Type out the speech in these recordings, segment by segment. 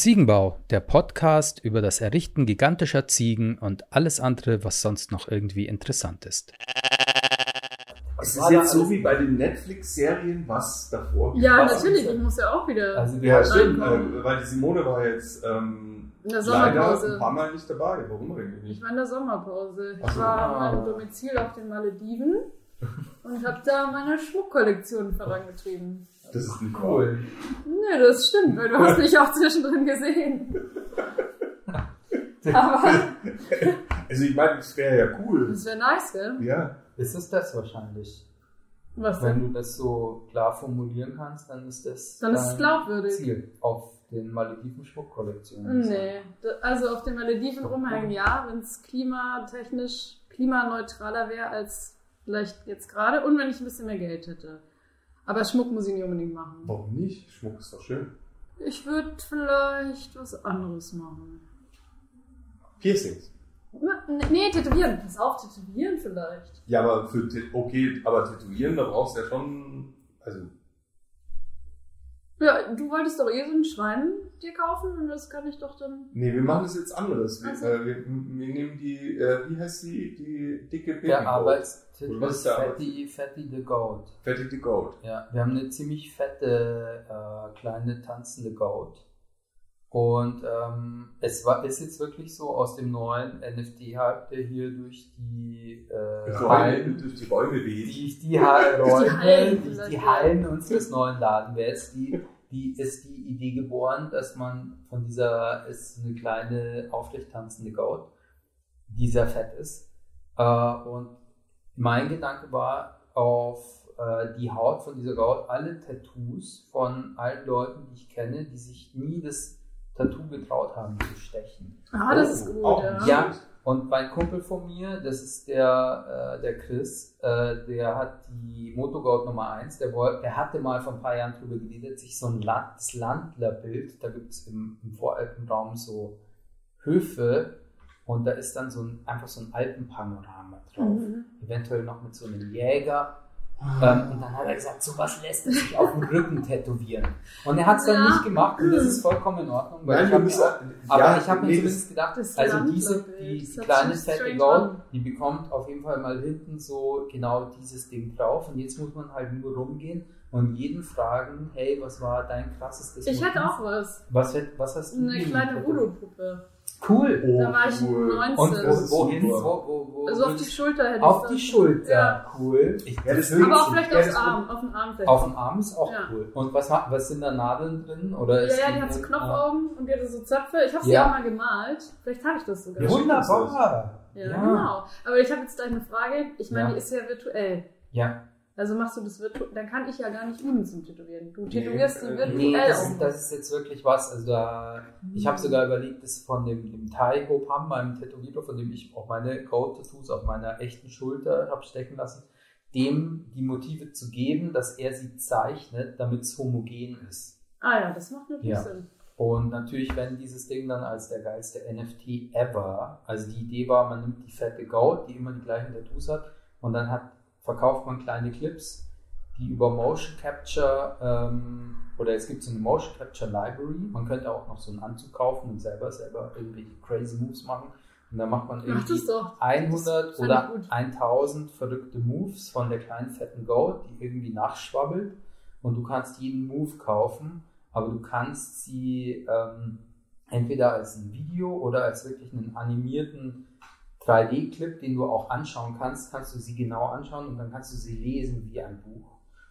Ziegenbau, der Podcast über das Errichten gigantischer Ziegen und alles andere, was sonst noch irgendwie interessant ist. Es ist jetzt so wie bei den Netflix-Serien, was davor Ja, was natürlich, ich muss ja auch wieder. Also Ja, wir stimmt, äh, weil die Simone war jetzt ähm, In der leider ein paar Mal nicht dabei. Warum eigentlich Ich nicht? war in der Sommerpause. Ich so. war Ah. an meinem Domizil auf den Malediven und habe da meine Schmuckkollektion vorangetrieben. Das ist nicht cool. Nö, das stimmt, weil du hast mich auch zwischendrin gesehen. Aber. Also ich meine, das wäre ja cool. das wäre nice, gell? Ja. Ist es das wahrscheinlich? Was Wenn denn? du das so klar formulieren kannst, dann ist das Dann ist es glaubwürdig. Ziel auf den Malediven Schmuckkollektionen. Nee, also auf den Malediven rumhängen, ja, wenn es klimatechnisch klimaneutraler wäre als vielleicht jetzt gerade und wenn ich ein bisschen mehr Geld hätte. Aber Schmuck muss ich nicht unbedingt machen. Warum nicht? Schmuck ist doch schön. Ich würde vielleicht was anderes machen. Piercings. Nee, tätowieren. Pass auf, tätowieren vielleicht. Ja, aber für okay, aber tätowieren, da brauchst du ja schon. Also, Ja, du wolltest doch eh so ein Schwein dir kaufen und das kann ich doch dann. nee, wir machen das jetzt anderes. Wir, Ach so. äh, wir, wir nehmen die, äh, wie heißt die, die dicke Der Babygoat. Arbeitstitel ist der Fatty, Fatty the Goat. Fatty the Goat. Ja, wir haben eine ziemlich fette, äh, kleine tanzende Goat. Und ähm, es war, ist jetzt wirklich so aus dem neuen NFT-Hype, der hier durch die äh, Hallen, durch die Räume weht. die Ha- Räume, Hallen durch die. Hallen unseres neuen Ladenwerts, die, die ist die Idee geboren, dass man von dieser, ist eine kleine aufrecht tanzende Goat, die sehr fett ist. Äh, und mein Gedanke war, auf äh, die Haut von dieser Goat alle Tattoos von allen Leuten, die ich kenne, die sich nie das Tattoo getraut haben zu stechen. Ah, das ist gut, auch ja. Ja. Und mein Kumpel von mir, das ist der, äh, der Chris, äh, der hat die Motogoat Nummer 1, der, woll- der hatte mal vor ein paar Jahren drüber geredet, sich so ein Land, das Landlerbild, da gibt es im, im Voralpenraum so Höfe und da ist dann so ein, einfach so ein Alpenpanorama drauf. Mhm. Eventuell noch mit so einem Jäger. Ähm, und dann hat er gesagt, sowas lässt er sich auf dem Rücken tätowieren. Und er hat es dann Ja. nicht gemacht und das ist vollkommen in Ordnung, weil Nein, ich hab müssen mir- aber ja, ich habe mir nee, zumindest gedacht, das also diese, die, kleine fette an. die bekommt auf jeden Fall mal hinten so genau dieses Ding drauf und jetzt muss man halt nur rumgehen und jeden fragen, hey, was war dein krassestes Ich hätte Motiv? auch was. Was, was hast du? Eine kleine tätowiert? Cool. Oh, Da war ich cool. 19. Und wo, wohin? super. Wo, wo, wo, Also auf die Schulter hätte ich auf die Schulter. Ja. Cool. Ich, Ja, das Aber auch vielleicht Ja, aufs Arm, auf den Arm vielleicht. auf dem Arm ist auch Ja. cool. Und was, was sind da Nadeln drin? Oder ja, ist ja, die hat so Knopfaugen und die hatte so Zöpfe. Ich habe sie Ja. auch mal gemalt. Vielleicht habe ich das sogar. Ja, Ja, Wunderbar. genau. Aber ich habe jetzt gleich eine Frage. Ich meine, Ja. die ist ja virtuell. Ja. Also machst du das virtuell, dann kann ich ja gar nicht üben zum Tätowieren. Du tätowierst Nee, äh, virtuell Nee, das ist, das ist jetzt wirklich was. Also da, ich habe sogar überlegt, das von dem, dem Tai Ho Pam, meinem Tätowierer, von dem ich auch meine Code-Tattoos auf meiner echten Schulter habe stecken lassen, dem die Motive zu geben, dass er sie zeichnet, damit es homogen ist. Ah ja, das macht natürlich Ja. Sinn. Und natürlich, wenn dieses Ding dann als der geilste NFT ever, also die Idee war, man nimmt die fette Goat, die immer die gleichen Tattoos hat, und dann hat, verkauft man kleine Clips, die über Motion Capture, ähm, oder es gibt so eine Motion Capture Library, man könnte auch noch so einen Anzug kaufen und selber, selber irgendwelche crazy Moves machen. Und dann macht man irgendwie doch. 100 Das fand oder ich gut. 1000 verrückte Moves von der kleinen fetten Goat, die irgendwie nachschwabbelt. Und du kannst jeden Move kaufen, aber du kannst sie ähm, entweder als ein Video oder als wirklich einen animierten 3D-Clip, den du auch anschauen kannst, kannst du sie genau anschauen und dann kannst du sie lesen wie ein Buch.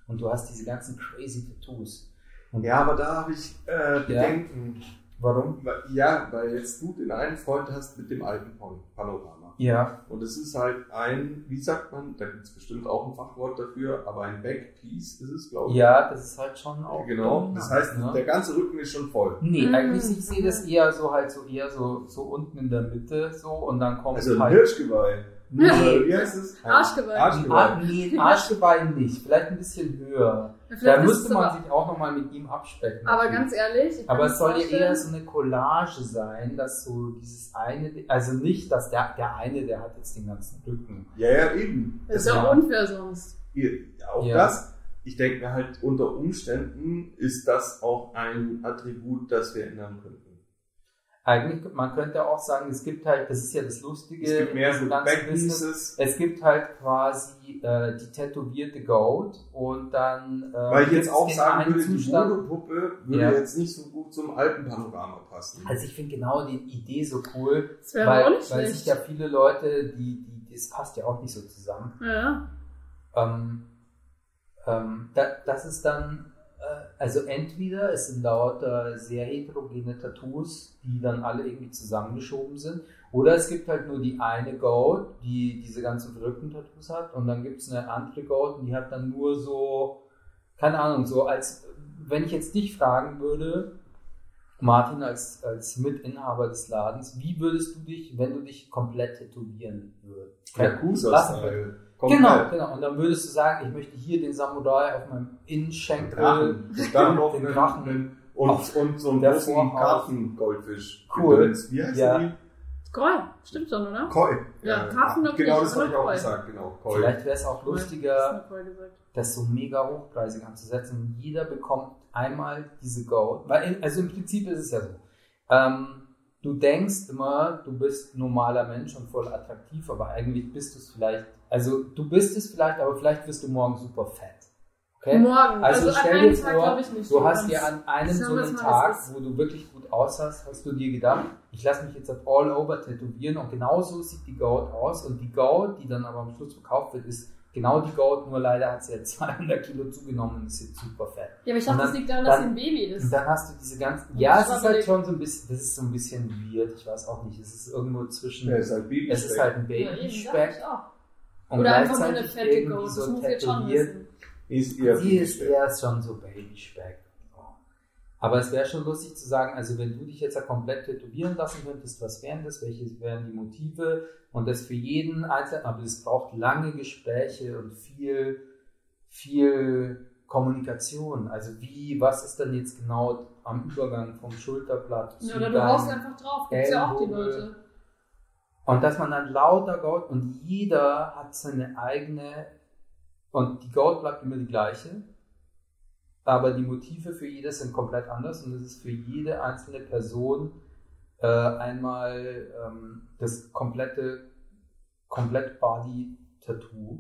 Und du hast diese ganzen crazy Tattoos. Und Ja, aber da habe ich äh, Bedenken. warum? Weil- Ja, weil jetzt du den einen Freund hast mit dem alten Pan- Panorama. Ja, Und es ist halt ein, wie sagt man, da gibt es bestimmt auch ein Fachwort dafür, aber ein Backpiece ist es, glaube ich. ja, das ist halt schon auch. Genau. dominant, Das heißt, ne? der ganze Rücken ist schon voll. Nee, Mhm. eigentlich ich sehe das eher so halt so eher so, so unten in der Mitte so und dann kommt Also halt. Hirschgeweih. Nee, wie heißt es? Ein Arschgeweih. Arschgeweih. Ar nee, Arschgeweih nicht, vielleicht ein bisschen höher. Vielleicht Da müsste man aber, sich auch nochmal mit ihm abspecken. aber natürlich. ganz ehrlich, aber es soll ja eher so eine Collage sein, dass so dieses eine, also nicht, dass der, der eine, der hat jetzt den ganzen Rücken. Ja, ja, eben. Das ist Ja. ja unfair sonst. Auch Ja. das. Ich denke mir halt, unter Umständen ist das auch ein Attribut, das wir ändern könnten. Eigentlich, man könnte auch sagen, es gibt halt, das ist ja das Lustige. Es gibt mehr. Backpieces. Es gibt halt quasi äh, die tätowierte Goat und dann. Äh, Weil ich jetzt auch sagen würde, die Zustand- Monopuppe würde Ja. jetzt nicht so gut zum alten Panorama passen. Also ich finde genau die Idee so cool, weil, weil sich ja viele Leute, die, die, das passt ja auch nicht so zusammen. ja. Ähm, ähm, da, das ist dann, also entweder es sind lauter sehr heterogene Tattoos, die dann alle irgendwie zusammengeschoben sind, oder es gibt halt nur die eine Goat, die diese ganzen verrückten Tattoos hat, und dann gibt es eine andere Goat, und die hat dann nur so, keine Ahnung, so als, wenn ich jetzt dich fragen würde, Martin als, als Mitinhaber des Ladens, wie würdest du dich, wenn du dich komplett tätowieren würdest? Yakuza-Style. Genau, genau. Und dann würdest du sagen, ich möchte hier den Samurai auf meinem Innenschenkel. Drachen. Und dann noch Den Drachen. einen, und, Auf und so einen großen Vorhaut. Karten-Goldfisch. Cool. Wie heißt Ja. die? Koi, stimmt schon, oder? Koi. Ja, Karten okay, Genau, das habe ich auch Koi. gesagt, genau. Koi. Vielleicht wäre es auch lustiger, Das so mega hochpreisig anzusetzen. Jeder bekommt einmal diese Gold. Weil, in, also im Prinzip ist es ja so. Ähm, du denkst immer, du bist ein normaler Mensch und voll attraktiv, aber eigentlich bist du es vielleicht. Also du bist es vielleicht, aber vielleicht wirst du morgen super fett. Okay? Morgen. Also, Also, stell dir vor, du hast dir an einem so einen Tag, wo du wirklich gut aussahst, hast du dir gedacht, ich lasse mich jetzt all over tätowieren und genau so sieht die Goat aus und die Goat, die dann aber am Schluss verkauft wird, ist genau die Goat, nur leider hat sie jetzt 200 Kilo zugenommen und ist jetzt super fett. Ja, aber ich Und dachte, das liegt daran, dass dann- sie ein Baby Und ist. dann hast du diese ganzen, Und ja, das es ist halt schon so ein bisschen, das ist so ein bisschen weird, ich weiß auch nicht, es ist irgendwo zwischen, Ja, ist halt Baby. es ist halt ein Ja, eben, Babyspeck auch. und Oder einfach nur eine gleichzeitig fette Goat. Das so muss ich jetzt schon wissen. ist eher Sie ist eher schon so Babyspeck. Aber es wäre schon lustig zu sagen, also wenn du dich jetzt ja komplett tätowieren lassen könntest, was wären das, welche wären die Motive und das für jeden Einzelnen, aber es braucht lange Gespräche und viel, viel Kommunikation. Also wie, was ist dann jetzt genau am Übergang vom Schulterblatt Ja, zu oder du haust einfach drauf. Gibt's ja auch die. Leute. und dass man dann lauter Goat und jeder hat seine eigene und die Goat bleibt immer die gleiche, aber die Motive für jedes sind komplett anders und es ist für jede einzelne Person äh, einmal ähm, das komplette komplett Body Tattoo.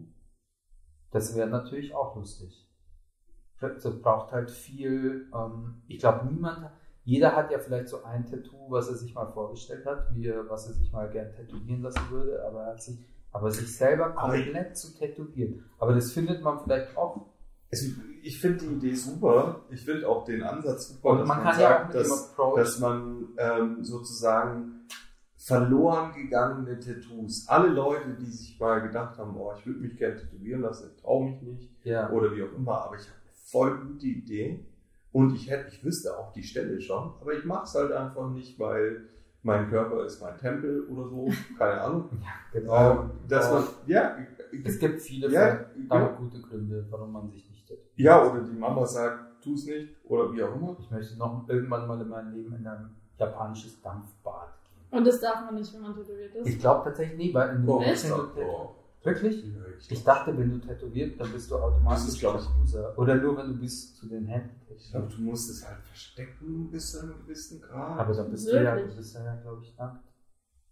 Das wäre natürlich auch lustig. Das braucht halt viel. Ähm, ich glaube, niemand, jeder hat ja vielleicht so ein Tattoo, was er sich mal vorgestellt hat, wie was er sich mal gern tätowieren lassen würde, aber er hat sich, aber sich selber komplett zu tätowieren. Aber das findet man vielleicht auch. Also, ich finde die Idee super. Ich finde auch den Ansatz super, Und dass man man, ja sagt, dem dass, dass man ähm, sozusagen verloren gegangene Tattoos, alle Leute, die sich mal gedacht haben, oh, ich würde mich gerne tätowieren lassen, ich traue mich nicht ja. oder wie auch immer, aber ich habe eine voll gute Idee und ich hätte, ich wüsste auch die Stelle schon, aber ich mache es halt einfach nicht, weil mein Körper ist mein Tempel oder so, keine Ahnung. Genau. Ähm, dass man, ja, es gibt viele ja, ja, ja, gute Gründe, warum man sich. Ja, oder die Mama sagt, tu es nicht oder wie auch immer. Ich möchte noch irgendwann mal in meinem Leben in ein japanisches Dampfbad gehen. Und das darf man nicht, wenn man tätowiert ist. Ich glaube tatsächlich nie, weil in dem Oh, du oh, Wirklich? Ja, Ich dachte, wenn du tätowiert, dann bist du automatisch ich- Yakuza. Oder nur, wenn du bis zu den Händen Ich glaube, du musst es halt verstecken bis zu einem gewissen Grad. Aber dann bist du ja, Wirklich? du bist ja, glaube ich, nackt.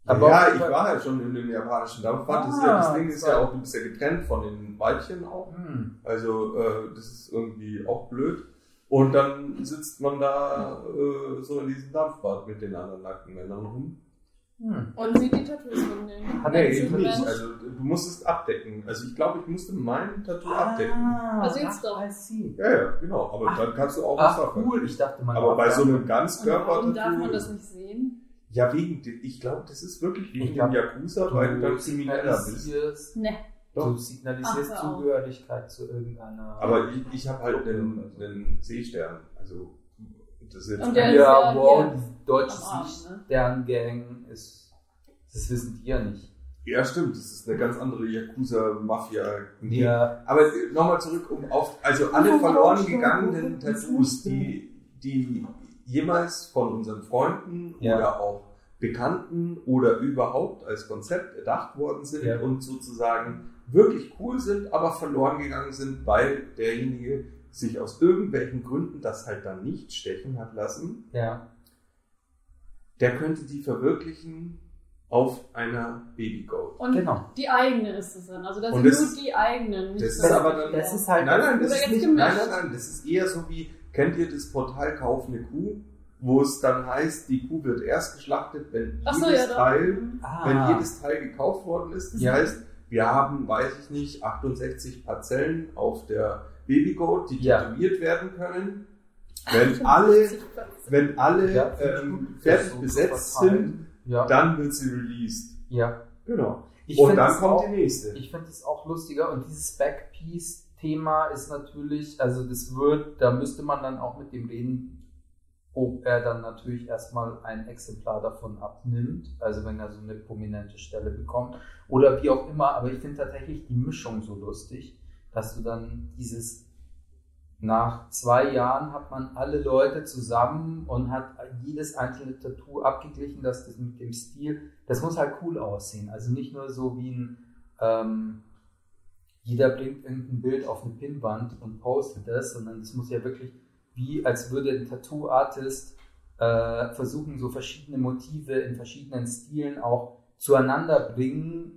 Ja, ich war halt schon in dem japanischen Dampfbad. Das, ja, das Ah, Ding ist ja auch, du bist ja getrennt von den Weibchen auch. Hm. Also, äh, das ist irgendwie auch blöd. Und dann sitzt man da äh, so in diesem Dampfbad mit den anderen nackten Männern rum. Hm. Und sieht die Tattoos von denen. Ah, nee, eben nicht. Mensch- Also, du musst es abdecken. Also, ich glaube, ich musste mein Tattoo abdecken. Ah, Also jetzt doch. I see. Ja, ja, genau. Aber Ach, dann kannst du auch was Ach, davon. cool. Ich dachte, man Aber bei so da- einem warum darf man Ganzkörper-Tattoo. das nicht sehen? Ja, wegen, dem- ich glaube, das ist wirklich wegen glaub, dem Yakuza, weil du dann krimineller bist. signalisierst, Ne. Du signalisierst Ach. Zugehörigkeit zu irgendeiner. Aber ich, ich habe halt einen, einen Seestern. Also, das ist jetzt Und der ja, wow, die deutsche ne? Sterngang ist. Das wissen die ja nicht. ja, stimmt, das ist eine ganz andere Yakuza-Mafia. Ja. Aber äh, nochmal zurück um auf, also alle verloren gegangenen Tattoos, die, die jemals von unseren Freunden Ja. oder auch Bekannten oder überhaupt als Konzept erdacht worden sind Ja. und sozusagen wirklich cool sind, aber verloren gegangen sind, weil derjenige sich aus irgendwelchen Gründen das halt dann nicht stechen hat lassen. Ja. der könnte die verwirklichen auf einer Babygoat. Und Genau. die eigene ist es dann. Also das Und sind das nur ist- die eigenen. nicht das ist aber die- dann- Das ist halt. Nein, nein, das Oder ist jetzt nicht, gemischt. nein, nein, nein, das ist eher so wie, kennt ihr das Portal Kauf eine Kuh, wo es dann heißt, die Kuh wird erst geschlachtet, wenn so, jedes ja, Teil, Ah. wenn jedes Teil gekauft worden ist. Das Ja. heißt, wir haben, weiß ich nicht, 68 Parzellen auf der Babygoat, die Ja. tätowiert werden können. Wenn alle, wenn alle Ja, ähm, fertig so besetzt sind, Ja. dann wird sie released. ja. Genau. Ich Und dann kommt auch, die nächste. Ich finde es auch lustiger und dieses Backpiece-Thema ist natürlich, also das wird, da müsste man dann auch mit dem reden, ob er dann natürlich erstmal ein Exemplar davon abnimmt, also wenn er so eine prominente Stelle bekommt oder wie auch immer, aber ich finde tatsächlich die Mischung so lustig, dass du dann dieses nach zwei Jahren hat man alle Leute zusammen und hat jedes einzelne Tattoo abgeglichen, dass das mit dem Stil, das muss halt cool aussehen. Also nicht nur so wie ein, ähm, jeder bringt irgendein Bild auf eine Pinnwand und postet das, sondern es muss ja wirklich wie, als würde ein Tattoo-Artist äh, versuchen, so verschiedene Motive in verschiedenen Stilen auch zueinander bringen,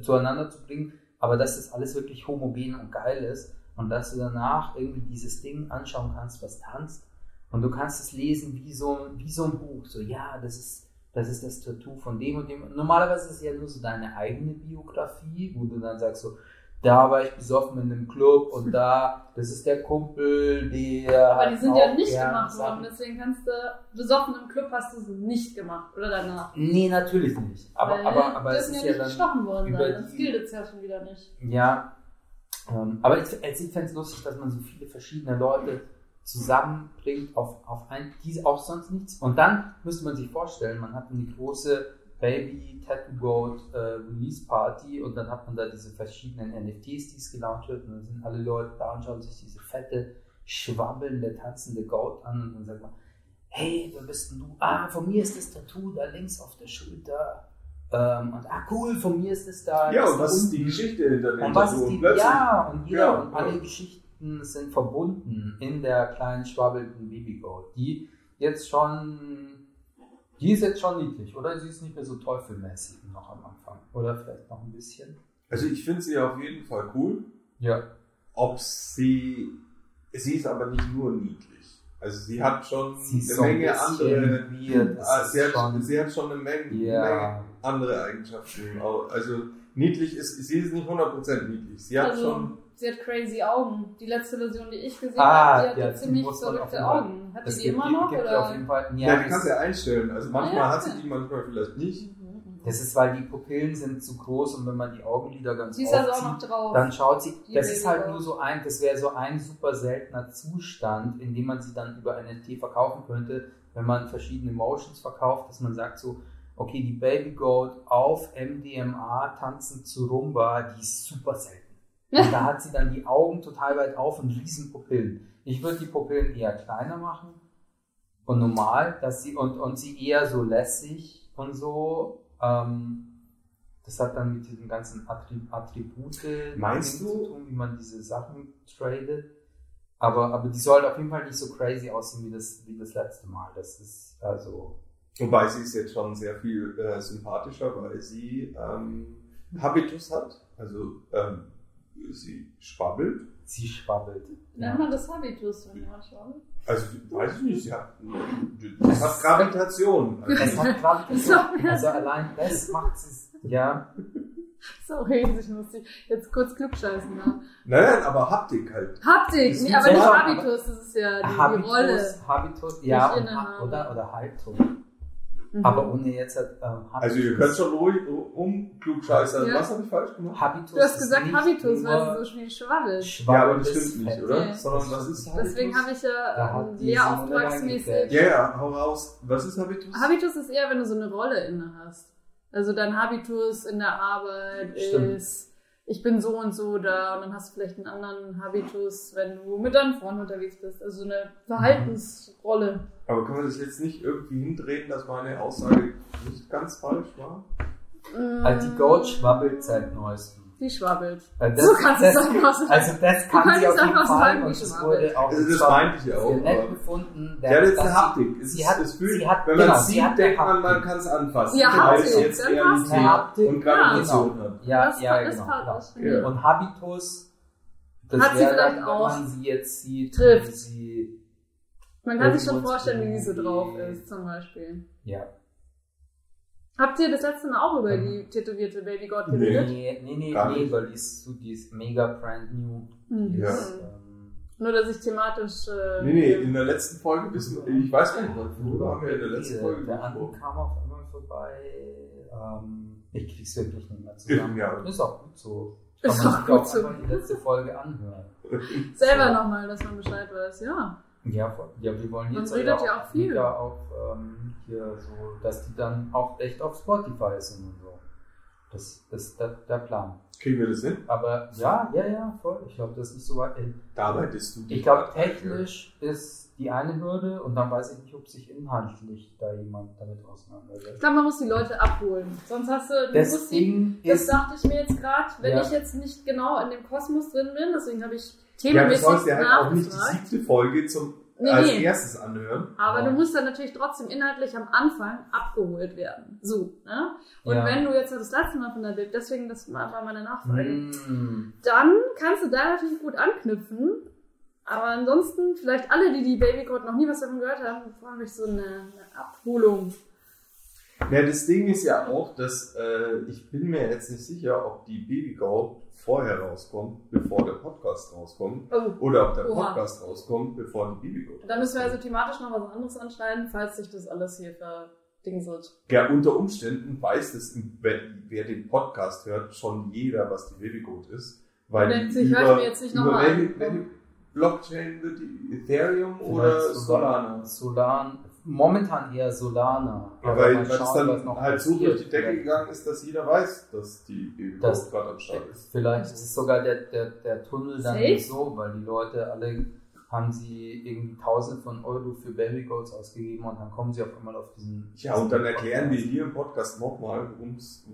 zueinander zu bringen, aber dass das alles wirklich homogen und geil ist und dass du danach irgendwie dieses Ding anschauen kannst, was tanzt und du kannst es lesen wie so, ein- wie so ein Buch, so ja, das ist, das ist das Tattoo von dem und dem. Normalerweise ist es ja nur so deine eigene Biografie, wo du dann sagst so, da war ich besoffen in einem Club und da, das ist der Kumpel, der. Aber die sind ja nicht gemacht worden, deswegen kannst du, besoffen im Club hast du es nicht gemacht oder danach. Nee, natürlich nicht. Aber, Weil aber, aber es ist ja ja nicht gestochen worden sein, das gilt jetzt ja schon wieder nicht. Ja, ähm, aber ich, also ich fände es lustig, dass man so viele verschiedene Leute zusammenbringt auf, auf ein, die auch sonst nichts. Und dann müsste man sich vorstellen, man hat eine große Baby Tattoo Goat äh, Release Party und dann hat man da diese verschiedenen NFTs, die es gelauncht wird und dann sind alle Leute da und schauen sich diese fette, schwabbelnde, tanzende Goat an und dann sagt man, hey, wer bist denn du? Ah, von mir ist das Tattoo da links auf der Schulter. Ähm, und ah, cool, von mir ist es da. Ja, das und was ist die unten. Geschichte hinter dem Und was Tattoo? ist die, Und plötzlich- ja, und jeder Ja, und ja. alle Geschichten sind verbunden in der kleinen schwabbelnden Babygoat, die jetzt schon, die ist jetzt schon niedlich, oder? Sie ist nicht mehr so teufelmäßig noch am Anfang. Oder vielleicht noch ein bisschen. Also ich finde sie auf jeden Fall cool. Ja. Ob sie, sie ist aber nicht nur niedlich. Also sie hat schon Sie ist eine so ein Menge bisschen andere, weird. Ah, ist sie, hat, schon, sie hat schon eine Menge, Ja. Menge andere Eigenschaften. Also niedlich ist, sie ist nicht 100% niedlich. Sie hat Also, schon, sie hat crazy Augen. Die letzte Version, die ich gesehen Ah, habe, die hatte ja, die ziemlich verrückte Augen. Hat es die die immer noch? gibt oder? auf jeden Fall, ja, die das- kannst du ja einstellen. Also manchmal ja, hat sie die, manchmal vielleicht nicht. Das ist, weil die Pupillen sind zu groß und wenn man die Augenlider ganz Sie ist also auch noch drauf. dann schaut sie, Die das ist halt nur so ein, das wäre so ein super seltener Zustand, in dem man sie dann über NFT verkaufen könnte, wenn man verschiedene Motions verkauft, dass man sagt so, okay, die Baby Goat auf MDMA tanzen zu Rumba, die ist super selten. Und da hat sie dann die Augen total weit auf und riesen Pupillen. Ich würde die Pupillen eher kleiner machen und normal, dass sie und, und sie eher so lässig und so. Ähm, das hat dann mit diesen ganzen Attri Attribute Meinst du? zu tun, wie man diese Sachen tradet. Aber, aber die soll auf jeden Fall nicht so crazy aussehen wie das, wie das letzte Mal. Das ist also. Wobei sie ist jetzt schon sehr viel äh, sympathischer, weil sie ähm, Habitus hat. Also ähm, sie schwabbelt. Sie schwabbelt. Nennt man das Habitus, wenn jemand schaut? Also weiß ich nicht, sie hat, sie hat Gravitation. Also, Es hat Gravitation. Also allein das macht sie. Ja, Sorry, ich muss dich jetzt kurz klugscheißen. Ne? nein, nein, aber Haptik halt. Haptik, Das nee, aber nicht Habitus, das ist ja die, die Rolle. Habitus, Habitus, ja, oder, oder Haltung. Mhm. Aber ohne jetzt halt, ähm, Habitus. Also ihr könnt schon ruhig umklugscheißern. Ja. Was habe ich falsch gemacht? Habitus Du hast gesagt Habitus, weil sie so viel schwabbelt. Ja, aber das stimmt nicht, oder? Nee. Sondern was ist Habitus? Deswegen habe ich ja ähm, lehrauftragsmäßig. reingekrätscht. Ja, ja, hau raus. Was ist Habitus? Habitus ist eher, wenn du so eine Rolle inne hast. Also dein Habitus in der Arbeit Stimmt. ist, ich bin so und so da und dann hast du vielleicht einen anderen Habitus, wenn du mit deinen Freunden unterwegs bist. Also so eine Verhaltensrolle. Aber kann man das jetzt nicht irgendwie hindrehen, dass meine Aussage nicht ganz falsch war? Also die Goat schwabbelt seit neuestem. Die schwabbelt. Äh, Das, So kannst du das, einfach so Also das kann kannst sie es auf jeden einfach Fall sagen, und wie es schwabbelt. wurde auch Also das meinte ich ja auch. nett. Ja, das ist dass eine sie- Haptik. Es, sie hat- es fühlt, sie hat- wenn man genau, es sie sieht, hat denkt man, man kann es anfassen. Ja, Haptik, jetzt Haptik. und Gravitation Genau. hat. Ja, das, ja, genau. ich. Ja. Und Habitus, das Hat sie wäre vielleicht dann, auch. wenn man sie jetzt sieht, Trifft. sie, Man kann sich schon vorstellen, wie sie so drauf ist, zum Beispiel. ja. Habt ihr das letzte Mal auch über Mhm. die tätowierte Baby God Nee. geredet? Nee, nee, nee, Gar nee, weil die ist, so, die ist mega brand new. Mhm. Ja. Ähm, Nur, dass ich thematisch. Äh, Nee, nee, in der letzten Folge wissen, ich weiß gar nicht, worüber haben wir in der letzten Folge Der andere kam auf einmal vorbei. Ähm, ich krieg's wirklich nicht mehr zusammen. Ja. Ist auch gut so. Ist Kann man auch sich gut auch so. die letzte Folge anhören. selber So. nochmal, dass man Bescheid weiß. Ja. Ja, voll. ja, wir wollen Man jetzt redet ja auch viel. mega auf ähm, hier so, dass die dann auch echt auf Spotify sind und so. Das, das ist der, der Plan. Kriegen wir das hin? Aber ja, ja, ja, voll. Ich glaube, das ist nicht so weit. Da arbeitest du. Ich glaube, technisch ist die eine Hürde und dann weiß ich nicht, ob sich inhaltlich da jemand damit Ich auseinandersetzt. glaube, man muss die Leute abholen. Sonst hast du. du Das musst die, das dachte ich mir jetzt gerade, wenn Ja. ich jetzt nicht genau in dem Kosmos drin bin, deswegen habe ich Ja, du sollst dir halt auch nicht die siebte Folge zum, Nee, als nee. erstes anhören. Aber Ja. du musst dann natürlich trotzdem inhaltlich am Anfang abgeholt werden. So, ne? Und Ja. wenn du jetzt das letzte Mal von der Bild, deswegen das war meine Nachfrage, Mm, dann kannst du da natürlich gut anknüpfen. Aber ansonsten, vielleicht alle, die die Babycode noch nie was davon gehört haben, brauche ich so eine, eine Abholung. Ja, das Ding ist ja auch, dass äh, ich bin mir jetzt nicht sicher, ob die Babygoat vorher rauskommt, bevor der Podcast rauskommt, Oh, oder ob der Oha. Podcast rauskommt, bevor die Babygoat. dann müssen wir also thematisch noch was anderes anschneiden, falls sich das alles hier verdingselt. Ja, unter Umständen weiß es, wer, wer den Podcast hört, schon jeder, was die Babygoat ist. Weil Denkt die sich, hör ich mir jetzt nicht über nochmal Blockchain wird die? Ethereum oder vielleicht Solana? Momentan eher Solana. Ja, Aber weil, es dann noch halt so durch die Decke gegangen ist, dass jeder weiß, dass die Das- gerade am Start ist. Vielleicht ist sogar der, der, der Tunnel dann Safe? so, weil die Leute alle haben sie irgendwie tausende von Euro für Babygoats ausgegeben und dann kommen sie auf einmal auf diesen. Ja, und dann erklären wir hier im Podcast nochmal, worum es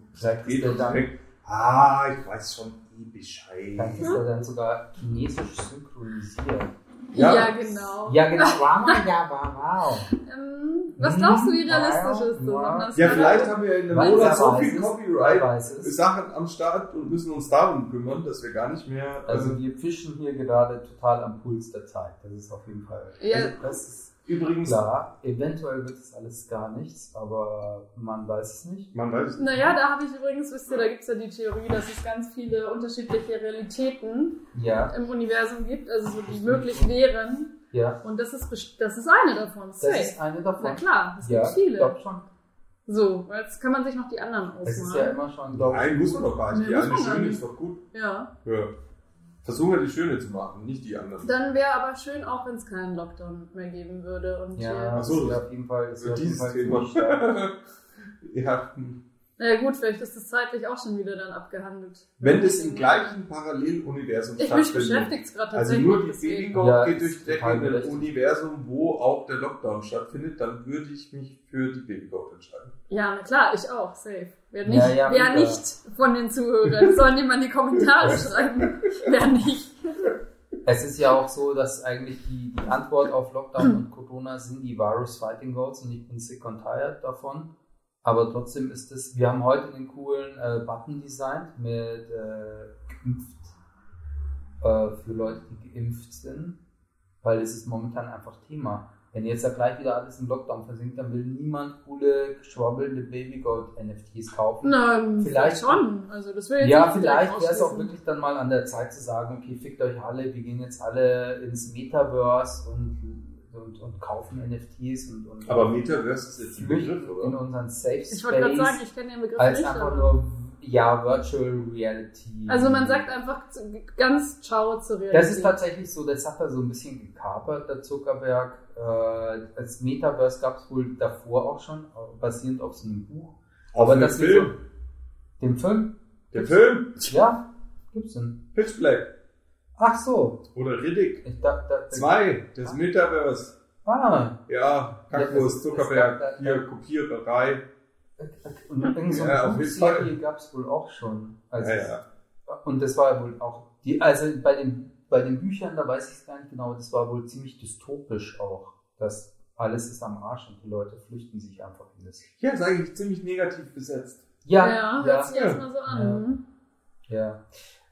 geht. Und dann, denkt, ah, ich weiß schon eh vielleicht Bescheid. ist er dann sogar chinesisch synchronisiert. Ja. Ja, genau. Ja, genau. Wow, ja, wow. Ähm, was glaubst du, wie realistisch ist das? Ja. Vielleicht haben wir in einem Monat so viel es, Wer Copyright weiß es. Sachen am Start und müssen uns darum kümmern, dass wir gar nicht mehr. Also äh, wir fischen hier gerade total am Puls der Zeit. Das ist auf jeden Fall. Ja. Also das ist übrigens, klar. Eventuell wird es alles gar nichts, aber man weiß es nicht. man weiß es nicht. Naja, da habe ich übrigens, wisst ihr, da gibt es ja die Theorie, dass es ganz viele unterschiedliche Realitäten Ja, im Universum gibt, also so die möglich wären. ja. Und das ist, das ist eine davon. Das Safe. ist eine davon. Na klar, es ja, gibt viele. ich glaube schon. So, jetzt kann man sich noch die anderen Es ist ja ausmalen. immer schon, glaube Nein, muss man doch gar nicht. Die eine schöne nicht. ist doch gut. Ja. Ja. Versuchen wir die schöne zu machen, nicht die anderen. Dann wäre aber schön, auch wenn es keinen Lockdown mehr geben würde. Und Ja, hier- Ach das so, ist auf jeden Fall, ist auf jeden Dieses Fall Thema. ziemlich ja, naja, gut, vielleicht ist das zeitlich auch schon wieder dann abgehandelt. wenn das im gleichen Paralleluniversum Ich mich stattfindet. beschäftigt es gerade Also tatsächlich. nur die. Babygoat Ja, geht durch Decke total in einem berechtigt. Universum, wo auch der Lockdown stattfindet, dann würde ich mich für die Babygoat entscheiden. Ja, na klar, ich auch, safe. Wer nicht, Ja, ja, wer nicht von den Zuhörern, sollen die mal in die Kommentare schreiben. Wer nicht. Es ist ja auch so, dass eigentlich die, die Antwort auf Lockdown und Corona sind die Virus Fighting Goats und ich bin sick und tired davon. Aber trotzdem ist es, wir haben heute einen coolen äh, Button designt mit äh, geimpft äh, für Leute, die geimpft sind, weil es ist momentan einfach Thema. Wenn jetzt da gleich wieder alles im Lockdown versinkt, dann will niemand coole, geschwabbelnde Babygoat-NFTs kaufen. Na, Vielleicht- vielleicht schon. Also, das jetzt Ja, vielleicht wäre es auch wirklich dann mal an der Zeit zu sagen, okay, fickt euch alle, wir gehen jetzt alle ins Metaverse und, und, und kaufen NFTs und, und Aber Metaverse ist jetzt ein Begriff, in oder? unseren Safe Ich wollte gerade Space sagen, ich kenne den Begriff als nicht. einfach nur, ja, Virtual Reality. Also man sagt einfach zu- ganz ciao zur Realität. Das ist tatsächlich so, das hat er so ein bisschen gekapert, der Zuckerberg. Äh, das Metaverse gab es wohl davor auch schon, äh, basierend auf so einem Buch. Auf Aber dem das Film. ist so, dem Film? Der Film, Ja, gibt's denn. Pitch Black Ach so. oder Riddick Ich dachte, da, 2, das Metaverse. Ah, Ja, Ja, Kaktus, Zuckerberg, hier Kopiererei. Und irgend so Ja. Buchserie gab es wohl auch schon. Also Ja, ja. und das war wohl auch, die, also bei den, bei den Büchern, da weiß ich es gar nicht genau, das war wohl ziemlich dystopisch auch, dass alles ist am Arsch und die Leute flüchten sich einfach in das. Ja, ist eigentlich ziemlich negativ besetzt. Ja, Ja, hört ja, sich erstmal so an. ja.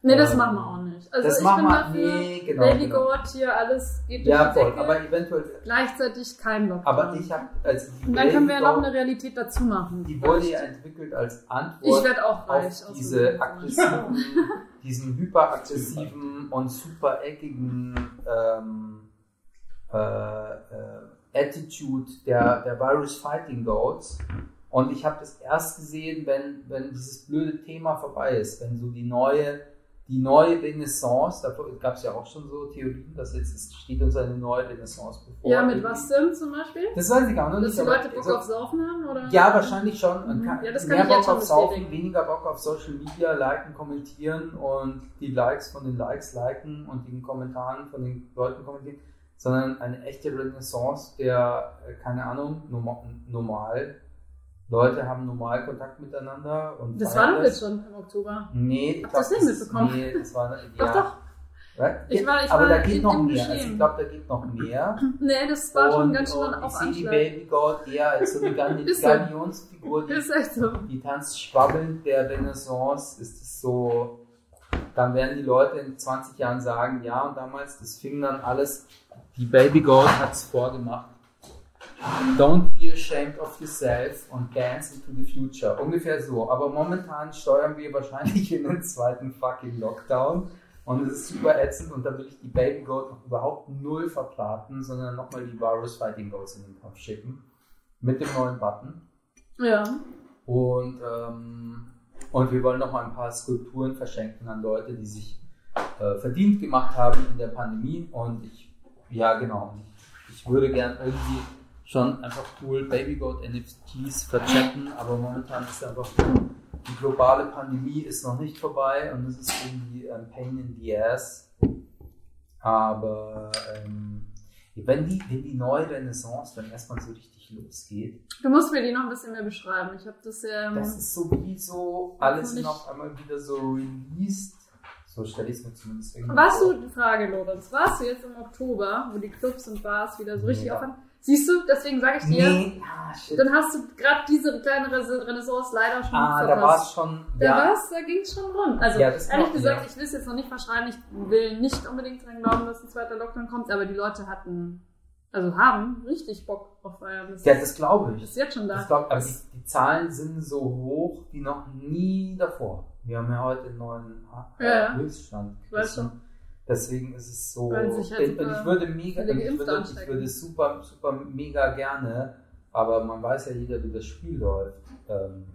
Nee, das Ähm, machen wir auch nicht. Also das ich machen bin wir- dafür, nee, genau, Baby genau. Goat hier, alles geht durch Ja, voll, aber eventuell, gleichzeitig kein Lockdown. aber ich habe, also Und dann können wir ja noch eine Realität dazu machen. Die wurde ja entwickelt als Ich Antwort werde auch reich. auf diese aggressiven, diesen hyperaggressiven und super eckigen ähm, äh, äh, Attitude der, der Virus Fighting Goats. Und ich habe das erst gesehen, wenn, wenn dieses blöde Thema vorbei ist, wenn so die neue, die neue Renaissance, da gab es ja auch schon so Theorien, dass jetzt es steht uns eine neue Renaissance bevor. Ja, mit was denn zum Beispiel? Das weiß ich gar noch Dass nicht. die Leute Bock so- auf Saufen haben? Oder? ja, wahrscheinlich schon. Mhm. kann, Ja, das kann mehr Bock auf Saufen, bestätigen. weniger Bock auf Social Media, liken, kommentieren und die Likes von den Likes liken und den Kommentaren von den Leuten kommentieren, sondern eine echte Renaissance der, äh, keine Ahnung, normal. Leute haben normal Kontakt miteinander und Das war doch jetzt schon im Oktober. Nee, ich Habt ihr das glaub, nicht mitbekommen? Nee, das war, Doch, ja. doch. Ja, Ich war- ich aber war da geht noch mehr. Also ich glaube, da geht noch mehr. Nee, das war schon und, ganz schön auf ich sehe die Anschlag. Baby eher als so eine. Galionsfigur, die so. die tanzt schwabbelnd der Renaissance, ist es so, dann werden die Leute in 20 Jahren sagen, ja, und damals, das fing dann alles, die Baby hat es vorgemacht. Don't be ashamed of yourself and dance into the future. Ungefähr so. Aber momentan steuern wir wahrscheinlich in den zweiten fucking Lockdown. Und es ist super ätzend und da will ich die Baby Goat noch überhaupt null verplaten, sondern nochmal die Virus Fighting Goats in den Kopf schicken. Mit dem neuen Button. Ja. Und, ähm, und wir wollen noch mal ein paar Skulpturen verschenken an Leute, die sich äh, verdient gemacht haben in der Pandemie. Und ich, ja genau, ich, ich würde gern irgendwie schon einfach cool Baby Goat NFTs verchecken, aber momentan ist einfach die globale Pandemie ist noch nicht vorbei und es ist irgendwie ein Pain in the Ass. Aber ähm, wenn, die, wenn die neue Renaissance dann erstmal so richtig losgeht, Du musst mir die noch ein bisschen mehr beschreiben. Ich habe das ja. das ist so wie so alles noch einmal wieder so released. So stelle ich es mir zumindest irgendwie Warst vor. du, die Frage, Lorenz, warst du jetzt im Oktober, wo die Clubs und Bars wieder so richtig Ja. aufhören? Siehst du, deswegen sage ich dir, Nee, ah, dann hast du gerade diese kleine Renaissance leider schon ah, da war es verpasst. schon. Da ja, war's, da ging es schon rund. Also Ja, das ehrlich gesagt, ich will es jetzt noch nicht verschreien, ich will nicht unbedingt dran glauben, dass ein zweiter Lockdown kommt, aber die Leute hatten, also haben richtig Bock auf Feiern. Das ja, das glaube ich. ist jetzt schon da. Das glaub, aber die, die Zahlen sind so hoch wie noch nie davor. Wir haben ja heute einen neuen äh, ja. Höchststand. Ich weiß schon. Deswegen ist es so. Halt ich würde mega, ich würde, ich würde super, super mega gerne, aber man weiß ja jeder, wie das Spiel läuft. Ähm,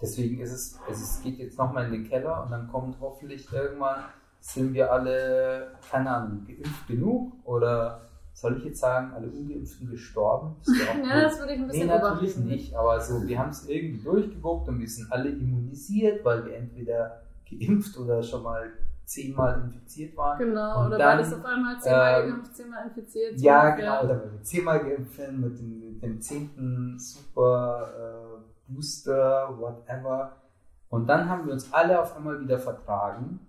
deswegen ist es, also es geht jetzt nochmal in den Keller und dann kommt hoffentlich irgendwann, sind wir alle, keine Ahnung, geimpft genug oder soll ich jetzt sagen, alle Ungeimpften gestorben? Ja, das würde ich ein Nee, bisschen natürlich überreden. nicht, aber so, wir haben es irgendwie durchgeguckt und wir sind alle immunisiert, weil wir entweder geimpft oder schon mal zehnmal infiziert waren. Genau, Und oder dann, beides auf einmal zehnmal ähm, geimpft, zehnmal infiziert. Ja, genau, oder weil wir zehnmal geimpft mit dem, mit dem zehnten Super äh, Booster, whatever. Und dann haben wir uns alle auf einmal wieder vertragen.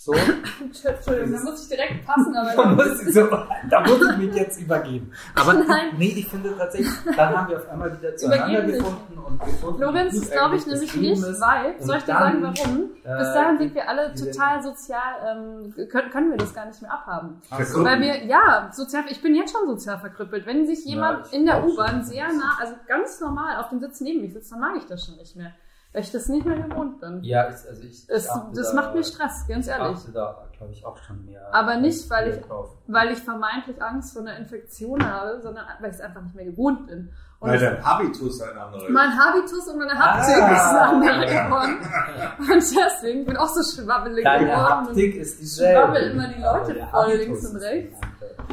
So, Entschuldigung, da muss ich direkt passen, da aber muss, ich so, da muss ich mich jetzt übergeben. Aber Nein. nee, ich finde tatsächlich, dann haben wir auf einmal wieder zueinander Übergeben gefunden und gefunden. Lorenz, gut glaube ich nämlich nicht, ist. weil, soll ich dir sagen, warum? Äh, Bis dahin sind wir alle total sozial, ähm, können, können wir das gar nicht mehr abhaben. So. Weil wir, ja, sozial, ich bin jetzt schon sozial verkrüppelt. Wenn sich jemand ich in der. U-Bahn sehr nah, also ganz normal auf dem Sitz neben mich sitzt, dann mag ich das schon nicht mehr. Weil ich das nicht mehr gewohnt bin. Ja, ich, also ich, Es, ich das da- macht mir Stress, ganz Ich ehrlich. da, glaube ich, auch schon mehr. Aber nicht, weil ich- drauf. Weil ich vermeintlich Angst vor einer Infektion habe, sondern weil ich es einfach nicht mehr gewohnt bin. Und Weil dein Habitus ein anderer ist. mein Habitus und meine Haptik Ah. ist eine andere geworden. Und deswegen bin ich auch so schwabbelig Deine geworden. Haptik ist dieselbe. schwabbel immer die Leute voll links und rechts.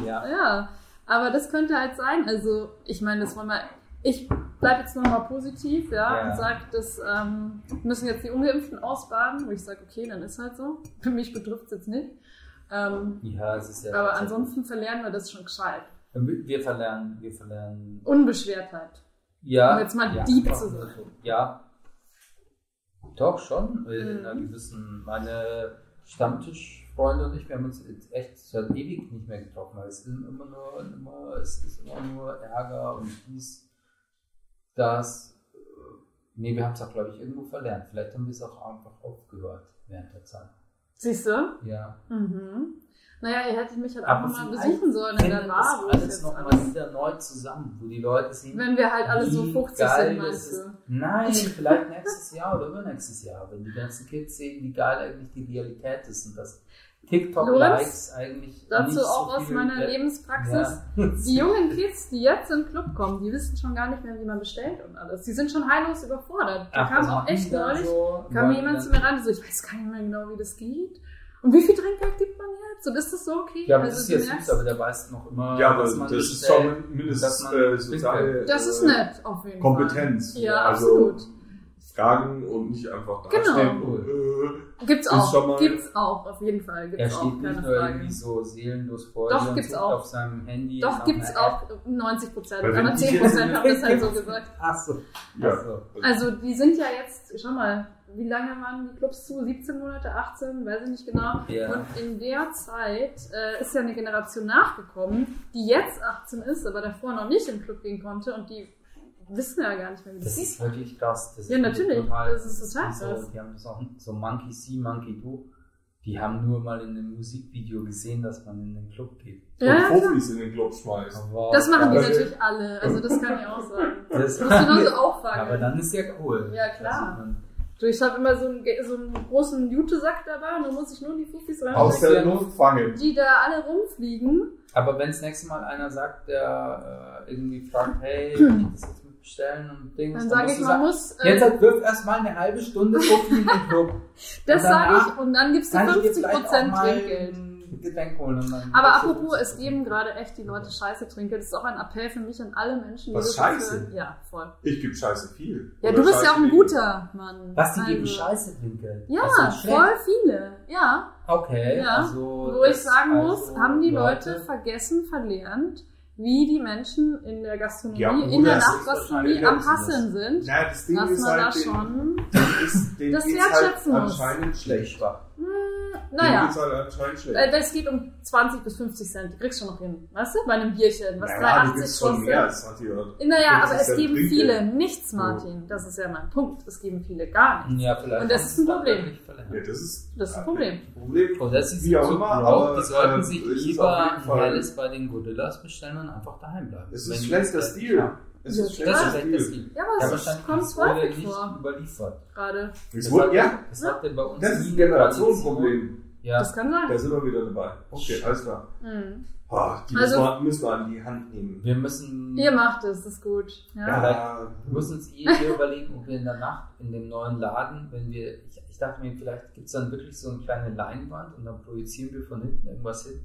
Ja. Ja, aber das könnte halt sein. Also, ich meine, das wollen wir. Ich bleibe jetzt nochmal positiv, ja, Ja. und sage, das ähm, müssen jetzt die Ungeimpften ausbaden, wo ich sage, okay, dann ist halt so. Für mich betrifft es jetzt nicht. Ähm, ja, es ist ja. aber ansonsten verlernen wir das schon gescheit. Wir verlernen, wir verlernen. Unbeschwertheit. Ja. Um jetzt mal ja, deep zu sein. Ja. Doch, schon. In Mhm. einer gewissen, meine Stammtischfreunde und ich, wir haben uns jetzt echt seit ewig nicht mehr getroffen, weil es ist immer nur, immer, es ist immer nur Ärger und dies, das. äh, Nee, wir haben es auch, glaube ich, irgendwo verlernt. Vielleicht haben wir es auch einfach aufgehört während der Zeit. Siehst du? Ja. Mhm. Naja, ihr hättet mich halt auch mal besuchen sollen in der Bar, das alles nochmal wieder neu zusammen, wo die Leute sehen, Wenn wir halt alle so wie 50 geil sind, das meinst du? Nein, vielleicht nächstes Jahr oder übernächstes Jahr, wenn die ganzen Kids sehen, wie geil eigentlich die Realität ist und dass TikTok-Likes eigentlich Dazu nicht auch so aus viel meiner wert- Lebenspraxis. Ja. Die jungen Kids, die jetzt in den Club kommen, die wissen schon gar nicht mehr, wie man bestellt und alles. Die sind schon heillos überfordert. Da Ach, kam auch echt neulich, so? kam jemand zu mir ran, so, ich weiß gar nicht mehr genau, wie das geht. Und wie viel Trinkgeld gibt man jetzt? Und ist das so okay? Ja, aber Also das ist ja süß, aber der weiß noch immer, Ja, aber was das man ist schon mindestens dass man äh, soziale Das ist äh, nett, auf jeden Kompetenz. Fall. Ja, also absolut. Fragen und nicht einfach Genau. dastehen und äh, Gibt's auch. schon mal- Gibt's auch, auf jeden Fall. Gibt's Er auch, steht nicht keine nur Frage. irgendwie so seelenlos vor Doch, gibt's auch. auf seinem Handy. Doch, gibt's auch App. 90 Prozent. Aber ich 10 jetzt- Prozent haben das halt so gesagt. Ach so. ja. Ach so. Also die sind ja jetzt, schau mal, wie lange waren die Clubs zu? 17 Monate, 18, weiß ich nicht genau. Ja. Und in der Zeit äh, ist ja eine Generation nachgekommen, die jetzt 18 ist, aber davor noch nicht im Club gehen konnte und die wissen ja gar nicht mehr, wie das, Das geht. ist wirklich krass. Das Ja, ist natürlich. Total, Das ist total so, krass. Die haben das auch so Monkey See, Monkey Do. Die haben nur mal in einem Musikvideo gesehen, dass man in den Club geht. Und Ja, ja, klar. Profis in den Club schmeißt. Aber Das machen die Aber- natürlich alle, also das kann ich auch sagen. Das Musst du nur so auffangen. aber dann ist ja cool. Ja, klar. Also man, Du, ich habe immer so einen, so einen großen Jutesack dabei und dann muss ich nur die Fufis Aus reinstecken, der Luft fangen. die da alle rumfliegen. aber wenn das nächste Mal einer sagt, der äh, irgendwie fragt, hey, kann ich das jetzt mit bestellen und Dings, Dann sage ich, man sagen, muss. äh, Jetzt halt wirf erstmal eine halbe Stunde Fufi in den Club. das sage ich und dann gibst du Kann ich dir 50% vielleicht auch mal Trinkgeld. ein Getränk holen. Und dann Aber apropos, es 50%. geben gerade echt die Leute Scheiße Trinkgeld. Das ist auch ein Appell für mich an alle Menschen, die Was, das Scheiße? hören. Ja, voll. Ich gebe scheiße viel. Ja, Oder du bist ja auch ein guter Mann. Was, die geben Also- Scheiße Trinkgeld? Ja, voll viele. Ja, Okay, Ja. also. wo ich sagen muss, also haben die Leute vergessen, verlernt, wie die Menschen in der Gastronomie, Ja, in der Nachtgastronomie am. Hasseln sind. Ja, das Ding Dass ist man halt, da den, schon. den ist, den das geht's wertschätzen halt muss. anscheinend schlecht. schwach. Naja. geht's halt anscheinend schlecht. Weil es geht um 20 bis 50 Cent. Die kriegst du noch hin. Weißt du? Bei einem Bierchen, was naja, du 3,80 gibst schon kostet. mehr als 20 Euro. Naja, aber 50 es geben Trinkgeld. viele nichts, Martin. Das ist ja mein Punkt. Es geben viele gar nichts. Ja, vielleicht. Und das ist ein Problem. Ja, das ist, Das ist ein Problem. Problem. Und das ist Wie auch immer, aber, die sollten äh, sich lieber Fall- Helles bei den Gorillas bestellen und einfach daheim bleiben. Es Wenn ist die schlechter Stil. Es Ja, ist klar. Das ist Stil. Stil. Ja, aber es kommt das wurde häufig nicht vor. überliefert. Gerade. Es Das wurde, hat- ja, Das hatte bei uns das ist ein Generationenproblem. Ja. Das kann Da sein. sind wir wieder dabei. Okay, alles klar. Mhm. Ah, die Also- müssen, wir, müssen wir an die Hand nehmen. Wir müssen. Ihr macht es, das ist gut. Ja. Ja, Wir müssen uns eh hier überlegen, ob wir in der Nacht in dem neuen Laden, wenn wir, ich, ich dachte mir, vielleicht gibt es dann wirklich so eine kleine Leinwand und dann projizieren wir von hinten irgendwas hin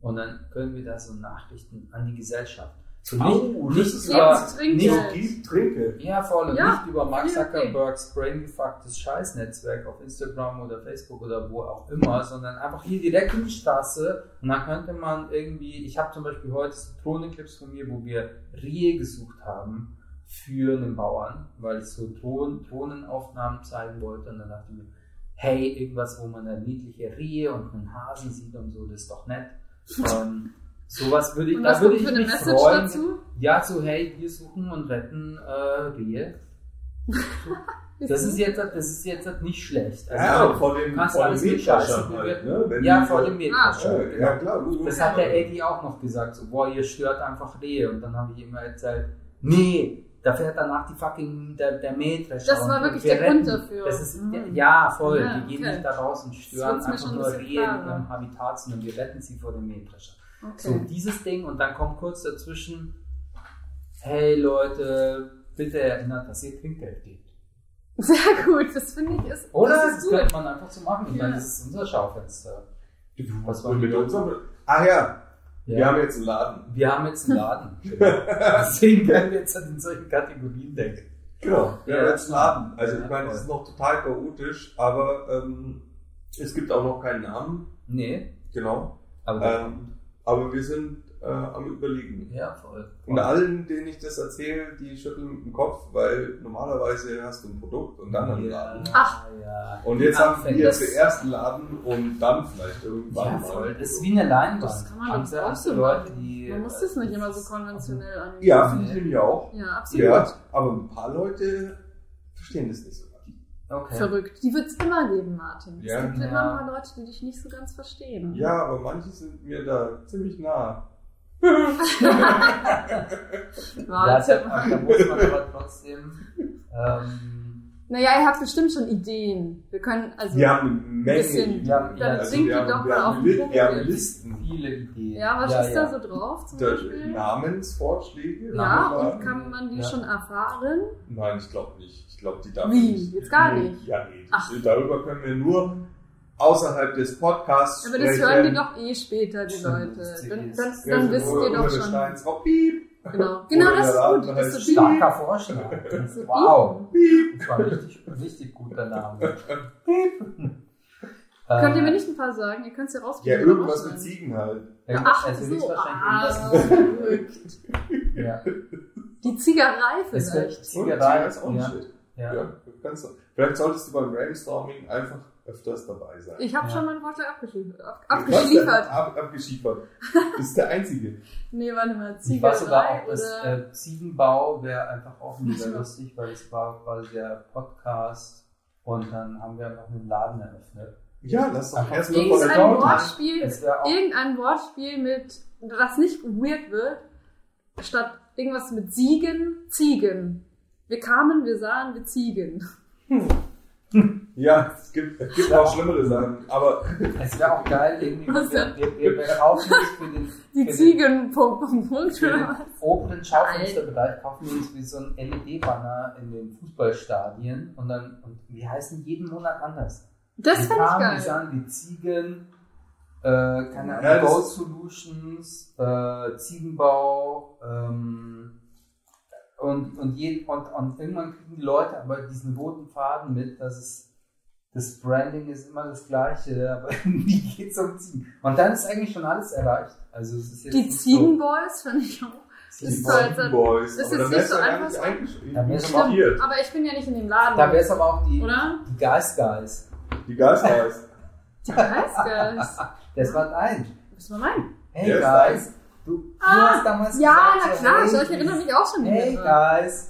und dann können wir da so Nachrichten an die Gesellschaft. So nicht, das nicht über, nicht, trinke. ja, vor allem Ja, nicht über Mark okay, okay. Zuckerbergs braingefucktes Scheißnetzwerk auf Instagram oder Facebook oder wo auch immer, sondern einfach hier direkt in die Straße und dann könnte man irgendwie, ich habe zum Beispiel heute Drohnenclips von mir, wo wir Rehe gesucht haben für einen Bauern, weil ich so Drohnen, Drohnenaufnahmen zeigen wollte und dann dachte ich mir, hey, irgendwas, wo man eine niedliche Rehe und einen Hasen sieht und so, das ist doch nett. ähm, sowas würde ich, Und da würde ich für eine mich Message freuen. dazu? Ja, so, hey, wir suchen und retten äh, Rehe. Das ist jetzt, das ist jetzt nicht schlecht. Also, Ja, vor dem, vor dem alles Mähdrescher halt, ne? Wenn ja, vor dem Ah. Mähdrescher. Ja, ja, klar. Das hat der Eddie auch noch gesagt, so, boah, ihr stört einfach Rehe. Und dann habe ich immer erzählt, nee, da fährt danach die fucking, der, der Mähdrescher. Das war und wirklich wir der Grund retten. dafür. Das ist, Mhm. ja, voll. Ja, die gehen okay. nicht da raus und stören einfach ein nur Rehe in ihrem Habitat, sondern wir retten sie vor dem Mähdrescher. So, Okay. dieses Ding und dann kommt kurz dazwischen, hey Leute, bitte erinnert, dass ihr Trinkgeld gebt. Sehr gut, das finde ich ist. Oder? Das Das, ist gut. könnte man einfach so machen. Ich Ja. meine, das ist unser Schaufenster. Was war Und mit unserem. Ach ja, wir Ja. haben jetzt einen Laden. Wir haben jetzt einen Laden. Deswegen können wir jetzt in solchen Kategorien denken. Genau, wir Ja. haben jetzt einen Laden. Also Ja, ich meine, es ist noch total chaotisch, aber ähm, es gibt auch noch keinen Namen. Nee, Genau. aber Ähm, aber wir sind äh, am Überlegen. Ja, voll. Und allen, denen ich das erzähle, die schütteln mit dem Kopf, weil normalerweise hast du ein Produkt und dann einen Laden. Ach. ja. Und jetzt Ach, haben wir zuerst einen Laden und dann vielleicht irgendwann Ja, mal. voll. Das ist wie eine Leinwand. Das kann man doch auch so Leute, die. Man muss das nicht immer so konventionell angehen. Ja, finde ich nämlich auch. Ja, absolut. Ja, aber ein paar Leute verstehen das nicht so. Okay. Verrückt. Die wird es immer geben, Martin. Ja. es gibt Ja. immer mal Leute, die dich nicht so ganz verstehen. Ja, aber manche sind mir da ziemlich nah. Warte da muss man aber trotzdem. Ähm, Naja, ihr habt bestimmt schon Ideen. Wir können, also. Wir haben eine Menge. bisschen- Ideen. Ja, dann also singt wir doch wir mal haben auf den Punkt. Wir haben. Listen. viele Ideen. Ja, was ja, ist ja. da so drauf zum Da- Beispiel? Namensvorschläge. Ja, und kann man die Ja. schon erfahren? Nein, ich glaube nicht. Ich glaube, die darf Wie? nicht. Jetzt gar Nee, nicht? Ja, nee. Ach. Darüber können wir nur außerhalb des Podcasts Aber das sprechen. hören die doch eh später, die Leute. Dann, dann, dann wisst ihr doch schon. Steins Rock, piep, Genau, genau das ist gut. Das ist so Starker Vorschlag. Wow. Das war ein richtig, richtig guter Name. Könnt ihr mir Äh, nicht ein paar sagen? Ihr könnt es ja Ja, rausfinden. irgendwas mit Ziegen halt. ja, Ach, also so. höchstwahrscheinlich Ah. Ja. Die Ziegerei vielleicht. Ziegerei, ist auch ja. shit. Ja. Ja. Vielleicht solltest du beim Brainstorming einfach öfters dabei sein. Ich habe Ja. schon meinen Vorschlag abgeschliefert. Ab, Was denn? abgeschliefert. Ab, abgeschiefert. Das ist der einzige. Nee, warte mal. Ich war sogar Ziegerei auch äh, Ziegenbau wäre einfach auch mega Ja. lustig, weil es war quasi der Podcast und dann haben wir einfach einen Laden eröffnet. Ja, lass doch erstmal von der. Wortspiel, irgendein Wortspiel mit, das nicht weird wird, statt irgendwas mit Siegen, Ziegen. Wir kamen, wir sahen, wir Ziegen. Ja, es gibt, es gibt auch schlimmere Sachen. Aber Es wäre auch geil, irgendwie, Was wir, wir, wir, wir kaufen das für den, Die für Ziegen, Punkt, Punkt, Punkt, für den oder was? oberen Schaufensterbereich kaufen wir uns wie so ein LED-Banner in den Fußballstadien und dann, und die heißen jeden Monat anders. Das die finde ich Farben, die geil. sahen wie Ziegen, äh, keine Ahnung, Ja, Gold Solutions, äh, Ziegenbau, ähm, und, und, je, und, und irgendwann kriegen die Leute aber diesen roten Faden mit, dass es das Branding ist immer das gleiche, aber wie geht's um Ziegen? Und dann ist eigentlich schon alles erreicht. Also es ist jetzt Die Ziegenboys finde ich auch. So, ist. Also, Boys. das aber ist dann nicht so einfach so. Da wär's aber ich bin ja nicht in dem Laden. Da wäre es aber auch die, Oder? die Geist Guys. Die Geistreis. Die Geistgeist. Das war dein. Was war mein? Hey ist Guys, du, du Ah, hast damals Ja, gesagt, na so, klar, hey, ich erinnere mich auch schon Hey wieder. Guys.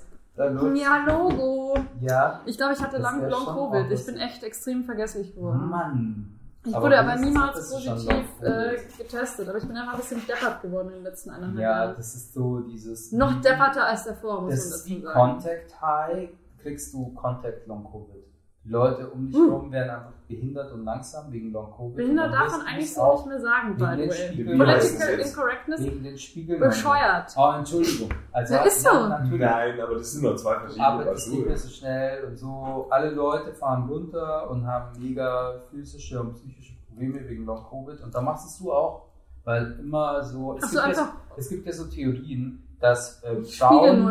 Ja, Logo. Ja, Ich glaube, ich hatte lang Long Covid. Ich bin echt extrem vergesslich geworden. Mann. Ich Aber wurde aber niemals positiv äh, getestet. Aber ich bin einfach ein bisschen deppert geworden in den letzten eineinhalb Ja, Jahren. das ist so dieses. Noch depperter als davor, muss Das man dazu wie sagen. Contact High, kriegst du Contact Long Covid. Die Leute um dich Hm. herum werden einfach behindert und langsam wegen Long Covid. Behindert darf man eigentlich so nicht mehr sagen, by den the way. Political Incorrectness? Wegen den Spiegeln. Bescheuert. Oh, Entschuldigung. Also, Ja, ist so. Natürlich. Nein, aber das sind nur zwei verschiedene nicht mehr Basuren. so schnell und so. Alle Leute fahren runter und haben mega physische und psychische Probleme wegen Long Covid. Und da machst es du auch, weil immer so. Es, Ach so, gibt, ja, einfach es gibt ja so Theorien, dass ähm, Frauen.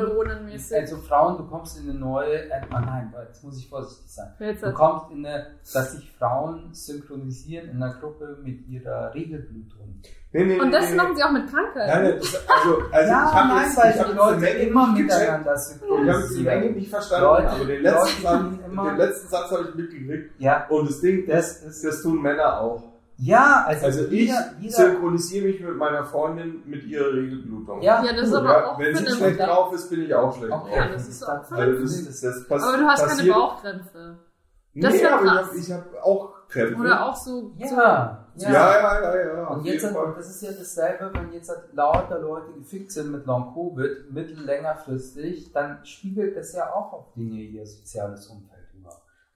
Also Frauen, du kommst in eine neue. Äh, ah nein, jetzt muss ich vorsichtig sein. Du kommst in eine, dass sich Frauen synchronisieren in einer Gruppe mit ihrer Regelblutung. Nee, nee, Und das nee, nee. machen sie auch mit Nein, Krankheiten. nein, das, also, also ich habe jetzt, ich hab die Leute Menge immer miteinander Ich habe die Menge synchronisieren. nicht verstanden, Leute- aber den letzten, Satz, den letzten Satz habe ich mitgekriegt. Ja, Und das Ding, das, das das tun Männer auch. Ja, also, Also ich jeder, jeder, synchronisiere mich mit meiner Freundin mit ihrer Regelblutung. Ja, Ja, das ist aber Ja, auch wenn sie schlecht drauf ist, bin ich auch schlecht Okay, Ja, drauf. das ist auch Also das, ist- das pass Aber du hast keine. Bauchkrämpfe. Das nee, aber ich krass. habe ich hab auch Krämpfe. Oder auch so. Ja, so ja. Ja, ja, ja, ja. Und jetzt, Fall. das ist ja dasselbe, wenn jetzt halt lauter Leute gefickt sind mit Long Covid, mittel längerfristig, dann spiegelt das ja auch auf Dinge ihr soziales Umfeld.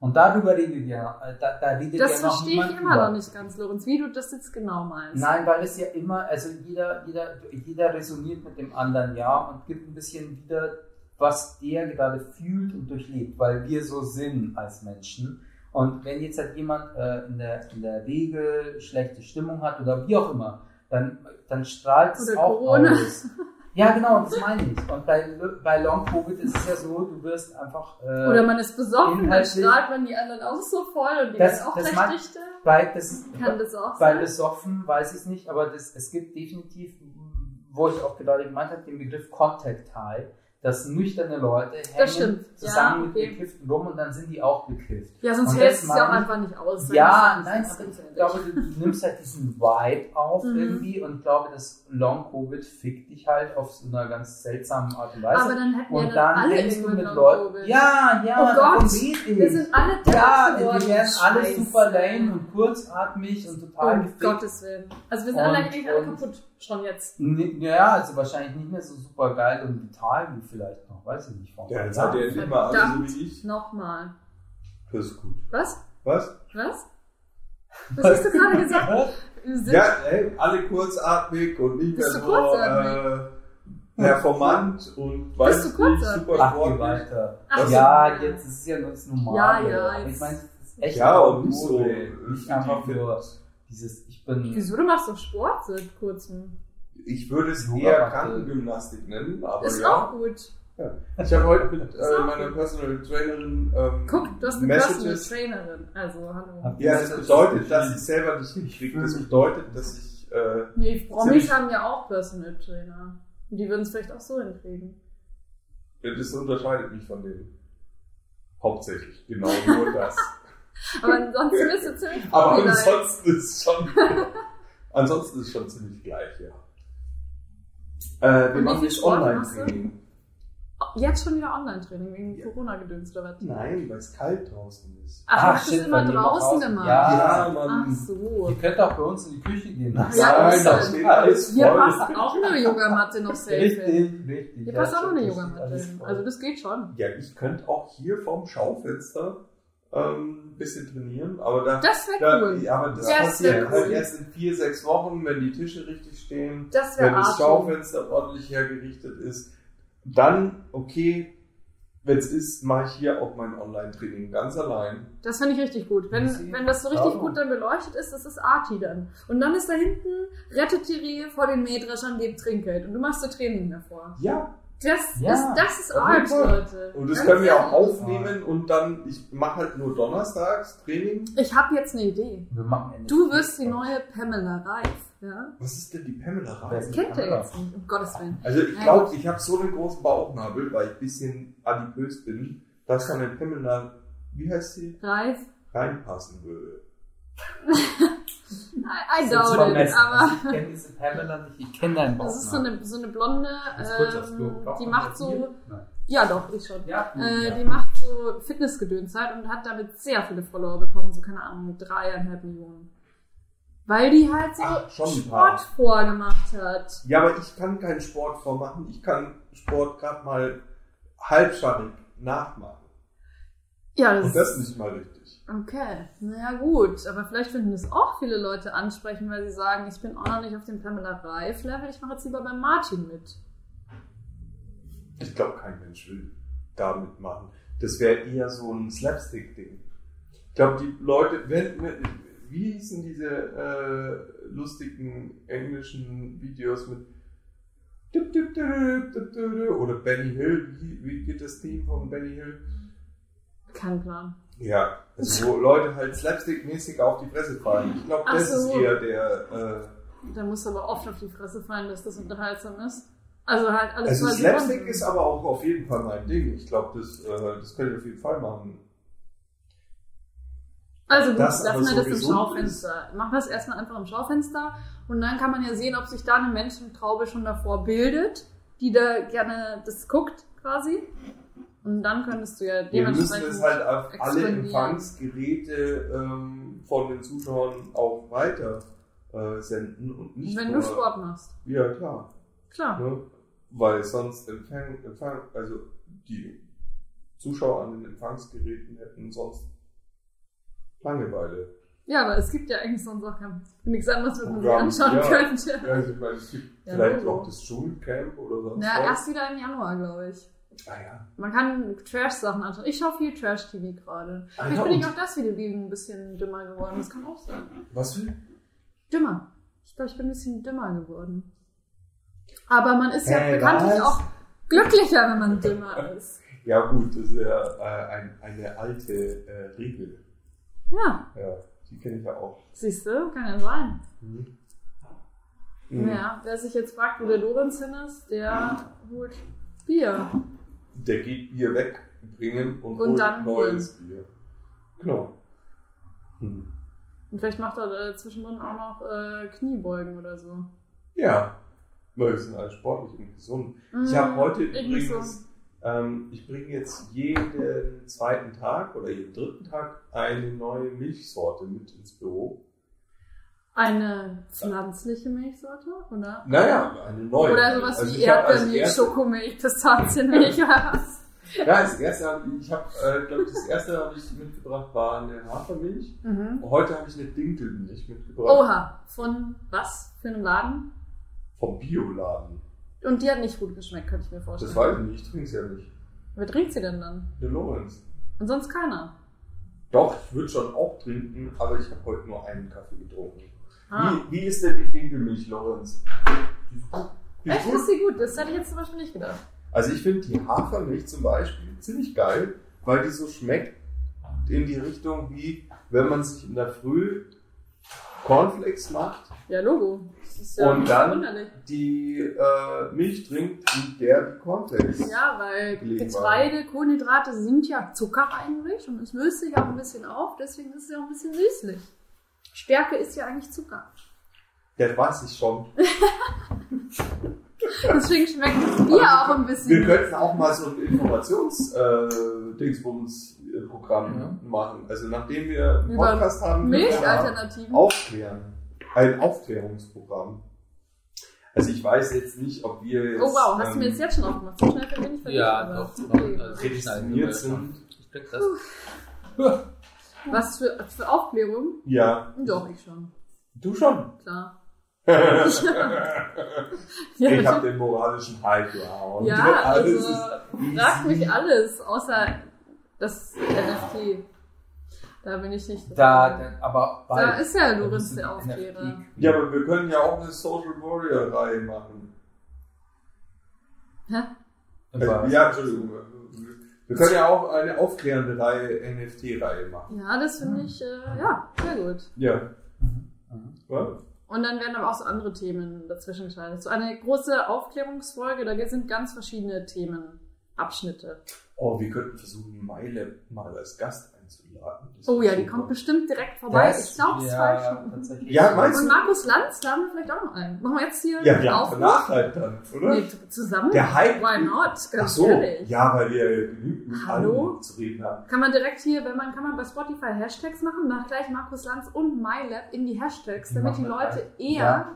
Und darüber redet ja, äh, da, da redet das ja verstehe ich immer über. noch nicht ganz, Lorenz, wie du das jetzt genau meinst. Nein, weil es ja immer, also jeder, jeder, jeder resoniert mit dem anderen ja und gibt ein bisschen wieder, was der gerade fühlt und durchlebt, weil wir so sind als Menschen. Und wenn jetzt halt jemand äh, in, der, in der Regel schlechte Stimmung hat oder wie auch immer, dann, dann strahlt es auch Corona. aus. Ja, genau, das meine ich. Und bei, bei Long Covid ist es ja so, du wirst einfach. Äh, Oder man ist besoffen, dann strahlt man die anderen auch so voll und die Das- auch das gleich mag- dichter. bei, das, Kann das auch Bei sein? besoffen weiß ich es nicht, aber das, es gibt definitiv wo ich auch gerade gemeint habe, den Begriff Contact High, dass nüchterne Leute hängen zusammen Ja, mit okay. Bekifften rum und dann sind die auch bekifft. Ja, sonst Und hält das es ja auch einfach nicht aus. Ja, nein, ich glaube, du, du nimmst halt diesen Vibe auf Mhm. irgendwie und glaube, das Long-Covid fickt dich halt auf so einer ganz seltsamen Art und Weise. Aber dann hätten wir und dann dann alle hängst du mit Leuten. Ja, ja, Oh Gott. Wir sind alle ja, die werden alle super lame und kurzatmig und total Um gefickt. Gottes Willen. Also wir sind alle eigentlich alle kaputt schon jetzt. N- Ja, also wahrscheinlich nicht mehr so super geil und vital wie vielleicht noch, weiß ich nicht. Vor Ja, jetzt ihr Jahren. nicht immer alle so wie ich. Nochmal. Das ist gut. Was? Was? Was? Was hast du gerade gesagt? Ja, ey, alle kurzatmig und nicht mehr Bist so äh, performant und weiß du nicht, super sportlich. Ach so. ja, jetzt ist es ja nur das Normale. Ja, ja, Ich jetzt- meine, es ist echt Ja, und nicht so. Nicht einfach nur dieses, ich bin. Wieso, du machst doch Sport seit kurzem. Ich würde es Yoga eher Krankengymnastik nennen, aber Ist ja. auch gut. Ich habe heute mit äh, meiner. Personal Trainerin ähm, Guck, du hast eine Messages. Personal Trainerin. Also, hallo. Ja, das das bedeutet, dass ich selber nicht hinkriege. Das fühle bedeutet, dass ich. Äh, Nee, Promis haben ja auch Personal Trainer. Und die würden es vielleicht auch so hinkriegen. das unterscheidet mich von denen. Hauptsächlich. Genau nur das. Aber ansonsten bist du ziemlich Aber ansonsten ist es schon. ansonsten ist es schon ziemlich gleich, ja. Äh, wir machen jetzt? Online-Training. Jetzt schon wieder Online-Training wegen Ja. Corona-Gedöns oder was? Nein, weil es kalt draußen ist. Ach, du hast shit, es immer bei mir noch draußen gemacht. Ja. Ja, Ach Mann. so. Ihr könnt auch bei uns in die Küche gehen. Ja, Nein, ist da steht alles Hier voll. passt auch eine Yogamatte noch safe hin. Richtig, richtig. Hier Ja, passt auch noch eine das Yogamatte Also das geht schon. Ja, ich könnte auch hier vorm Schaufenster ähm, ein bisschen trainieren, aber da, Das wäre da cool. ja, aber das Das passiert halt cool. erst in vier, sechs Wochen, wenn die Tische richtig stehen, Das wenn das. Schaufenster ordentlich hergerichtet ist. Dann, okay, wenn es ist, mache ich hier auch mein Online-Training ganz allein. Das finde ich richtig gut. Wenn, Sie- wenn das so richtig Ja. gut dann beleuchtet ist, das ist Arti dann. Und dann ist da hinten, rettet die Rehe vor den Mähdreschern, gebt Trinkgeld. Und du machst da Training davor. Ja, Das Ja, ist, das ist Art. Leute. und das Ganz können wir auch aufnehmen und dann, ich mache halt nur donnerstags Training. Ich habe jetzt eine Idee. Wir machen eine Du wirst die neue Pamela Reif. Ja? Was ist denn die Pamela Reif? ist Kennt ihr jetzt nicht, um Gottes Willen. Also ich glaube, ich habe so einen großen Bauchnabel, weil ich ein bisschen adipös bin, dass von der Pamela, wie heißt sie, Reif? reinpassen würde. I, I ist doubt it, aber Also ich kenne diese Pamela nicht, ich kenne deinen Bauch. das ist so eine, so eine blonde, ähm, die macht so, ja doch, ich schon. Ja, Äh, ja. Die macht so Fitnessgedöns halt und hat damit sehr viele Follower bekommen, so keine Ahnung, dreieinhalb Millionen. Weil die halt so Ach. Sport vorgemacht hat. Ja, aber ich kann keinen Sport vormachen. Ich kann Sport gerade mal halbscharrig nachmachen. Ja, das, Und das nicht mal richtig. Okay, naja gut, aber vielleicht finden das auch viele Leute ansprechen, weil sie sagen, ich bin auch noch nicht auf dem Pamela Reif-Level, ich mache jetzt lieber beim Martin mit. Ich glaube, kein Mensch will da mitmachen. Das wäre eher so ein Slapstick-Ding. Ich glaube, die Leute, wenn, wie hießen diese äh, lustigen englischen Videos mit oder Benny Hill, wie, wie geht das Theme von Benny Hill? Kein Plan. Ja, also wo Leute halt slapstick-mäßig auf die Fresse fallen. Ich glaube, das so. ist eher der. Äh, Da muss aber oft auf die Fresse fallen, dass das unterhaltsam ist. Also halt alles also Slapstick ist aber auch auf jeden Fall mein Ding. Ich glaube, das, äh, das könnte ich auf jeden Fall machen. Also gut, das lassen wir das im Schaufenster. Machen wir es erstmal einfach im Schaufenster und dann kann man ja sehen, ob sich da eine Menschentraube schon davor bildet, die da gerne das guckt quasi. Und dann könntest du ja Wir müssen dementsprechend es halt auf alle. Empfangsgeräte ähm, von den Zuschauern auch weiter äh, senden und nicht Wenn nur, du Sport machst. Ja, klar. Klar. Ne? Weil sonst Empfang, Empfang, also die Zuschauer an den Empfangsgeräten hätten sonst Langeweile. Ja, aber es gibt ja eigentlich sonst auch nichts anderes, was man sich anschauen ja. könnte. Ja, also ich meine, es gibt Ja, vielleicht Logo. auch das Dschungelcamp oder sonst Ja, was. erst wieder im Januar, glaube ich. Ah ja. Man kann Trash-Sachen anschauen. Ich schaue viel Trash-TV gerade. Ah, Vielleicht ja, bin ich auch deswegen ein bisschen dümmer geworden. Das kann auch sein. Was für? Dümmer. Ich glaube, ich bin ein bisschen dümmer geworden. Aber man ist ja Hä, bekanntlich auch glücklicher, wenn man dümmer ist. Ja gut, das ist ja äh, ein, eine alte äh, Regel. Ja, Ja, die kenne ich ja auch. siehst du, kann ja sein. Mhm. Ja, wer sich jetzt fragt, wo der Lorenz hin ist, der holt Bier. Der geht Bier wegbringen und, Und holt dann neues Bier. Genau. Hm. Und vielleicht macht er äh, zwischendrin auch noch äh, Kniebeugen oder so. Ja, weil wir sind alle sportlich und gesund. Ich Mm, habe heute irgendwie übrigens, ähm, ich bringe jetzt jeden zweiten Tag oder jeden dritten Tag eine neue Milchsorte mit ins Büro. Eine pflanzliche Milchsorte, oder? Naja, eine neue. Oder sowas Also wie Erdbeermilch, Schokomilch, Pistazienmilch oder was? Ja, das erste, ich habe, äh, glaube das erste habe ich mitgebracht war eine Hafermilch. Mhm. Heute habe ich eine Dinkelmilch mitgebracht. Oha, von was für einem Laden? Vom Bioladen. Und die hat nicht gut geschmeckt, könnte ich mir vorstellen. Das weiß ich nicht, ich trinke es ja nicht. Wer trinkt sie denn dann? Der Lorenz. Und sonst keiner. Doch, ich würde schon auch trinken, aber ich habe heute nur einen Kaffee getrunken. Ah. Wie, wie ist denn die Dinkelmilch, Lorenz? Die ist gut. Die ist Echt, gut. ist sie gut? Das hätte ich jetzt zum Beispiel nicht gedacht. Also ich finde die Hafermilch zum Beispiel ziemlich geil, weil die so schmeckt in die Richtung wie, wenn man sich in der Früh Cornflakes macht, Ja, Logo. Das ist ja Und dann- die äh, Milch trinkt, in der die Cornflakes. Ja, weil Getreide, Kohlenhydrate sind ja zuckerreich und es löst sich auch ein bisschen auf, deswegen ist es ja auch ein bisschen süßlich. Stärke ist ja eigentlich Zucker. Das weiß ich schon. Deswegen schmeckt das Bier auch ein Wir bisschen. könnten auch mal so ein Informations-Dingsbums-Programm Ja. machen. Also nachdem wir einen Über Podcast haben, können wir Milchalternativen. aufklären. Ein Aufklärungsprogramm. Also ich weiß jetzt nicht, ob wir jetzt, Oh wow, hast du mir ähm, jetzt jetzt schon aufgemacht? So schnell bin ich vergessen. Ja, doch. okay. Also, prädestiniert sind. Ich krieg das. Was für, für Aufklärung? Ja, Doch, ich schon. du schon. Klar. ich Ja, habe den moralischen Highground. Ja, Alles also fragt mich alles, außer das NFT. Da bin ich nicht. Da, da, aber Da bald. ist ja Da Lorenz der die Aufklärer. Ja, aber wir können ja auch eine Social Warrior Reihe machen. Hä? Ja, Entschuldigung. Wir können ja auch eine aufklärende Reihe, NFT-Reihe machen. Ja, das finde ich, äh, ja, sehr gut. Ja. Mhm. Mhm. Ja. Und dann werden aber auch so andere Themen dazwischen geschaltet. So eine große Aufklärungsfolge, da sind ganz verschiedene Themenabschnitte. Oh, wir könnten versuchen, Meile mal als Gast einzuladen. Das Oh ja, die kommt bestimmt direkt vorbei. Das ich glaube, zwei Stunden. tatsächlich- Ja, meinst Und du? Markus Lanz, da haben wir vielleicht auch noch einen. Machen wir jetzt hier Ja, ja, Aufruf? danach halt dann, oder? Nee, zusammen? Der Hype. Why not? Ganz Ach so, ehrlich. ja, weil wir genügend mit Hallo? zu reden haben. Kann man direkt hier, wenn man, kann man bei Spotify Hashtags machen, nach gleich Markus Lanz und MyLab in die Hashtags, damit die wir Leute eher Ja.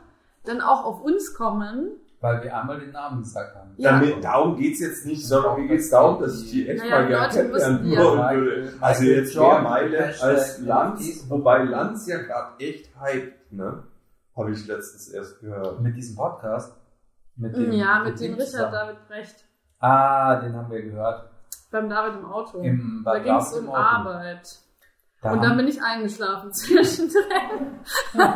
dann auch auf uns kommen. Weil wir einmal den Namen gesagt haben. Ja. Damit, darum geht's jetzt nicht, sondern mir geht's darum, dass ich die echt Naja, mal gerne kennenlernen würde. Also jetzt mehr Meile als Lanz, wobei Lanz ja gerade echt hyped, ne? Habe ich letztens erst gehört. Mit diesem Podcast. Mit dem, ja, mit dem dem Richard zusammen. David Brecht. Ah, den haben wir gehört. Beim David im Auto. Im, da bei ging es David um im Auto. Arbeit. Da Und dann bin ich eingeschlafen zwischendrin.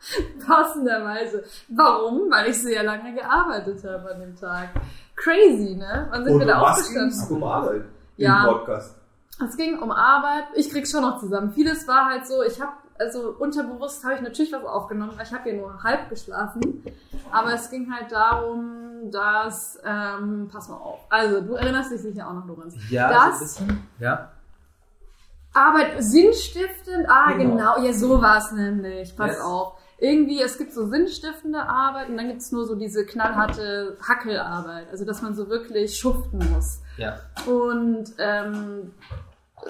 Passenderweise. Warum? Weil ich sehr lange gearbeitet habe an dem Tag. Crazy, ne? Wann sind Und wir da was aufgestanden? ging's um Arbeit Ja. im Podcast? Es ging um Arbeit. Ich krieg's schon noch zusammen. Vieles war halt so, ich habe also unterbewusst habe ich natürlich was aufgenommen, weil ich habe ja nur halb geschlafen. Aber es ging halt darum, dass ähm, pass mal auf. Also du erinnerst dich sicher auch noch, Lorenz. Ja, Das- so ein bisschen. Ja. Arbeit sinnstiftend. Ah, Genau. genau. Ja, so war's nämlich. Pass Yes. auf. Irgendwie, es gibt so sinnstiftende Arbeit und dann gibt's nur so diese knallharte Hackelarbeit. Also, dass man so wirklich schuften muss. Ja. Und ähm,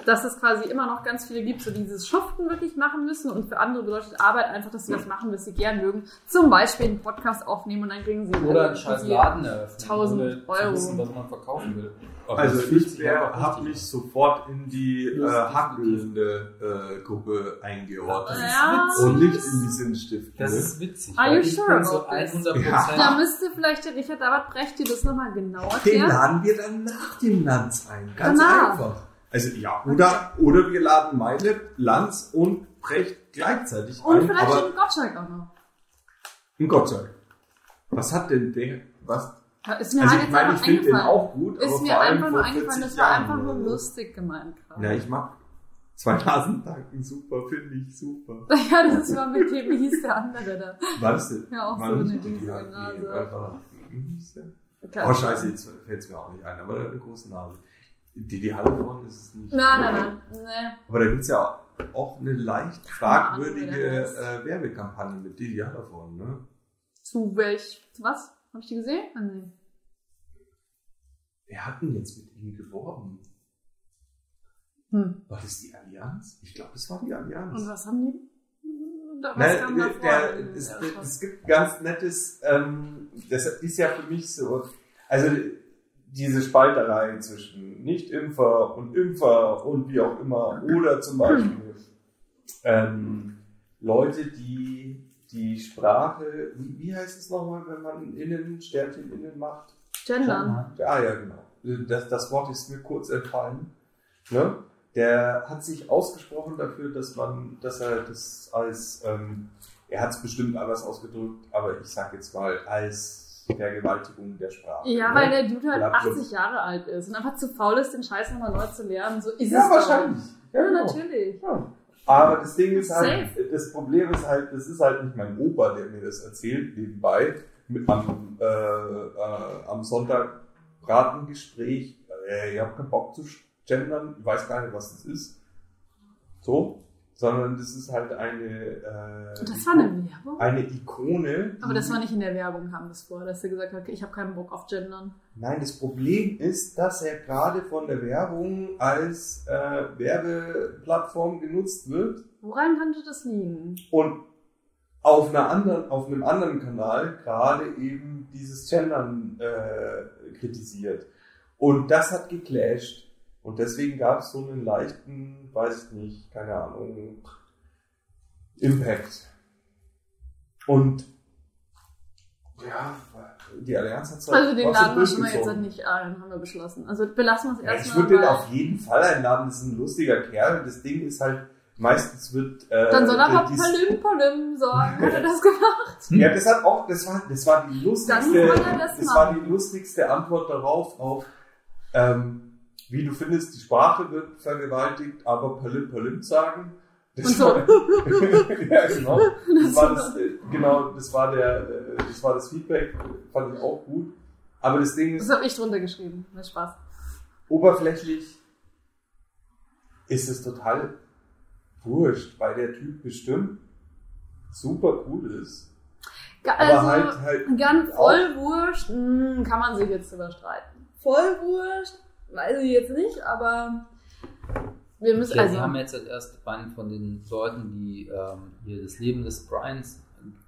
dass es quasi immer noch ganz viele gibt, so dieses Schuften wirklich machen müssen. Und für andere bedeutet Arbeit einfach, dass sie das machen, was sie gern mögen. Zum Beispiel einen Podcast aufnehmen und dann kriegen sie Oder einen scheiß Laden eröffnen. 1000 ohne Euro. Zu wissen, was man verkaufen will. Aber Also ich habe mich sofort in die äh, hackelnde äh, Gruppe eingeordnet. Das ist Ja. witzig. Und nicht in die Sinnstiftung. Das ist witzig. Are you sure so? 100 Da müsste vielleicht der Richard David Brecht dir das nochmal genau Den erklären. laden wir dann nach dem Lanz ein. Ganz Danach. einfach. Also ja, oder, oder wir laden Meile, Lanz und Brecht gleichzeitig Und ein. vielleicht aber den Gottschalk auch noch. ein Gottschalk. Was hat denn der? Was? Ist mir Also halt ich meine, ich finde den auch gut, Ist mir einfach nur eingefallen, 40 das war einfach nur lustig gemeint gerade. Ja, ich mag Zwei Nasentanken, super, finde ich super. Ja, das war mit dem, wie hieß der andere da? War das denn? Ja, auch War so eine riesige Nase. einfach, wie hieß der? Keine Oh, scheiße, jetzt fällt es mir auch nicht ein, aber eine große Nase. Die, die Hallervorden ist es nicht. Nein, nein, nein. Nee. Aber da gibt es ja auch eine leicht fragwürdige der äh, Werbekampagne mit Didi Hallervorden, ne? Zu welch, zu was? Hab ich die gesehen? Ah, nee. Wer hat denn jetzt mit ihm geworben? Hm. War das die Allianz? Ich glaube, es war die Und Allianz. was haben die? Da, was Nein, kam der, vor? der, es, es gibt ganz nettes, ähm, das ist ja für mich so, also diese Spalterei zwischen Nicht-Impfer und Impfer und wie auch immer, oder zum Beispiel ähm, Leute, die die Sprache, wie, wie heißt es nochmal, wenn man innen, Sternchen innen macht? Gendern. Ah ja, genau. Das, das Wort ist mir kurz entfallen. Ne? Der hat sich ausgesprochen dafür, dass man, dass er das als, ähm, er hat es bestimmt anders ausgedrückt, aber ich sag jetzt mal als Vergewaltigung der Sprache. Ja, ne? weil der Dude halt Ja, 80 Jahre alt ist und einfach zu faul ist, den Scheiß nochmal neu zu lernen. So ist ja, es wahrscheinlich. Ja, Ja, genau. natürlich. Ja. Aber das Ding ist halt, Safe. das Problem ist halt, das ist halt nicht mein Opa, der mir das erzählt nebenbei mit am, äh, äh, am Sonntag Bratengespräch. Äh, ich habe keinen Bock zu gendern, ich weiß gar nicht, was das ist. So, sondern das ist halt eine. Äh, Das war eine Werbung? eine Ikone. Aber das war nicht in der Werbung, kam das vor, dass er gesagt hat, ich habe keinen Bock auf Gendern. Nein, das Problem ist, dass er gerade von der Werbung als äh, Werbeplattform genutzt wird. Woran könnte das liegen? und auf, einer anderen, auf einem anderen Kanal gerade eben dieses Gendern äh, kritisiert. Und das hat geclasht. Und deswegen gab es so einen leichten, weiß ich nicht, keine Ahnung, Impact. Und ja, die Allianz hat Also den Laden lassen wir jetzt durchgezogen. nicht ein, haben wir beschlossen. Also belassen wir es Ja, ich erstmal. würde den auf jeden Fall einladen, das ist ein lustiger Kerl. Das Ding ist halt, meistens wird. Äh, Dann soll er aber die- Palim Palim sagen. Hat er das gemacht? Ja, das hat auch, das war, das war die lustigste, das das war die lustigste Antwort darauf, auf, ähm, wie du findest, die Sprache wird vergewaltigt, aber Palim Palim sagen. Das Und so. war, ja, genau. Das Das war das, äh, genau, das war der, äh, das war das Feedback, fand ich auch gut. Aber das Ding Das ist, habe ich drunter geschrieben. Mit Spaß. oberflächlich ist es total wurscht, weil der Typ bestimmt super cool ist. Ga- Aber Also, halt, halt ganz voll wurscht, hm, kann man sich jetzt überstreiten. Voll wurscht, weiß ich jetzt nicht, aber wir müssen, Ja, also, wir haben jetzt als erst einen von den Leuten, die ähm, hier das Leben des Brians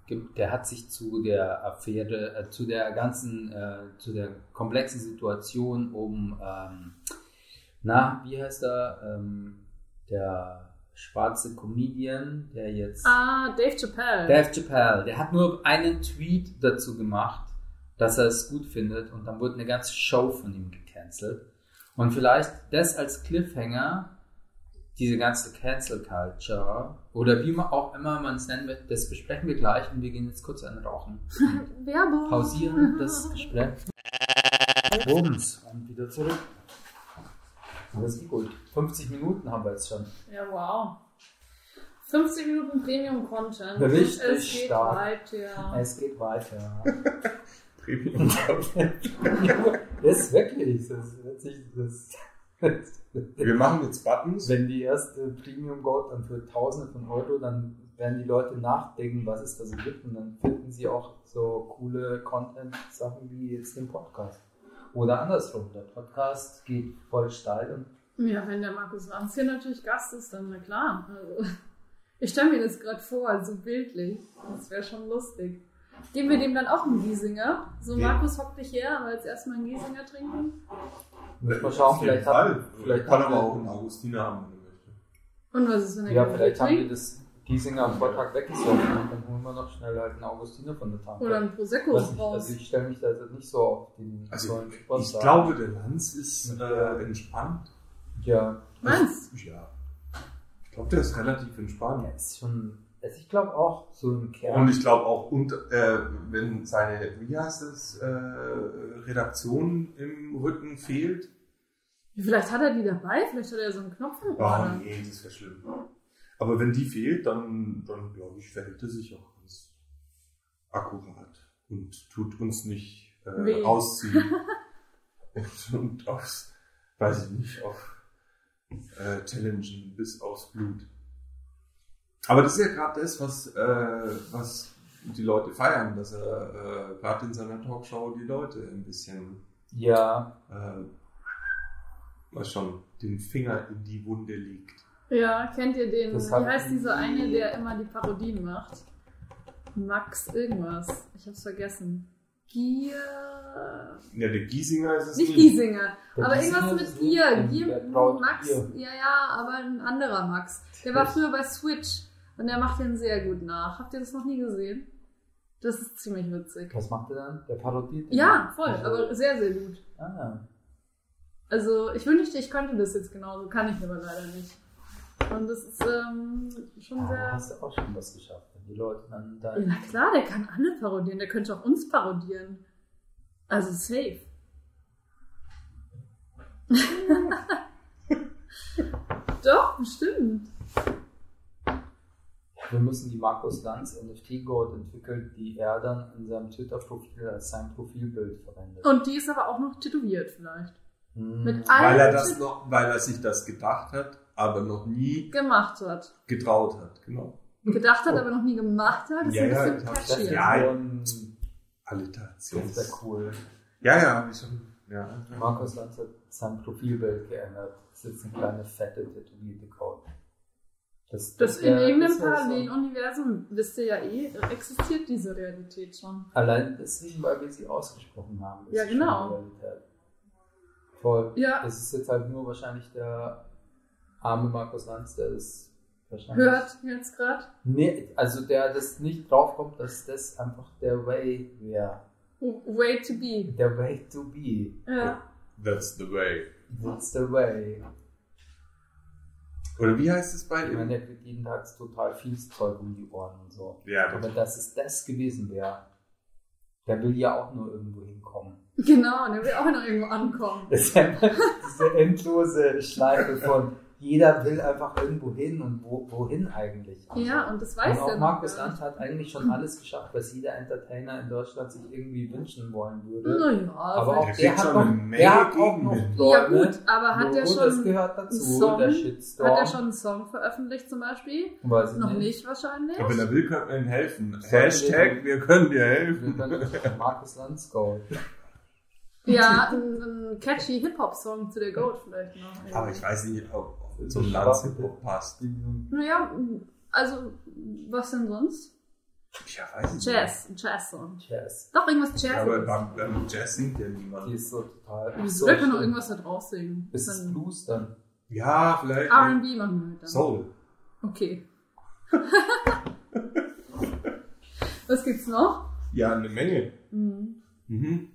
gibt, der hat sich zu der Affäre, äh, zu der ganzen, äh, zu der komplexen Situation um, ähm, na, wie heißt er, ähm, der schwarze Comedian, der jetzt ah, Dave Chappelle. Dave Chappelle, der hat nur einen Tweet dazu gemacht, dass er es gut findet und dann wurde eine ganze Show von ihm gecancelt. Und vielleicht das als Cliffhanger, diese ganze Cancel Culture oder wie man auch immer man es nennen wird, das besprechen wir gleich und wir gehen jetzt kurz einen Rauchen. Werbung. Pausieren das Gespräch. Bums, und wieder zurück. Das geht gut. 50 Minuten haben wir jetzt schon. Ja, wow. 50 Minuten Premium Content. Richtig es geht stark. weiter. Es geht weiter. Premium. Das ist wirklich, das wird sich, das, Wir machen jetzt Buttons. wenn die erste Premium Gold dann für Tausende von Euro, dann werden die Leute nachdenken, was es da so gibt und dann finden sie auch so coole Content-Sachen wie jetzt den Podcast. Oder andersrum, der Podcast geht voll steil und Ja, wenn der Markus Lanz hier natürlich Gast ist, dann na klar. Also, ich stelle mir das gerade vor, so bildlich. Das wäre schon lustig. Geben wir dem dann auch einen Giesinger? So, Ja. Markus hockt dich her, aber jetzt erstmal einen Giesinger trinken. müssen wir schauen, vielleicht haben, vielleicht kann aber wir- auch einen Augustiner haben, wenn du möchtest. Und was ist, wenn er Ja, vielleicht haben wir das Giesinger am Vortag weggesoffen und dann holen wir noch schnell halt einen Augustiner von der Tanke. Oder ein Prosecco raus. also ich stelle mich da jetzt nicht so auf den Also, Ich Sponsor. glaube, der Lanz ist äh, entspannt. ja, Meinst Ja. Ich glaube, der ist relativ entspannt. er ist schon, also ich glaube auch so ein Kern. Und ich glaube auch, und, äh, wenn seine, wie heißt es, äh, Redaktion im Rücken fehlt, Vielleicht hat er die dabei, vielleicht hat er so einen Knopf im Oh, nee, das wäre schlimm. Aber wenn die fehlt, dann, dann glaube ich, verhält er sich auch ganz akkurat und tut uns nicht äh, ausziehen. und, und aufs, weiß ich nicht, auf äh, challengen bis aufs Blut. Aber das ist ja gerade das, was, äh, was die Leute feiern, dass er äh, gerade in seiner Talkshow die Leute ein bisschen Ja, äh, was schon den Finger in die Wunde legt. Ja, kennt ihr den? Das Wie heißt dieser eine, der immer die Parodien macht? Max irgendwas. Ich hab's vergessen. Gier. Ja, der Giesinger ist es Nicht Giesinger, Der aber Giesinger irgendwas mit Gier. Gier Max. Ja, ja, aber ein anderer Max. Der war früher bei Switch und der macht den sehr gut nach. Habt ihr das noch nie gesehen? Das ist ziemlich witzig. was macht er dann? Der parodiert den? Ja, voll, Also- aber sehr, sehr gut. Ah, Also ich wünschte, ich könnte das jetzt genauso, kann ich aber leider nicht. Und das ist ähm, schon ja, du sehr. hast du auch schon was geschafft. Wenn die Leute dann da. Ja, na klar, der kann alle parodieren. Der könnte auch uns parodieren. Also safe. Doch, bestimmt. Wir müssen die Markus Lanz NFT Gold entwickeln, die er dann in seinem Twitter-Profil als sein Profilbild verwendet. Und die ist aber auch noch tätowiert vielleicht. Hm. mit Weil er das noch, weil er sich das gedacht hat, aber noch nie Gemacht hat. getraut hat. Genau. Gedacht hat, aber noch nie gemacht hat. Das Ja, ist ja, ein bisschen hab's- catchy. das- ja, Alliteration. das wäre cool. Ja, ja, hab ich schon. Ja. Markus Lanz hat sein Profilbild geändert. Das ist jetzt eine kleine fette tätowierte Code. Das, Das in wär- irgendeinem das wär so- Paralleluniversum, wisst ihr ja eh, existiert diese Realität schon. Allein deswegen, weil wir sie ausgesprochen haben. ist Ja, genau. Voll. Ja. Es ist jetzt halt nur wahrscheinlich der arme Markus Lanz, der das wahrscheinlich. Hört jetzt gerade. Nee, also der das nicht draufkommt, dass das einfach der Way wäre. Way to be. Der Way to be. Ja. That's the way. That's the way. Oder wie heißt es bei Ich meine, ihm? der kriegt jeden Tag total viel Zeug um die Ohren und so. Ja, Aber das, dass es das gewesen wäre, der will ja auch nur irgendwo hinkommen. Genau, der will auch noch irgendwo ankommen. Das ist einfach diese endlose Schleife von jeder will einfach irgendwo hin und wo, wohin eigentlich. Ja, und das weiß und auch Markus nicht. Lanz hat eigentlich schon alles geschafft, was jeder Entertainer in Deutschland sich irgendwie wünschen wollen würde. Naja, Aber auch Der der hat schon noch, der hat auch noch Gegenwind. ja gut, aber hat der Nur schon, das gehört dazu, einen Song? der Shitstorm. hat er schon einen Song veröffentlicht zum Beispiel? Weiß ich Noch nicht wahrscheinlich. aber wenn er will, können wir ihm helfen. Sollte Hashtag, wir- können dir Wir helfen. Markus Lanz Gold. Ja, ein, ein catchy Hip-Hop-Song zu der Goat vielleicht noch. Aber ich weiß nicht, ob ob zum Ich Lanz warte. Hip-Hop passt. Naja, also, was denn sonst? Ja, weiß ich Jazz, ein Jazz-Song. Jazz. Doch, irgendwas nicht. Ja, aber Jazz. beim, beim Jazz singt ja Die niemand. ist so total. Wieso so kann noch irgendwas da draus singen? Ist es Dann Blues dann? Ja, vielleicht. R&B machen wir halt dann. Soul. Okay. Was gibt's noch? Ja, eine Menge. Mhm. Mhm.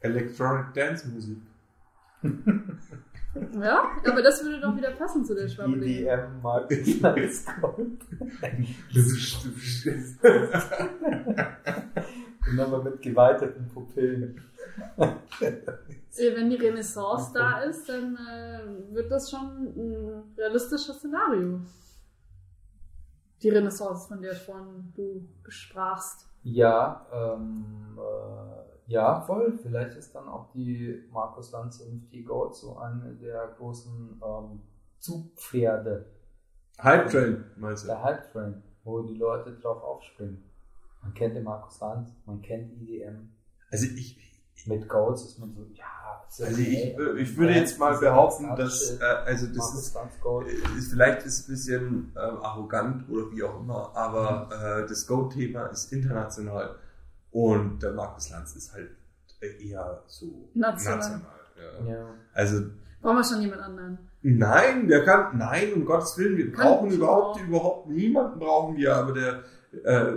Electronic Dance Musik. Ja, aber das würde doch wieder passen zu der Schwabbeligen. EDM Markus Lanz Gold. Und aber mit geweiteten Pupillen. Wenn die Renaissance da ist, dann äh, wird das schon ein realistisches Szenario. Die Renaissance, von der vorhin du sprachst. Ja, ähm, äh, ja, voll. Vielleicht ist dann auch die Markus Lanz NFT Gold so eine der großen ähm, Zugpferde, Hype Train, meinst du? der Hype-Train, wo die Leute drauf aufspringen. Man kennt den Markus Lanz, man kennt EDM. Also ich, Mit Golds ist man so, ja, also ich, okay. ich würde jetzt mal behaupten, dass, äh, also das Markus ist, Lanz Gold. ist vielleicht ist es ein bisschen ähm, arrogant oder wie auch immer, aber äh, das Go-Thema ist international und der Markus Lanz ist halt eher so National. national ja. Ja. Also Brauchen wir schon jemand anderen? Nein, der kann, nein, um Gottes Willen, wir brauchen überhaupt, auch. überhaupt niemanden brauchen wir, aber der äh,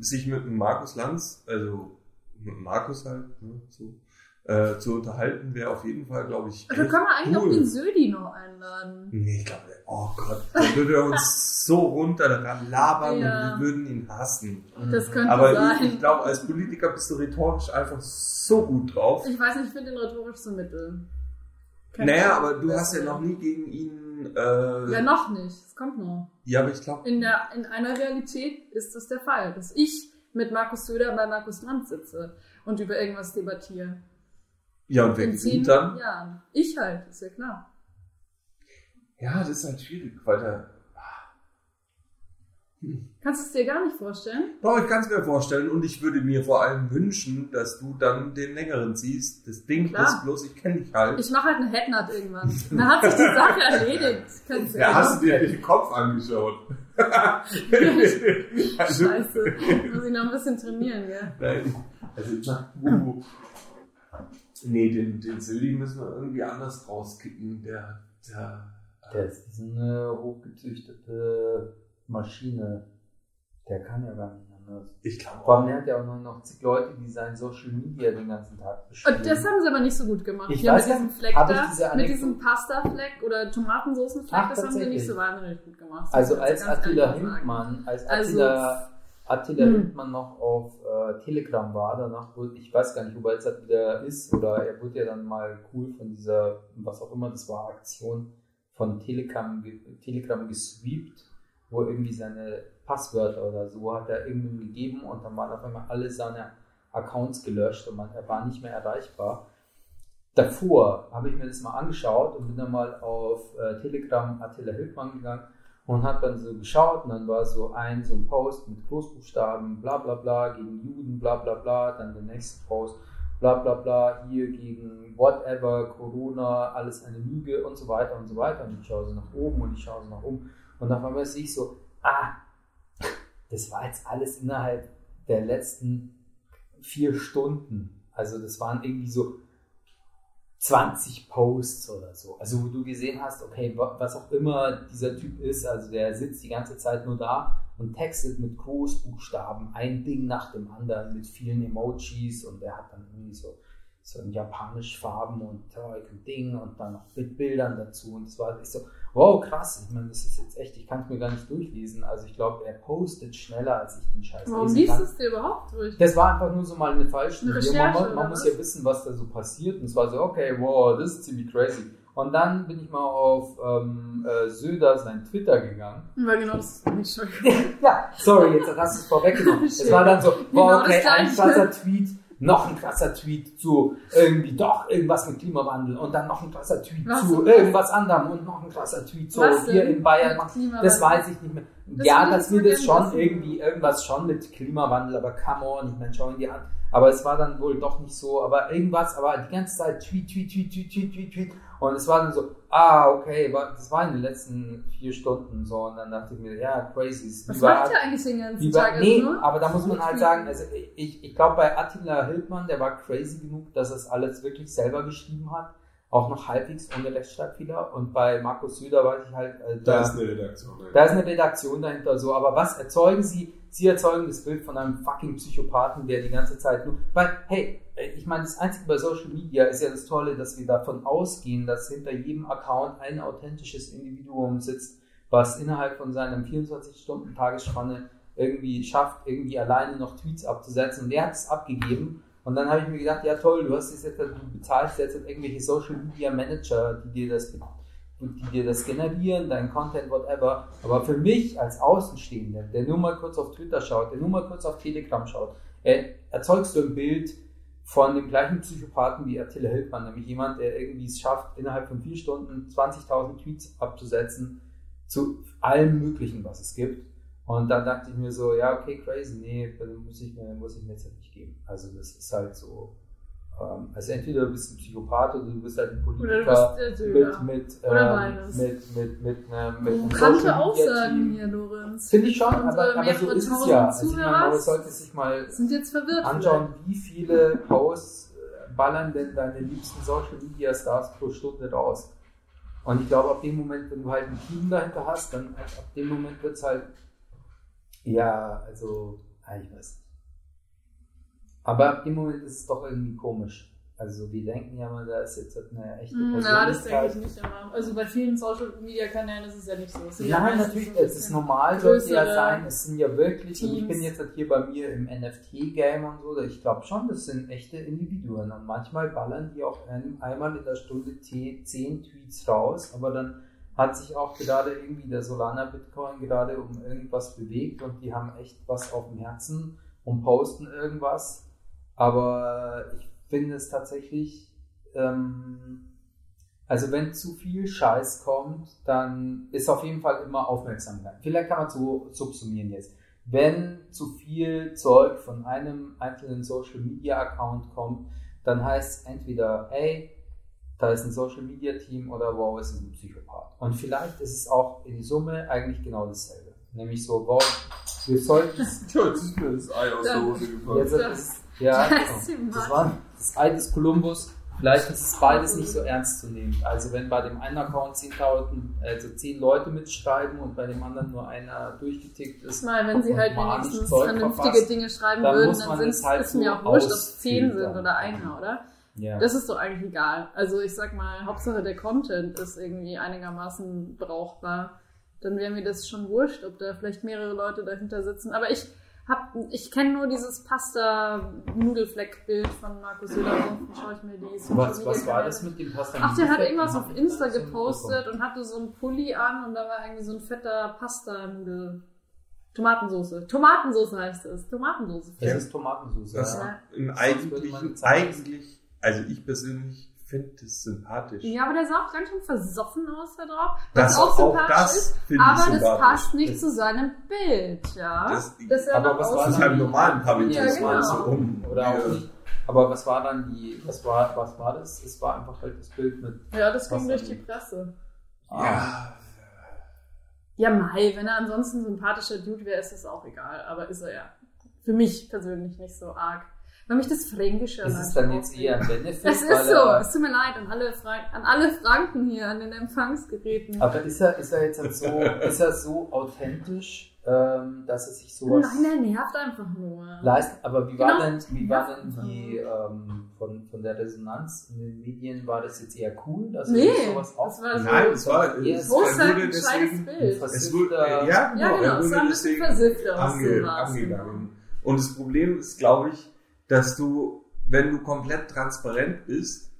sich mit dem Markus Lanz, also mit Markus halt, ne, so, äh, zu unterhalten, wäre auf jeden Fall, glaube ich. Da können wir eigentlich cool. auch den Södi noch einladen. Nee, ich glaube, oh Gott, der würde uns so runter daran labern Ja. und wir würden ihn hassen. Das könnte Aber sein. ich, ich glaube, als Politiker bist du rhetorisch einfach so gut drauf. Ich weiß nicht, ich finde den rhetorisch so mittel. Keine Naja, aber du hast ja noch nie gegen ihn. Äh, Ja, noch nicht. Es kommt noch. ja, aber ich glaube. In, der, in einer Realität ist das der Fall, dass ich mit Markus Söder bei Markus Land sitze und über irgendwas debattiere. Ja, und wer In gewinnt dann? Jahren. Ich halt, ist ja klar. Ja, das ist halt schwierig, weil der. Kannst du es dir gar nicht vorstellen? Doch, ich kann es mir vorstellen und ich würde mir vor allem wünschen, dass du dann den längeren ziehst. Das Ding Klar. ist bloß, ich kenne dich halt. Ich mache halt eine Headnut irgendwann. Dann hat sich die Sache erledigt. Kannst du Ja, hast du dir den Kopf angeschaut? Scheiße. Muss ich noch ein bisschen trainieren, gell? Nein, also ich sag, nee, den, den Sildi müssen wir irgendwie anders rauskicken. Der, der, Der ist diese hochgezüchtete Maschine. Der kann ja gar nicht anders. ich glaube Vor allem der hat ja auch nur noch zig Leute, die sein Social Media den ganzen Tag bespielen. Und das haben sie aber nicht so gut gemacht. Ich Hier weiß mit diesem nicht, Fleck da, diese mit diesem Pasta-Fleck oder Tomatensoßenfleck, das haben sie nicht so wahnsinnig gut gemacht. Das Also als Attila. Hindmann, als Also- Attila, Hm. Hindmann noch auf äh, Telegram war, danach wurde, ich weiß gar nicht, ob er jetzt halt wieder ist oder er wurde ja dann mal cool von dieser, was auch immer das war, Aktion von Telegram, Telegram gesweept, wo irgendwie seine Passwörter oder so hat er irgendwann gegeben und dann waren auf einmal alle seine Accounts gelöscht und man, er war nicht mehr erreichbar. Davor habe ich mir das mal angeschaut und bin dann mal auf äh, Telegram Attila Hildmann gegangen und habe dann so geschaut und dann war so ein so ein Post mit Großbuchstaben, bla bla bla, gegen Juden, bla bla bla, dann der nächste Post, bla bla bla, hier gegen whatever, Corona, alles eine Lüge und so weiter und so weiter. Und ich schaue so nach oben und ich schaue so nach oben und auf einmal sehe ich so, ah, das war jetzt alles innerhalb der letzten vier Stunden. Also das waren irgendwie so 20 Posts oder so. Also wo du gesehen hast, okay, wa- was auch immer dieser Typ ist, also der sitzt die ganze Zeit nur da und textet mit Großbuchstaben ein Ding nach dem anderen mit vielen Emojis und der hat dann irgendwie so, so in japanisch Farben und Ding und dann noch mit Bildern dazu und das war echt so, wow, krass, ich meine, das ist jetzt echt, ich kann es mir gar nicht durchlesen, also ich glaube, er postet schneller, als ich den Scheiß Warum lesen liest es dir überhaupt durch? Das war einfach nur so mal eine Fallstudie. Eine man, Recherche, man oder muss ja wissen, was da so passiert. Und es war so, okay, wow, das ist ziemlich crazy. Und dann bin ich mal auf ähm, äh, Söder sein Twitter gegangen. Weil genau das. Ja, sorry, jetzt hast du es vorweggenommen. es war dann so, Genau wow, okay, ein krasser Tweet, noch ein krasser Tweet zu irgendwie doch irgendwas mit Klimawandel und dann noch ein krasser Tweet Was zu irgendwas anderem und noch ein krasser Tweet so Was hier in Bayern. Das weiß ich nicht mehr. Das ja, will ich dass wir jetzt das schon irgendwie, irgendwas schon mit Klimawandel, aber come on, ich meine, schau ihn dir an. Aber es war dann wohl doch nicht so, aber irgendwas, aber die ganze Zeit Tweet, Tweet, Tweet, Tweet, Tweet, Tweet, Tweet. Und es war dann so, ah, okay, das war in den letzten vier Stunden so. Und dann dachte ich mir, ja, crazy. ist Was lieber- macht ihr eigentlich den ganzen Lieber, Tag? Nee, nur aber da muss man halt sagen, also ich, ich glaube bei Attila Hildmann, der war crazy genug, dass er es alles wirklich selber geschrieben hat. Auch noch halbwegs ohne Rechtschreibfehler. Und bei Markus Söder weiß ich halt, äh, Da ist eine Redaktion. ne? da ist eine Redaktion dahinter so, aber was erzeugen sie? Sie erzeugen das Bild von einem fucking Psychopathen, der die ganze Zeit nur. Weil, hey, ich meine, das Einzige bei Social Media ist ja das Tolle, dass wir davon ausgehen, dass hinter jedem Account ein authentisches Individuum sitzt, was innerhalb von seinem 24-Stunden-Tagesspanne irgendwie schafft, irgendwie alleine noch Tweets abzusetzen. Und der hat es abgegeben. Und dann habe ich mir gedacht, ja toll, du hast jetzt, du bezahlst jetzt irgendwelche Social Media Manager, die dir das die dir das generieren, dein Content, whatever. Aber für mich als Außenstehender, der nur mal kurz auf Twitter schaut, der nur mal kurz auf Telegram schaut, äh, erzeugst du ein Bild von dem gleichen Psychopathen wie Attila Hildmann, nämlich jemand, der irgendwie es schafft, innerhalb von vier Stunden 20.000 Tweets abzusetzen zu allem Möglichen, was es gibt. Und dann dachte ich mir so, ja, okay, crazy, nee, dann muss ich mir, muss ich mir jetzt halt nicht geben. Also das ist halt so, ähm, also entweder du bist ein Psychopath oder du bist halt ein Politiker mit, mit, ähm, beides. mit, mit, mit, ähm, mit Social Media Aussagen hier, Lorenz. Finde ich schon, aber, Unsere aber so ist es ja. Also ich meine, man sollte sich mal anschauen, wie viele Posts äh, ballern denn deine liebsten Social Media Stars pro Stunde raus. Und ich glaube, ab dem Moment, wenn du halt ein Team dahinter hast, dann halt ab dem Moment wird es halt, ja, also, ich weiß nicht. Aber ab dem Moment ist es doch irgendwie komisch. Also wir denken ja mal, da ist jetzt eine echte Mm, Ja, das denke ich Persönlichkeit. nicht immer. Also bei vielen Social Media Kanälen ist es ja nicht so. Es meistens natürlich, so es ist normal, sollte ja sein. Es sind ja wirklich, und ich bin jetzt halt hier bei mir im NFT-Game und so, ich glaube schon, das sind echte Individuen. Und manchmal ballern die auch ein, einmal in der Stunde T- 10 Tweets raus, aber dann hat sich auch gerade irgendwie der Solana Bitcoin gerade um irgendwas bewegt und die haben echt was auf dem Herzen und posten irgendwas. Aber ich finde es tatsächlich, ähm, also wenn zu viel Scheiß kommt, dann ist auf jeden Fall immer Aufmerksamkeit. Vielleicht kann man so subsumieren jetzt. Wenn zu viel Zeug von einem einzelnen Social Media Account kommt, dann heißt es entweder, hey, da ist ein Social Media Team oder wow, es ist ein Psychopath. Und vielleicht ist es auch in Summe eigentlich genau dasselbe. Nämlich so, wow, wir sollten Tja, jetzt ist mir das Ei aus der Hose gefallen. Jetzt Das- ist, ja, das das war das Ei des Kolumbus. Vielleicht ist es beides nicht so ernst zu nehmen. Also wenn bei dem einen Account 10.000, also 10 Leute mitschreiben und bei dem anderen nur einer durchgetickt ist, Mal, wenn sie halt wenigstens Zeug vernünftige verfasst, Dinge schreiben dann würden, dann sind es halt ist mir so auch wurscht, ob es 10 sind oder einer, oder? Ja. Das ist doch eigentlich egal. Also ich sag mal, Hauptsache der Content ist irgendwie einigermaßen brauchbar. Dann wäre mir das schon wurscht, ob da vielleicht mehrere Leute dahinter sitzen. Aber ich hab, ich kenne nur dieses Pasta-Nudelfleck-Bild von Markus Söder. Ansonsten schaue ich mir die Social was, was war Kanäle das mit dem Pasta? Ach, der hat irgendwas auf Insta gepostet und hatte so einen Pulli an und da war irgendwie so ein fetter Pasta-Nudel. Tomatensoße. Tomatensoße heißt es. Tomatensoße. Das ist Tomatensauce. Das ja. im eigentlichen, eigentlich, also ich persönlich finde das sympathisch. Ja, aber der sah auch ganz schön versoffen aus da drauf. Das Was auch auch sympathisch das ist, aber das passt nicht Das- zu seinem Bild, ja. Das- Dass er aber was war Das halt im normalen Habitus Ja, genau. so rum. Oder auch Ja. nicht. Aber was war dann die, was war, was war das? Es war einfach halt das Bild mit. Ja, das ging durch die Presse. Ja, Ja, Mai, wenn er ansonsten ein sympathischer Dude wäre, ist das auch egal. Aber ist er ja für mich persönlich nicht so arg. Weil mich das Fränkische Ist allein es dann jetzt eher ein Benefit? Es ist so. er- Es tut mir leid an alle, Frank an alle Franken hier, an den Empfangsgeräten. Aber ist er, ist er jetzt halt so, ist er so authentisch, ähm, dass er sich sowas Nein, der nervt einfach nur. leistet? Aber wie war Genau. denn, wie war denn die ähm, von, von der Resonanz in den Medien? War das jetzt eher cool, dass Nee, er sich sowas das auf? war. Nein, es war, es ist wurde ein deswegen, Bild. es wurde, ja, genau, Ja, genau, er es wurde sah ein bisschen deswegen versifft aus, ange, angegangen. Und das Problem ist, glaube ich, dass du, wenn du komplett transparent bist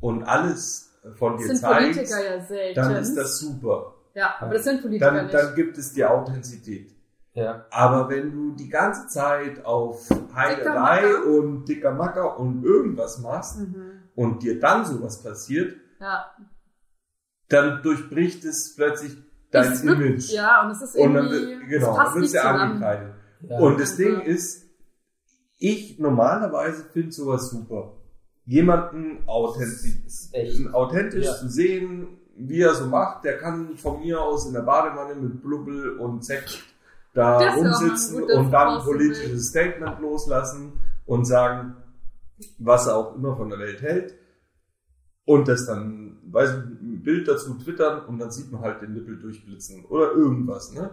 und alles von Das dir sind zeigst, Politiker ja selten. dann ist das super. ja, aber das sind Politiker Dann, nicht. dann gibt es die Authentizität. Ja. Aber wenn du die ganze Zeit auf Macker. und dicker Macker und irgendwas machst mhm. und dir dann sowas passiert, Ja, dann durchbricht es plötzlich dein Es wird- Image. ja, und es ist und dann irgendwie, wird, genau, es dann passt wird nicht es ja zusammen. angekreidet. ja. Und das Also- Ding ist, ich normalerweise finde sowas super. Jemanden authentisch, authentisch Ja. zu sehen, wie er so macht, der kann von mir aus in der Badewanne mit Blubbel und Sekt da Das rumsitzen und dann ein politisches Statement loslassen und sagen, was er auch immer von der Welt hält. Und das dann, weiß ich, ein Bild dazu twittern und dann sieht man halt den Nippel durchblitzen oder irgendwas, ne?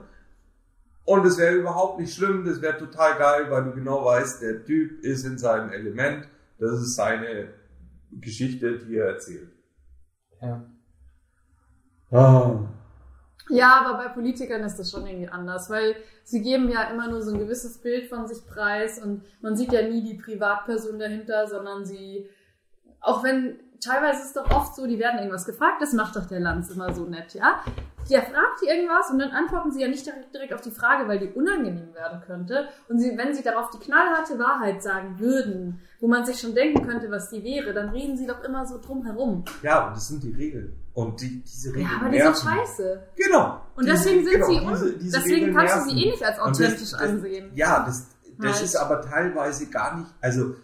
Und es wäre überhaupt nicht schlimm, das wäre total geil, weil du genau weißt, der Typ ist in seinem Element, das ist seine Geschichte, die er erzählt. Ja. Ah. Ja, aber bei Politikern ist das schon irgendwie anders, weil sie geben ja immer nur so ein gewisses Bild von sich preis und man sieht ja nie die Privatperson dahinter, sondern sie, auch wenn, teilweise ist es doch oft so, die werden irgendwas gefragt, das macht doch der Lanz immer so nett, ja? Der fragt die irgendwas und dann antworten sie ja nicht direkt, auf die Frage, weil die unangenehm werden könnte. Und sie, wenn sie darauf die knallharte Wahrheit sagen würden, wo man sich schon denken könnte, was die wäre, dann reden sie doch immer so drum herum. Ja, und das sind die Regeln. Und die, diese Regeln Ja, aber die sind scheiße. Genau. Und deswegen sind genau, sie un diese- diese deswegen kannst du sie eh nicht als Und das- authentisch das- ansehen. Ja, das, das Halt. ist aber teilweise gar nicht, also,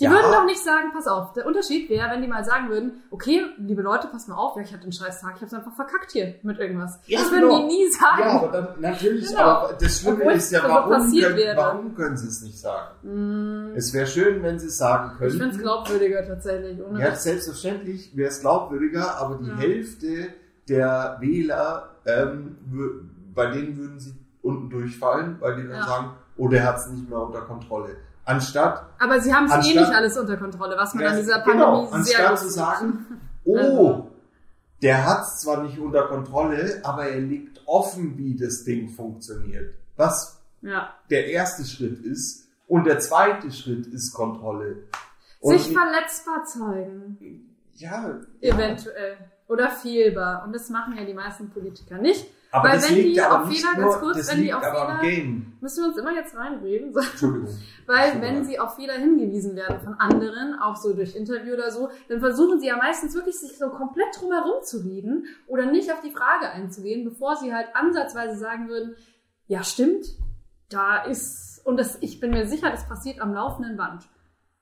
Die ja, würden doch nicht sagen, pass auf, der Unterschied wäre, wenn die mal sagen würden, okay, liebe Leute, pass mal auf, ja, ich hatte einen scheiß Tag, ich hab's einfach verkackt hier mit irgendwas. Ja, das würden genau. die nie sagen. Ja, aber dann natürlich, Genau. aber das Schlimme Obwohl ist ja, es warum, können, warum können sie es nicht sagen? Mm, Es wäre schön, wenn sie es sagen ich könnten. find's glaubwürdiger tatsächlich. Ohne Ja, selbstverständlich wäre es glaubwürdiger, aber die Ja. Hälfte der Wähler, ähm, bei denen würden sie unten durchfallen, weil die dann Ja. sagen, oh, der hat es nicht mehr unter Kontrolle. Anstatt, Aber sie haben es eh nicht alles unter Kontrolle, was man Ja, an dieser Pandemie genau, sehr anstatt zu sagen, oh, Also. der hat es zwar nicht unter Kontrolle, aber er legt offen, wie das Ding funktioniert. Was Ja. der erste Schritt ist. Und der zweite Schritt ist Kontrolle. Und Sich verletzbar zeigen, ja, ja, eventuell. Oder fehlbar. Und das machen ja die meisten Politiker nicht. Aber weil das wenn liegt die aber auf Fehler, nur, ganz kurz, das wenn die auf aber Fehler-. Müssen wir uns immer jetzt reinreden? Entschuldigung. Weil wenn sie auf Fehler hingewiesen werden von anderen, auch so durch Interview oder so, dann versuchen sie ja meistens wirklich sich so komplett drumherum zu reden oder nicht auf die Frage einzugehen, bevor sie halt ansatzweise sagen würden, ja stimmt, da ist, und das, ich bin mir sicher, das passiert am laufenden Band.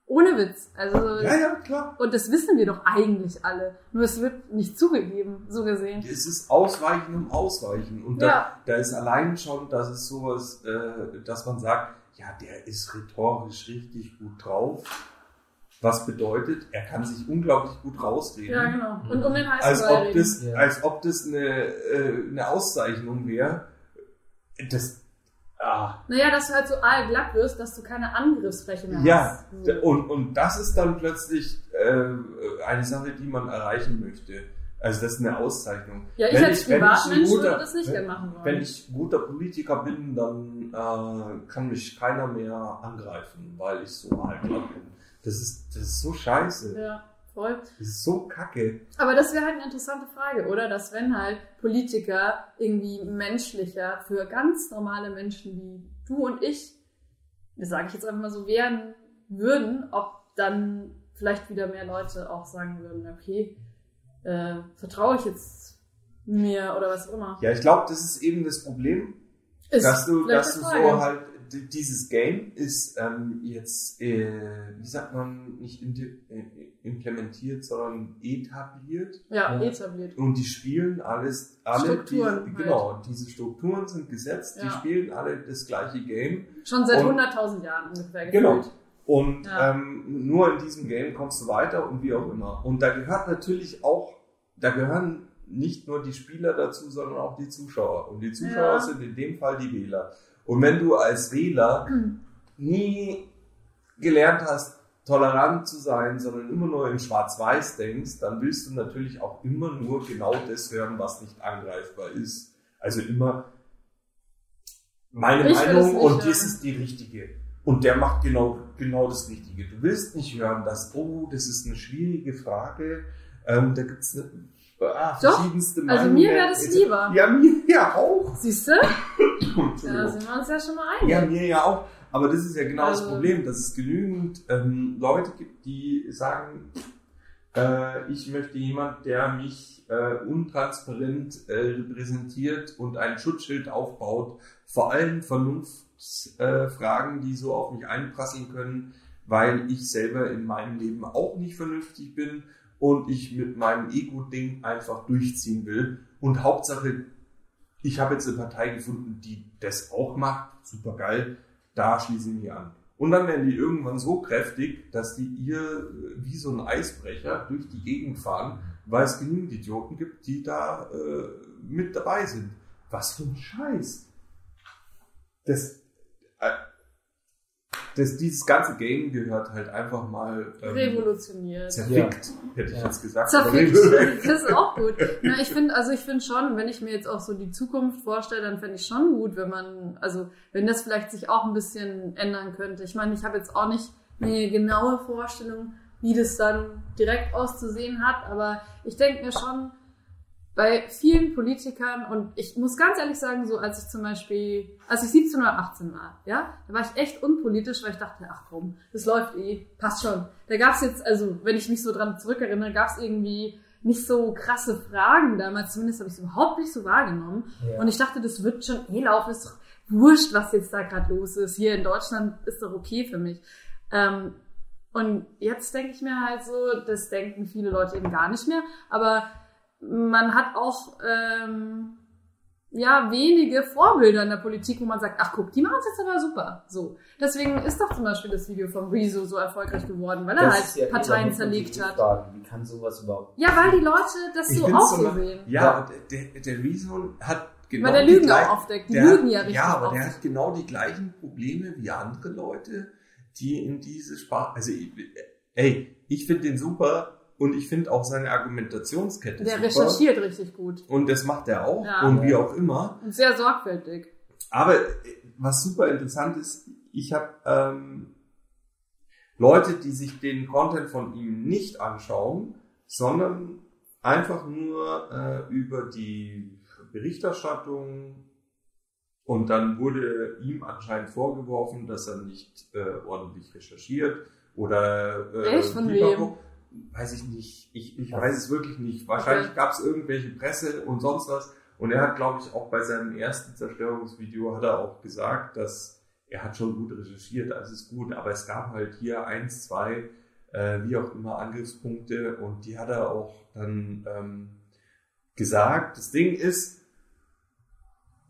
Ohne Witz. Also, Ja, ja, klar. und das wissen wir doch eigentlich alle. Nur es wird nicht zugegeben, so gesehen. Es ist Ausweichen um Ausweichen. Und Ja. da, da ist allein schon, dass es sowas, äh, dass man sagt, ja, der ist rhetorisch richtig gut drauf. Was bedeutet, er kann sich unglaublich gut rausreden. Ja, genau. Und um den heißen als, ob das, Ja. als ob das eine, äh, eine Auszeichnung wäre. Das, ah, Naja, dass du halt so allglatt wirst, dass du keine Angriffsfläche mehr Ja, hast. So. D- Und, und das ist dann plötzlich äh, eine Sache, die man erreichen möchte. Also das ist eine Auszeichnung. Ja, ich Wenn als ich- Privatmensch guter- würde das nicht wenn- machen wollen. Wenn ich guter Politiker bin, dann äh, kann mich keiner mehr angreifen, weil ich so alt bin. Das ist, das ist so scheiße. ja, voll. Das ist so kacke. Aber das wäre halt eine interessante Frage, oder? Dass wenn halt Politiker irgendwie menschlicher für ganz normale Menschen wie du und ich, das sage ich jetzt einfach mal so, wären würden, ob dann vielleicht wieder mehr Leute auch sagen würden, okay, äh, vertraue ich jetzt mir oder was auch immer. Ja, ich glaube, das ist eben das Problem, Ist dass du, dass du so halt, dieses Game ist ähm, jetzt, äh, wie sagt man, nicht äh, implementiert, sondern etabliert. Ja, Ja. etabliert. Und die spielen alles, alle, Strukturen die, halt. genau, diese Strukturen sind gesetzt, die Ja. spielen alle das gleiche Game. Schon seit Und- 100.000 Jahren ungefähr Genau. gefühlt. Und Ja. ähm, nur in diesem Game kommst du weiter und wie auch immer. Und da gehört natürlich auch, da gehören nicht nur die Spieler dazu, sondern auch die Zuschauer. Und die Zuschauer Ja. sind in dem Fall die Wähler. Und wenn du als Wähler nie gelernt hast, tolerant zu sein, sondern immer nur in Schwarz-Weiß denkst, dann willst du natürlich auch immer nur genau das hören, was nicht angreifbar ist. Also immer meine Ich Meinung und hören. das ist die richtige. Und der macht genau, genau das Richtige. Du willst nicht hören, dass, oh, das ist eine schwierige Frage, ähm, da gibt es ah, Doch, verschiedenste also Meinungen. mir wäre das lieber. Ja, mir ja auch. Siehst du? Da sind wir uns ja schon mal einig. Ja, mir ja auch. Aber das ist ja genau das Also- Problem, dass es genügend ähm, Leute gibt, die sagen, äh, ich möchte jemand, der mich äh, untransparent äh, repräsentiert und ein Schutzschild aufbaut, vor allem Vernunftsfragen, Fragen, die so auf mich einprasseln können, weil ich selber in meinem Leben auch nicht vernünftig bin und ich mit meinem Ego-Ding einfach durchziehen will. Und Hauptsache, ich habe jetzt eine Partei gefunden, die das auch macht, super geil, da schließe ich mich an. Und dann werden die irgendwann so kräftig, dass die ihr äh, wie so ein Eisbrecher durch die Gegend fahren, weil es genügend Idioten gibt, die da äh, mit dabei sind. Was für ein Scheiß. Das, äh, das, dieses ganze Game gehört halt einfach mal ähm, Revolutioniert. zerfickt, hätte ich Ja. jetzt gesagt. Zerfickt. Aber- Das ist auch gut. Na, ich finde, also ich finde schon, wenn ich mir jetzt auch so die Zukunft vorstelle, dann fände ich schon gut, wenn man, also wenn das vielleicht sich auch ein bisschen ändern könnte. Ich meine, ich habe jetzt auch nicht eine genaue Vorstellung, wie das dann direkt auszusehen hat, aber ich denke mir schon, bei vielen Politikern und ich muss ganz ehrlich sagen, so als ich zum Beispiel, als ich 17 oder 18 war, ja, da war ich echt unpolitisch, weil ich dachte, ach komm, das läuft eh, passt schon. Da gab's jetzt, also wenn ich mich so dran zurückerinnere, gab's irgendwie nicht so krasse Fragen damals, zumindest habe ich es überhaupt nicht so wahrgenommen. Ja. Und ich dachte, das wird schon eh laufen, ist doch wurscht, was jetzt da gerade los ist. Hier in Deutschland ist doch okay für mich. Ähm, und jetzt denke ich mir halt so, das denken viele Leute eben gar nicht mehr, aber man hat auch ähm, ja wenige Vorbilder in der Politik, wo man sagt, ach guck, die machen es jetzt aber super. So, deswegen ist doch zum Beispiel das Video von Rezo so erfolgreich geworden, weil er halt ja Parteien zerlegt hat. fragen, Wie kann sowas überhaupt? Ja, weil die Leute das Ich so auch so. Ja, aber der, der, Rezo hat genau weil der die Lügen gleich- auch aufdeckt. Die der lügen ja richtig Ja, aber der hat genau die gleichen Probleme wie andere Leute, die in diese Sprache, also ey, ich finde den super und ich finde auch seine Argumentationskette Der super. recherchiert richtig gut. Und das macht er auch Ja. und wie auch immer. Und sehr sorgfältig. Aber äh, was super interessant ist, ich habe ähm, Leute, die sich den Content von ihm nicht anschauen, sondern einfach nur äh, über die Berichterstattung und dann wurde ihm anscheinend vorgeworfen, dass er nicht äh, ordentlich recherchiert oder äh, Echt? Von pipapo. Weiß ich nicht. Ich, ich weiß es wirklich nicht. Wahrscheinlich Okay. gab es irgendwelche Presse und sonst was. Und er hat, glaube ich, auch bei seinem ersten Zerstörungsvideo hat er auch gesagt, dass er hat schon gut recherchiert, alles ist gut, aber es gab halt hier eins, zwei, äh, wie auch immer, Angriffspunkte und die hat er auch dann ähm, gesagt. Das Ding ist,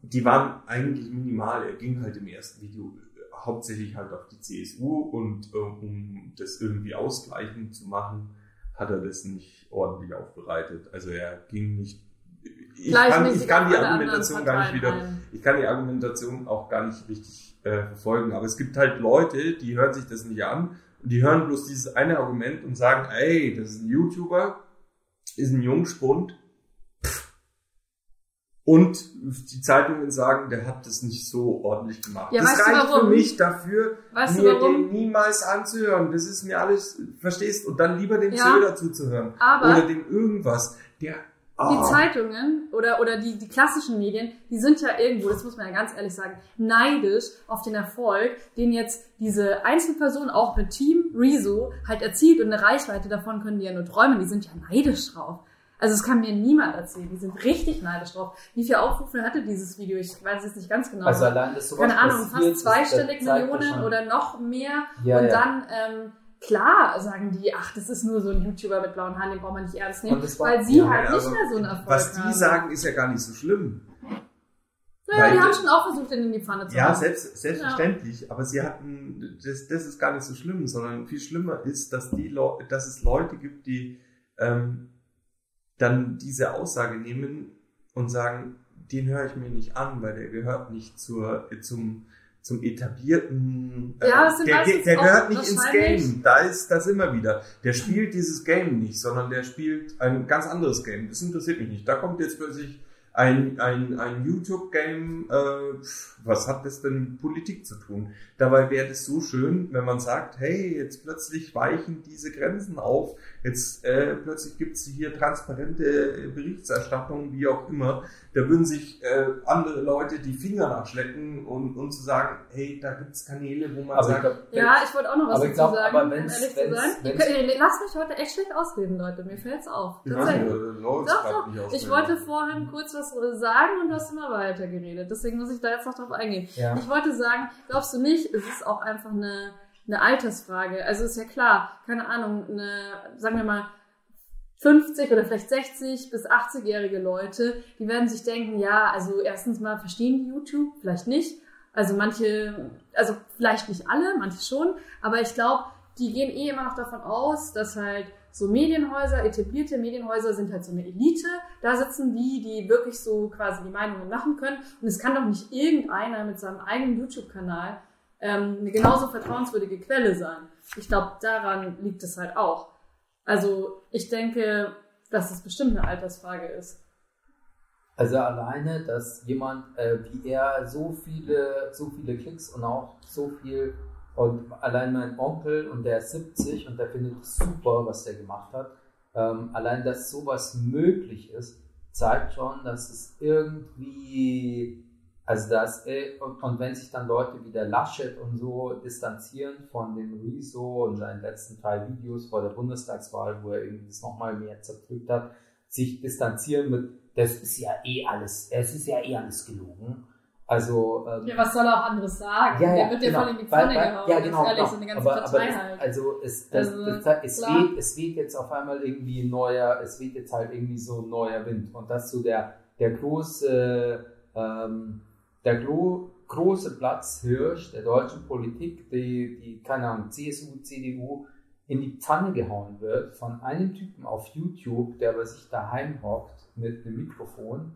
die waren eigentlich minimal. Er ging halt im ersten Video äh, hauptsächlich halt auf die CSU und äh, um das irgendwie ausgleichend zu machen, hat er das nicht ordentlich aufbereitet. Also er ging nicht. Ich kann, ich kann die Argumentation gar nicht wieder ein. ich kann die Argumentation auch gar nicht richtig äh, verfolgen. Aber es gibt halt Leute, die hören sich das nicht an und die hören bloß dieses eine Argument und sagen, ey, das ist ein YouTuber, ist ein Jungspund. Und die Zeitungen sagen, der hat das nicht so ordentlich gemacht. Ja, das reicht für mich dafür, Weißt mir den niemals anzuhören. Das ist mir alles, verstehst? Und dann lieber dem Ja. Söder zuzuhören. Aber- oder dem irgendwas. Der, Die ah. Zeitungen oder, oder die, die klassischen Medien, die sind ja irgendwo, das muss man ja ganz ehrlich sagen, neidisch auf den Erfolg, den jetzt diese Einzelperson auch mit Team Rezo halt erzielt und eine Reichweite davon können die ja nur träumen, die sind ja neidisch drauf. Also es kann mir niemand erzählen, die sind richtig neidisch drauf. Wie viele Aufrufe hatte dieses Video? Ich weiß jetzt nicht ganz genau. Also allein, dass sowas keine Ahnung, fast zweistellig ja Millionen oder noch mehr. Ja, und ja. dann, ähm, klar, sagen die, ach, das ist nur so ein YouTuber mit blauen Haaren, den braucht man nicht ernst nehmen, war- weil sie Ja, halt nicht aber mehr so einen Erfolg Was die haben. sagen, ist ja gar nicht so schlimm. Naja, weil- die haben schon auch versucht, den in die Pfanne zu Ja, hauen. selbst, selbstverständlich. Aber sie hatten, das, das ist gar nicht so schlimm, sondern viel schlimmer ist, dass die dass es Leute gibt, die ähm, dann diese Aussage nehmen und sagen, den höre ich mir nicht an, weil der gehört nicht zur, zum, zum etablierten, äh, Ja, sind der, der, gehört nicht ins Game. Da ist das immer wieder. Der spielt dieses Game nicht, sondern der spielt ein ganz anderes Game. Das interessiert mich nicht. Da kommt jetzt plötzlich ein, ein, ein YouTube-Game, äh, was hat das denn mit Politik zu tun? Dabei wäre das so schön, wenn man sagt, hey, jetzt plötzlich weichen diese Grenzen auf, jetzt äh, plötzlich gibt's hier transparente Berichterstattung, wie auch immer. Da würden sich äh, andere Leute die Finger nachschlecken und, und zu sagen, hey, da gibt's Kanäle, wo man Aber ich sagt, glaub, Ja, ich wollte auch noch was Aber ich dazu glaub, sagen, aber um wenn's- ehrlich zu wenn's- sein. Ihr wenn's- könnt, ihr lasst mich heute echt schlecht ausreden, Leute. Mir fällt's auf. äh, läuft's Doch, doch. Ich ausreden. wollte vorhin kurz was sagen und du hast immer weiter geredet. Deswegen muss ich da jetzt noch drauf eingehen. Ja. Ich wollte sagen, glaubst du nicht, es ist auch einfach eine, eine Altersfrage. Also ist ja klar, keine Ahnung, eine, sagen wir mal, 50 oder vielleicht 60 bis 80-jährige Leute, die werden sich denken, ja, also erstens mal verstehen die YouTube, vielleicht nicht. Also manche, also vielleicht nicht alle, manche schon, aber ich glaube, die gehen eh immer noch davon aus, dass halt so Medienhäuser, etablierte Medienhäuser sind halt so eine Elite. Da sitzen die, die wirklich so quasi die Meinungen machen können. Und es kann doch nicht irgendeiner mit seinem eigenen YouTube-Kanal ähm, eine genauso vertrauenswürdige Quelle sein. Ich glaube, daran liegt es halt auch. Also ich denke, dass es bestimmt eine Altersfrage ist. Also alleine, dass jemand äh, wie er so viele, so viele Klicks und auch so viel und allein mein Onkel und der ist 70 und der findet es super, was der gemacht hat. Ähm, allein, dass sowas möglich ist, zeigt schon, dass es irgendwie, also das, äh, und, wenn sich dann Leute wie der Laschet und so distanzieren von dem Rezo und seinen letzten drei Videos vor der Bundestagswahl, wo er irgendwie das nochmal mehr zerdrückt hat, sich distanzieren mit, das ist ja eh alles, es ist ja eh alles gelogen. Also, ähm, Ja, was soll er auch anderes sagen? ja, ja, Der wird genau. voll in die Pfanne gehauen. Ja, genau. ehrlich, genau. so eine ganze aber, aber Partei das, halt. Also, es, das, Also, das, das, es, weht, es weht jetzt auf einmal irgendwie ein neuer, es weht jetzt halt irgendwie so ein neuer Wind. Und das so der, der große, ähm, der gro große Platzhirsch der deutschen Politik, die, die, keine Ahnung, CSU, CDU, in die Pfanne gehauen wird von einem Typen auf YouTube, der bei sich daheim hockt mit einem Mikrofon.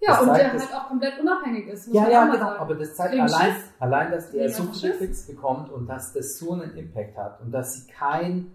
Ja, Das und zeigt, der halt auch komplett unabhängig ist, Ja, ja, genau. sagen. Aber das zeigt allein, allein, dass der so Schiss. Klicks bekommt und dass das so einen Impact hat und dass sie kein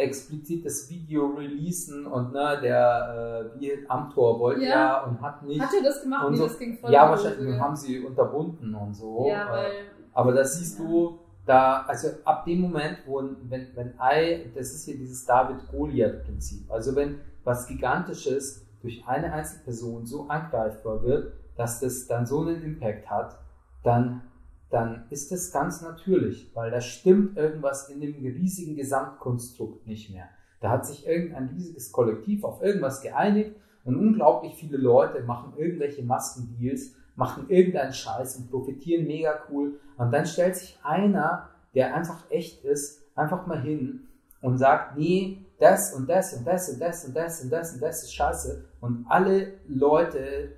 explizites Video releasen und ne, der äh, Amtor wollte Ja. ja. und hat nicht. Hat er das gemacht? Und Nee, so- das ging voll ja, wahrscheinlich haben sie unterbunden und so. Ja, Äh, weil. Aber da siehst du, da, also ab dem Moment, wo, wenn, wenn Ei, das ist hier dieses David-Goliath-Prinzip. Also wenn was Gigantisches durch eine Einzelperson so angreifbar wird, dass das dann so einen Impact hat, dann, dann ist das ganz natürlich, weil da stimmt irgendwas in dem riesigen Gesamtkonstrukt nicht mehr. Da hat sich irgendein riesiges Kollektiv auf irgendwas geeinigt und unglaublich viele Leute machen irgendwelche Maskendeals, machen irgendeinen Scheiß und profitieren mega cool. Und dann stellt sich einer, der einfach echt ist, einfach mal hin und sagt, nee, das und das und das und das und das und das und das ist scheiße. Und alle Leute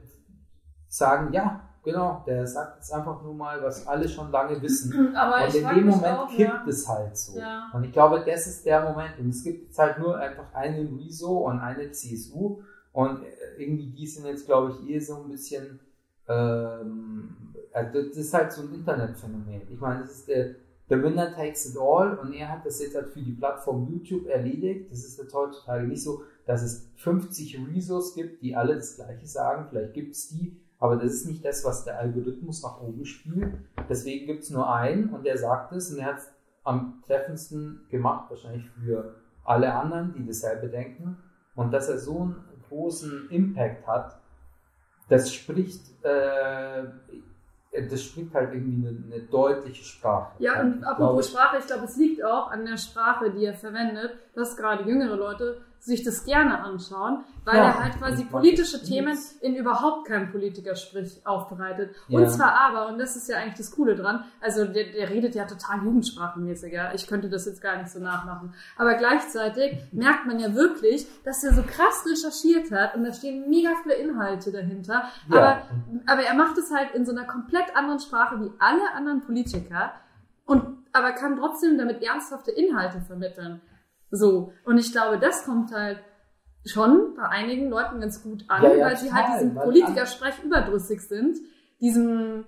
sagen, ja, genau, der sagt jetzt einfach nur mal, was alle schon lange wissen. Aber Und in dem Moment auch, kippt ja. es halt so. Ja. Und ich glaube, das ist der Moment. Und es gibt jetzt halt nur einfach eine Rezo und eine CSU. Und äh, irgendwie die sind jetzt, glaube ich, eh so ein bisschen. Ähm, also das ist halt so ein Internetphänomen. Ich meine, das ist der, der Winner takes it all und er hat das jetzt halt für die Plattform YouTube erledigt. Das ist jetzt heutzutage nicht so, dass es 50 Rezos gibt, die alle das Gleiche sagen. Vielleicht gibt es die, aber das ist nicht das, was der Algorithmus nach oben spielt. Deswegen gibt es nur einen und der sagt es und er hat es am treffendsten gemacht, wahrscheinlich für alle anderen, die dasselbe denken. Und dass er so einen großen Impact hat, das spricht, äh, das spricht halt irgendwie eine, eine deutliche Sprache. Ja, und apropos Sprache, ich glaube, es liegt auch an der Sprache, die er verwendet, dass gerade jüngere Leute sich das gerne anschauen, weil Ja, er halt quasi politische. Themen in überhaupt keinem Politiker sprich aufbereitet. Ja. Und zwar aber, und das ist ja eigentlich das Coole dran, also der, der redet ja total jugendsprachenmäßig, ja. Ich könnte das jetzt gar nicht so nachmachen. Aber gleichzeitig merkt man ja wirklich, dass er so krass recherchiert hat und da stehen mega viele Inhalte dahinter. Ja. Aber aber er macht es halt in so einer komplett anderen Sprache wie alle anderen Politiker und aber kann trotzdem damit ernsthafte Inhalte vermitteln. So. Und ich glaube, das kommt halt schon bei einigen Leuten ganz gut an, Ja, ja, weil sie halt diesem Politikersprech überdrüssig sind, diesem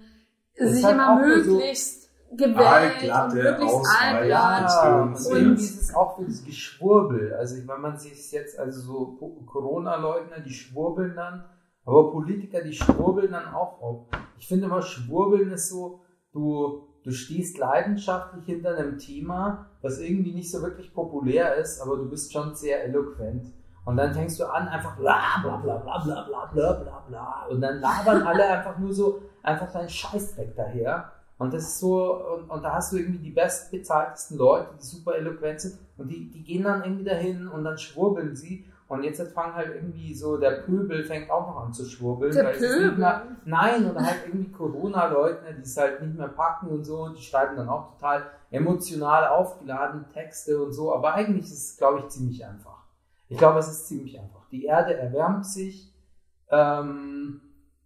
sich halt immer nur so möglichst gewählt und möglichst. Ja, und Gedöns, irgendwie ja. ist es auch für das Geschwurbel. Also, wenn man sich jetzt, also so Corona-Leugner, die schwurbeln dann, aber Politiker, die schwurbeln dann auch auf. Ich finde immer, schwurbeln ist so, du, du stehst leidenschaftlich hinter einem Thema, was irgendwie nicht so wirklich populär ist, aber du bist schon sehr eloquent. Und dann fängst du an, einfach bla bla bla bla bla bla bla bla bla. Und dann labern alle einfach nur so, einfach deinen Scheißdreck daher. Und das ist so, und, und da hast du irgendwie die bestbezahltesten Leute, die super eloquent sind, und die, die gehen dann irgendwie dahin und dann schwurbeln sie. Und jetzt fangen halt irgendwie so, der Pöbel fängt auch noch an zu schwurbeln. Der Pöbel. mehr, Nein, oder halt irgendwie Corona-Leugner, die es halt nicht mehr packen und so, und die schreiben dann auch total emotional aufgeladene Texte und so, aber eigentlich ist es, glaube ich, ziemlich einfach. Ich glaube, es ist ziemlich einfach. Die Erde erwärmt sich, ähm,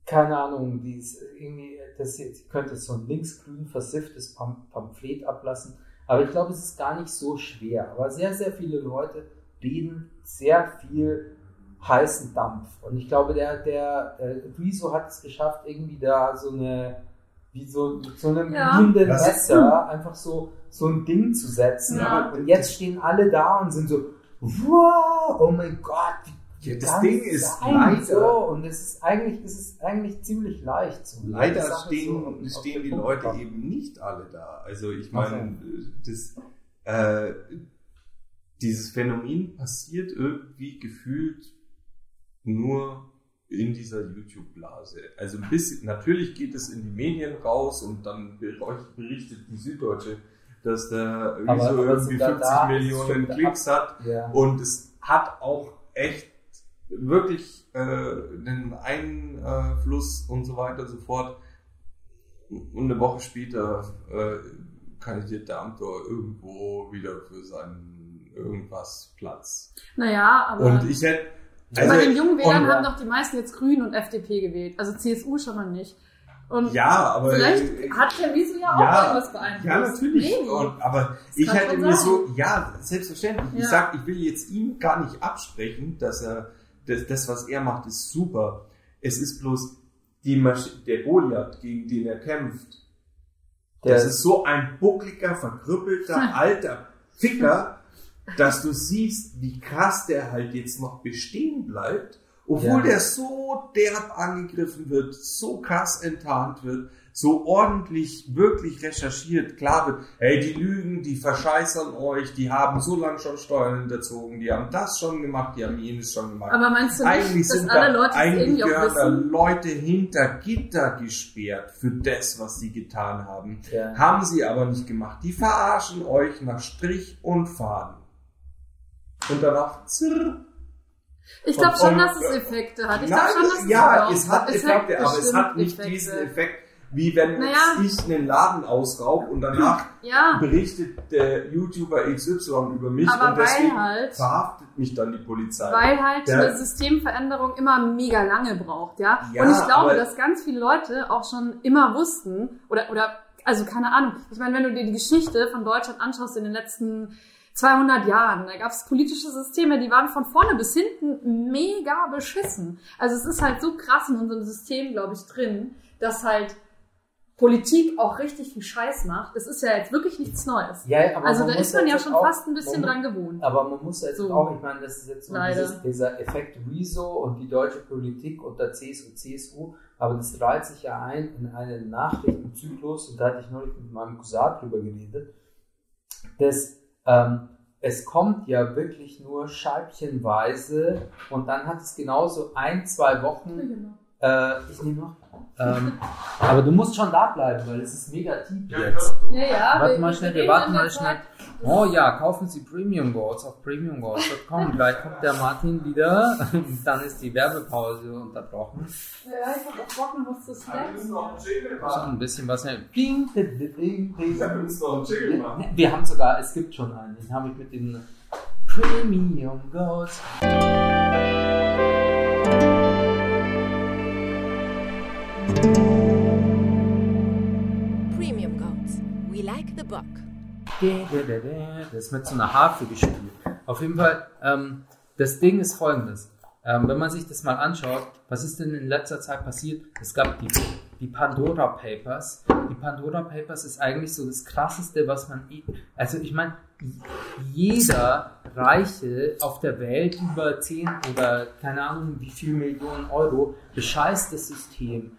keine Ahnung, die ist irgendwie, das ich könnte so ein linksgrün versifftes Pam Pamphlet ablassen, aber ich glaube, es ist gar nicht so schwer. Aber sehr, sehr viele Leute reden sehr viel heißen Dampf. Und ich glaube, der, der, der Rezo hat es geschafft, irgendwie da so eine, wie so, mit so einem Ja. Messer einfach so, so ein Ding zu setzen. Ja. Und jetzt stehen alle da und sind so, wow, oh mein Gott, Ja, das Ding ist leider- So, und es ist eigentlich, es ist eigentlich ziemlich leicht. So. Leider Sache stehen, so stehen die Punkt Leute kommen. eben nicht alle da. Also ich meine, das, äh, dieses Phänomen passiert irgendwie gefühlt nur in dieser YouTube-Blase. Also ein bisschen, natürlich geht es in die Medien raus und dann berichtet die Süddeutsche, dass der Aber- aber irgendwie sogar 50 da ist Millionen Klicks hat Ja. und es hat auch echt wirklich äh, einen Einfluss und so weiter und so fort. Und eine Woche später äh, kandidiert der Amtor irgendwo wieder für seinen irgendwas Platz. Naja, aber Und ich hätte. also, bei den jungen Wählern haben doch die meisten jetzt Grün und FDP gewählt. Also CSU schon mal nicht. Und Ja, aber. vielleicht äh, hat der Wieso ja auch ja, irgendwas beeinflusst. Ja, natürlich. Maybe. Und, aber Das ich hätte mir so, ja, selbstverständlich. Ich Ja. sag, ich will jetzt ihm gar nicht absprechen, dass er, das, das, was er macht, ist super. Es ist bloß die Masch der Goliath, gegen den er kämpft. Der das ist so ein buckliger, verkrüppelter, alter Ficker, dass du siehst, wie krass der halt jetzt noch bestehen bleibt, obwohl Ja. der so derb angegriffen wird, so krass enttarnt wird, so ordentlich, wirklich recherchiert, klar wird, hey, die lügen, die verscheißern euch, die haben so lange schon Steuern hinterzogen, die haben das schon gemacht, die haben jenes schon gemacht. Aber meinst du nicht, Eigentlich dass sind alle da, Leute eigentlich irgendwie auch gehören da? Leute hinter Gitter gesperrt für das, was sie getan haben. Ja. Haben sie aber nicht gemacht. Die verarschen euch nach Strich und Faden. Und danach zirr. Ich glaube schon, dass es Effekte hat. Ich glaube schon, dass es ja, es hat Effekte, aber es hat nicht Effekte. diesen Effekt, wie wenn Naja. ich einen Laden ausraub und danach Ja, berichtet der YouTuber XY über mich aber und deswegen halt, verhaftet mich dann die Polizei. weil halt Der- eine Systemveränderung immer mega lange braucht, ja. Ja, Und ich glaube, dass ganz viele Leute auch schon immer wussten oder oder also keine Ahnung. Ich meine, wenn du dir die Geschichte von Deutschland anschaust in den letzten 200 Jahren, da gab es politische Systeme, die waren von vorne bis hinten mega beschissen. Also es ist halt so krass in unserem System, glaube ich, drin, dass halt Politik auch richtig viel Scheiß macht. Es ist ja jetzt wirklich nichts Neues. Ja, aber Also da ist man ja jetzt schon auch- fast ein bisschen man- dran gewohnt. Aber man muss jetzt So. auch, ich meine, das ist jetzt so dieses, dieser Effekt Rezo und die deutsche Politik unter CSU, CSU, aber das reiht sich ja ein in einen Nachrichtenzyklus, und da hatte ich neulich mit meinem Cousin drüber geredet, dass ähm, es kommt ja wirklich nur scheibchenweise und dann hat es genauso ein, zwei Wochen, äh, ich nehme noch, ähm, aber du musst schon da bleiben, weil es ist mega deep jetzt. Ja, ja. Warte mal schnell, wir warten mal schnell. Oh ja, kaufen Sie Premium Goals auf premiumgoals.com. Gleich kommt der Martin wieder. Dann ist die Werbepause unterbrochen. Ja, ich hab auch Bock noch zu snacken. Ein bisschen was. ne? Ping, ping, ping, ping. Wir müssen noch einen Jingle machen. Wir haben sogar, es gibt schon einen. Den habe ich mit den Premium Goals. Premium Goats. We like the book. Das ist mit so einer Harfe gespielt. Auf jeden Fall, ähm, das Ding ist folgendes. Ähm, wenn man sich das mal anschaut, was ist denn in letzter Zeit passiert? Es gab die, die Pandora Papers. Die Pandora Papers ist eigentlich so das krasseste, was man. Also, ich meine, jeder Reiche auf der Welt über 10 oder keine Ahnung wie viel Millionen Euro bescheißt das System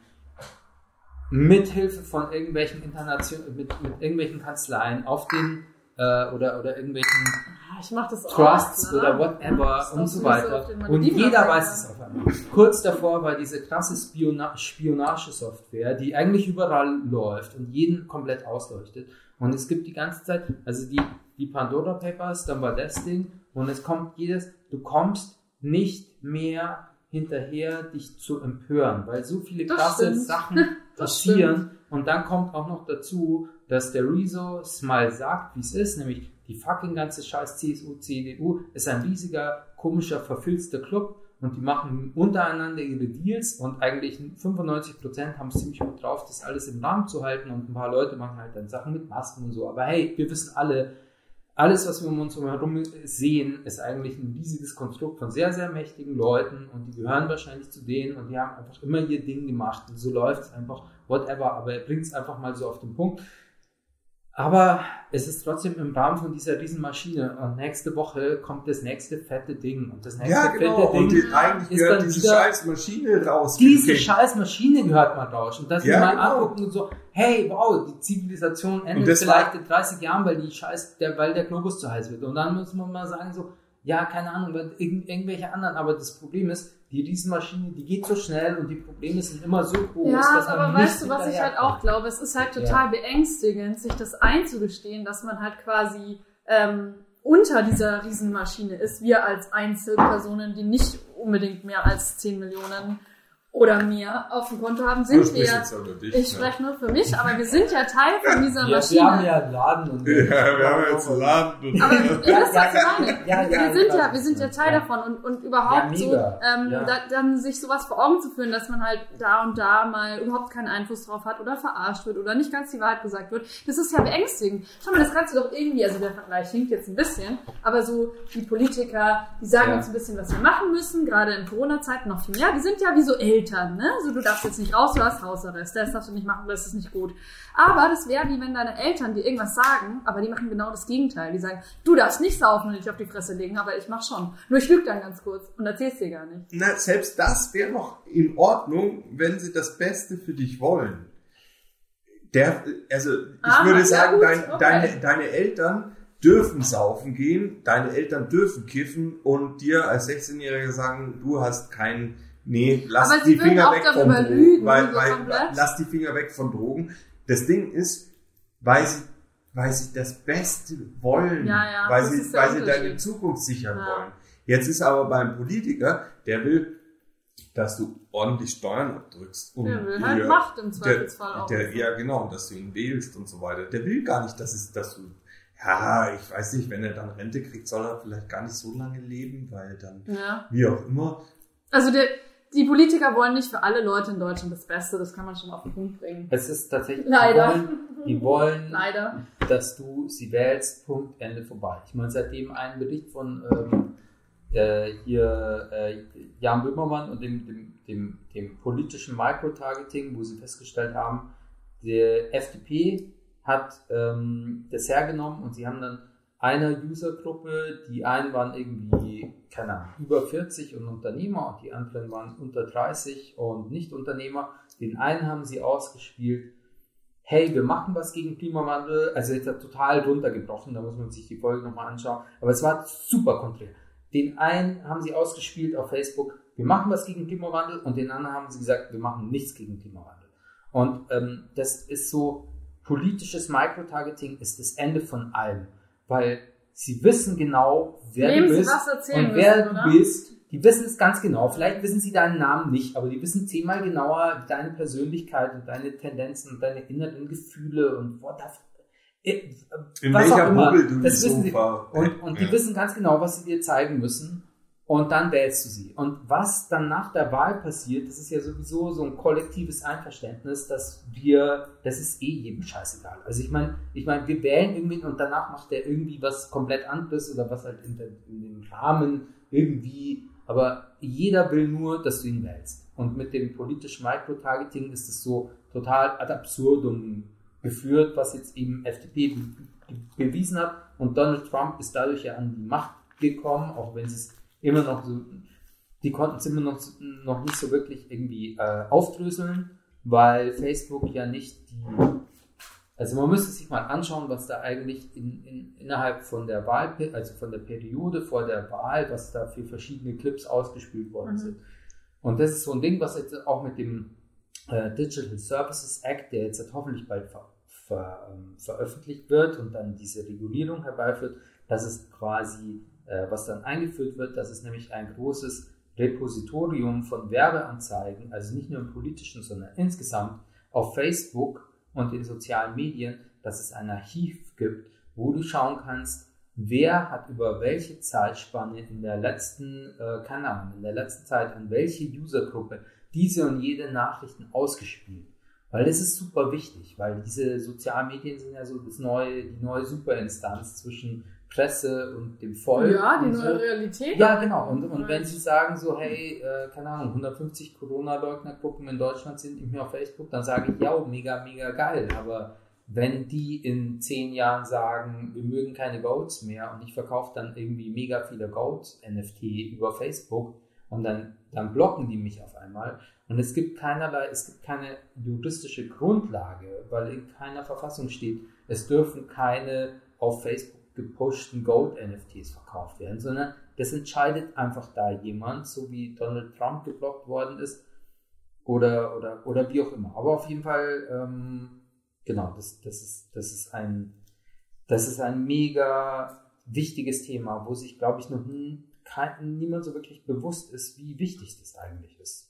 mithilfe von irgendwelchen Internation mit, mit irgendwelchen Kanzleien auf den äh, oder oder irgendwelchen auch. Trusts oder whatever ist und so weiter. und jeder weiß es auf einmal. Kurz davor war diese krasse Spiona Spionagesoftware, die eigentlich überall läuft und jeden komplett ausleuchtet. Und es gibt die ganze Zeit, also die, die Pandora Papers, dann war das Ding und es kommt jedes, du kommst nicht mehr hinterher, dich zu empören, weil so viele Das krasse stimmt. Sachen passieren. Und dann kommt auch noch dazu, dass der Rezo es mal sagt, wie es ist, nämlich die fucking ganze scheiß CSU, CDU ist ein riesiger, komischer, verfilzter Club und die machen untereinander ihre Deals und eigentlich 95% haben es ziemlich gut drauf, das alles im Rahmen zu halten und ein paar Leute machen halt dann Sachen mit Masken und so. Aber hey, wir wissen alle, alles, was wir um uns herum sehen, ist eigentlich ein riesiges Konstrukt von sehr, sehr mächtigen Leuten und die gehören wahrscheinlich zu denen und die haben einfach immer ihr Ding gemacht und so läuft es einfach, whatever, aber er bringt es einfach mal so auf den Punkt. Aber es ist trotzdem im Rahmen von dieser Riesenmaschine und nächste Woche kommt das nächste fette Ding und das nächste Ja, fette genau. Und Ding die, eigentlich ist gehört dann diese scheiß Maschine raus. diese scheiß Maschine gehört mal raus. Und dass Ja, mal genau. angucken und so, hey, wow, die Zivilisation endet das vielleicht in 30 Jahren, weil die scheiß, der, weil der Globus zu heiß wird. Und dann muss man mal sagen so, ja, keine Ahnung, irgend, irgendwelche anderen, aber das Problem ist, die Riesenmaschine, die geht so schnell und die Probleme sind immer so groß, Ja, dass man aber nicht weißt du, was ich halt auch glaube? Es ist halt total beängstigend, sich das einzugestehen, dass man halt quasi ähm, unter dieser Riesenmaschine ist. Wir als Einzelpersonen, die nicht unbedingt mehr als 10 Millionen oder mehr auf dem Konto haben, sind wir. dich, Ich spreche nur für mich, aber wir sind ja Teil von dieser Ja, Maschine. wir haben ja einen Laden und Ja, wir haben jetzt einen Laden. Und Aber ihr wisst, was ich meine. Ja, ja, wir sind ja, wir sind ja Teil davon und, und überhaupt Ja, so, ähm, Ja. da, dann sich sowas vor Augen zu führen, dass man halt da und da mal überhaupt keinen Einfluss drauf hat oder verarscht wird oder nicht ganz die Wahrheit gesagt wird. Das ist ja beängstigend. Schau mal, das kannst du doch irgendwie, also der Vergleich hinkt jetzt ein bisschen, aber so die Politiker, die sagen Ja. uns ein bisschen, was wir machen müssen, gerade in Corona-Zeiten noch viel mehr. Die sind ja wie so Eltern, ne? So, du darfst jetzt nicht raus, du hast Hausarrest, das darfst du nicht machen, das ist nicht gut. Aber das wäre wie wenn deine Eltern dir irgendwas sagen, aber die machen genau das Gegenteil. Die sagen, du darfst nicht saufen und dich auf die Fresse legen, aber ich mach schon. Nur ich lüge dann ganz kurz und erzähl's dir gar nicht. Na, selbst das wäre noch in Ordnung, wenn sie das Beste für dich wollen. Der, also ich Ah, würde ja sagen, gut, dein, okay. deine, deine Eltern dürfen saufen gehen, deine Eltern dürfen kiffen und dir als 16-Jähriger sagen, du hast keinen, nee, lass Aber die Finger weg von Drogen, lügen, weil, weil, lass die Finger weg von Drogen. Das Ding ist, weil sie, weil sie das Beste wollen, Ja, ja, weil sie, der weil sie deine. Zukunft sichern Ja. wollen. Jetzt ist aber beim Politiker, der will, dass du ordentlich Steuern abdrückst. um Der will halt Macht im der, Zweifelsfall auch. der, ja, genau, dass du ihn wählst und so weiter. Der will gar nicht, dass, es, dass du, ja, ich weiß nicht, wenn er dann Rente kriegt, soll er vielleicht gar nicht so lange leben, weil dann, Ja. wie auch immer. Also der, die Politiker wollen nicht für alle Leute in Deutschland das Beste, das kann man schon auf den Punkt bringen. Es ist tatsächlich, Leider. die wollen, die wollen Leider. dass du sie wählst, Punkt, Ende vorbei. Ich meine, seitdem ein Bericht von ähm, äh, hier äh, Jan Böhmermann und dem, dem, dem, dem politischen Microtargeting, wo sie festgestellt haben, die FDP hat ähm, das hergenommen und sie haben dann einer Usergruppe, die einen waren irgendwie, keine Ahnung, über 40 und Unternehmer und die anderen waren unter 30 und Nicht-Unternehmer. Den einen haben sie ausgespielt, hey, wir machen was gegen Klimawandel. Also jetzt total runtergebrochen, da muss man sich die Folge nochmal anschauen. Aber es war super konträr. Den einen haben sie ausgespielt auf Facebook, wir machen was gegen Klimawandel und den anderen haben sie gesagt, wir machen nichts gegen Klimawandel. Und ähm, das ist so, politisches Microtargeting ist das Ende von allem, weil sie wissen genau, wer Wem du bist was erzählen und wer müssen, du bist. Die wissen es ganz genau. Vielleicht wissen sie deinen Namen nicht, aber die wissen zehnmal genauer deine Persönlichkeit und deine Tendenzen und deine inneren Gefühle und what the äh, In was welcher auch immer. Bubble du Das wissen sie. Und, und die ja. wissen ganz genau, was sie dir zeigen müssen. Und dann wählst du sie. Und was dann nach der Wahl passiert, das ist ja sowieso so ein kollektives Einverständnis, dass wir, das ist eh jedem scheißegal. Also ich meine, ich meine, wir wählen irgendwie und danach macht der irgendwie was komplett anderes oder was halt in, der, in dem Rahmen irgendwie, aber jeder will nur, dass du ihn wählst. Und mit dem politischen Microtargeting ist es so total ad absurdum geführt, was jetzt eben FDP be be bewiesen hat. Und Donald Trump ist dadurch ja an die Macht gekommen, auch wenn sie es immer noch so, die konnten es immer noch, noch nicht so wirklich irgendwie äh, aufdröseln, weil Facebook ja nicht die, also man müsste sich mal anschauen, was da eigentlich in, in, innerhalb von der Wahl, also von der Periode vor der Wahl, was da für verschiedene Clips ausgespielt worden Mhm. sind. Und das ist so ein Ding, was jetzt auch mit dem äh, Digital Services Act, der jetzt hoffentlich bald ver, ver, ähm, veröffentlicht wird und dann diese Regulierung herbeiführt, dass es quasi, äh, was dann eingeführt wird, dass es nämlich ein großes Repositorium von Werbeanzeigen, also nicht nur im politischen, sondern insgesamt auf Facebook und in sozialen Medien, dass es ein Archiv gibt, wo du schauen kannst, wer hat über welche Zeitspanne in der letzten, äh, keine Ahnung, in der letzten Zeit an welche Usergruppe diese und jede Nachrichten ausgespielt. Weil das ist super wichtig, weil diese sozialen Medien sind ja so das neue, die neue Superinstanz zwischen Presse und dem Volk. Ja, die und so. neue Realität. Ja, genau. Und, und wenn sie sagen so, hey, äh, keine Ahnung, 150 Corona-Leugnergruppen in Deutschland sind nicht mehr auf Facebook, dann sage ich, ja, mega, mega geil. Aber wenn die in zehn Jahren sagen, wir mögen keine Goats mehr und ich verkaufe dann irgendwie mega viele Goats-NFT über Facebook und dann, dann blocken die mich auf einmal. Und es gibt keinerlei, es gibt keine juristische Grundlage, weil in keiner Verfassung steht, es dürfen keine auf Facebook gepushten Gold-NFTs verkauft werden, sondern das entscheidet einfach da jemand, so wie Donald Trump geblockt worden ist oder, oder, oder wie auch immer. Aber auf jeden Fall, ähm, genau, das, das, ist, das, ist ein, das ist ein mega wichtiges Thema, wo sich, glaube ich, noch kein, niemand so wirklich bewusst ist, wie wichtig das eigentlich ist.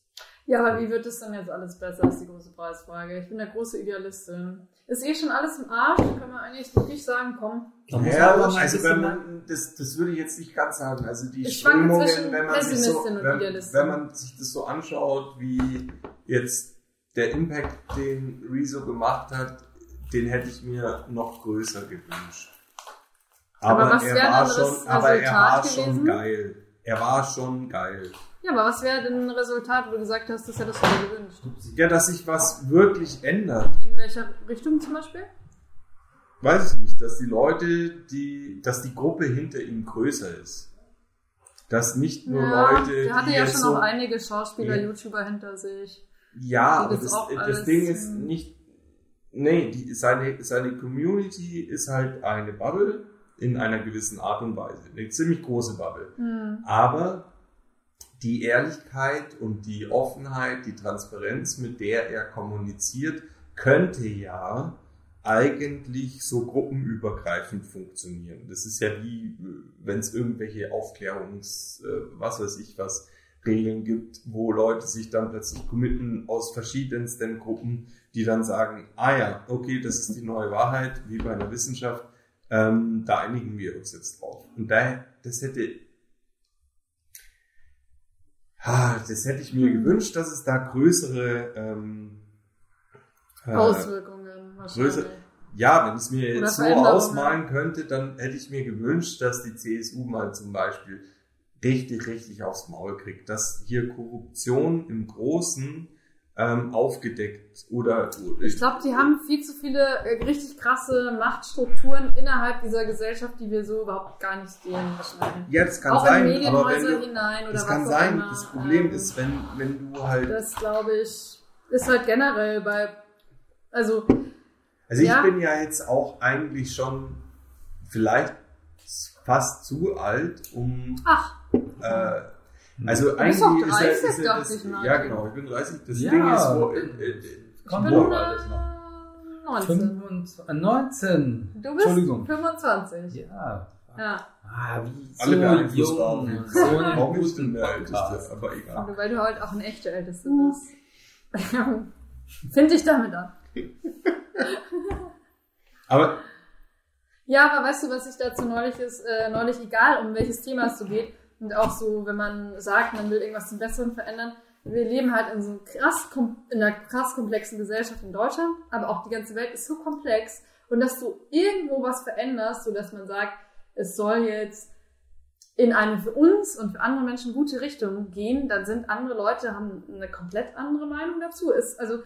Ja, aber wie wird es dann jetzt alles besser, ist die große Preisfrage. Ich bin der große Idealistin. Ist eh schon alles im Arsch, können wir eigentlich wirklich sagen, komm. Ja, man also wenn man, das, das würde ich jetzt nicht ganz sagen. Also die Ich Strömungen, zwischen wenn man, sich so, Pessimistin und wenn, Idealistin. wenn man sich das so anschaut, wie jetzt der Impact, den Rezo gemacht hat, den hätte ich mir noch größer gewünscht. Aber Aber, was er wäre war schon, aber er war schon geil. Er war schon geil. Ja, aber was wäre denn ein Resultat, wo du gesagt hast, das hättest du dir gewünscht? Ja, dass sich was wirklich ändert. In welcher Richtung zum Beispiel? Weiß ich nicht, dass die Leute, die, dass die Gruppe hinter ihm größer ist. Dass nicht nur Leute, der hatte ja schon so, auch einige Schauspieler, Ja. YouTuber hinter sich. Ja, aber das das, Ding ist nicht, nee, die, seine, seine Community ist halt eine Bubble in einer gewissen Art und Weise. Eine ziemlich große Bubble. Hm. Aber die Ehrlichkeit und die Offenheit, die Transparenz, mit der er kommuniziert, könnte ja eigentlich so gruppenübergreifend funktionieren. Das ist ja wie, wenn es irgendwelche Aufklärungs, äh, was weiß ich was, Regeln gibt, wo Leute sich dann plötzlich committen aus verschiedensten Gruppen, die dann sagen, ah ja, okay, das ist die neue Wahrheit, wie bei einer Wissenschaft, ähm, da einigen wir uns jetzt drauf. Und da, das hätte Ah, das hätte ich mir gewünscht, dass es da größere ähm, äh, Auswirkungen größer- Ja, wenn ich es mir Oder jetzt so ausmalen könnte, dann hätte ich mir gewünscht, dass die CSU mal zum Beispiel richtig, richtig aufs Maul kriegt, dass hier Korruption im Großen ähm, aufgedeckt oder, Ich glaube, die haben viel zu viele äh, richtig krasse Machtstrukturen innerhalb dieser Gesellschaft, die wir so überhaupt gar nicht sehen wahrscheinlich. ja, das kann auch sein, in aber wenn du, hinein oder das kann sein. immer. Das Problem Ähm, ist, wenn wenn du halt Das glaube ich, ist halt generell bei, also, Also ich Ja. bin ja jetzt auch eigentlich schon vielleicht fast zu alt, um ach, äh, also Du bist eigentlich ist ja, 30, ist ja dachte das, ich mal. ja genau, ich bin 30. Das Ja. Ding ist, wo, äh, äh, Kommt ich wo, bin alles noch. äh, 19. 25, äh, 19. Du bist Entschuldigung. 25. Ja. Ja. Ah, wie Alle so beeinflussbar. jung. So einen warum ist denn der. Älteste? Aber egal. Und weil du halt auch ein echter Ältester bist. Find dich damit an. Aber Ja, aber weißt du, was ich dazu neulich ist, äh, neulich egal, um welches Thema es so geht, und auch so, wenn man sagt, man will irgendwas zum Besseren verändern, wir leben halt in so krass, in einer krass komplexen Gesellschaft in Deutschland, aber auch die ganze Welt ist so komplex und dass du irgendwo was veränderst, so dass man sagt, es soll jetzt in eine für uns und für andere Menschen gute Richtung gehen, dann sind andere Leute, haben eine komplett andere Meinung dazu. Ist, also,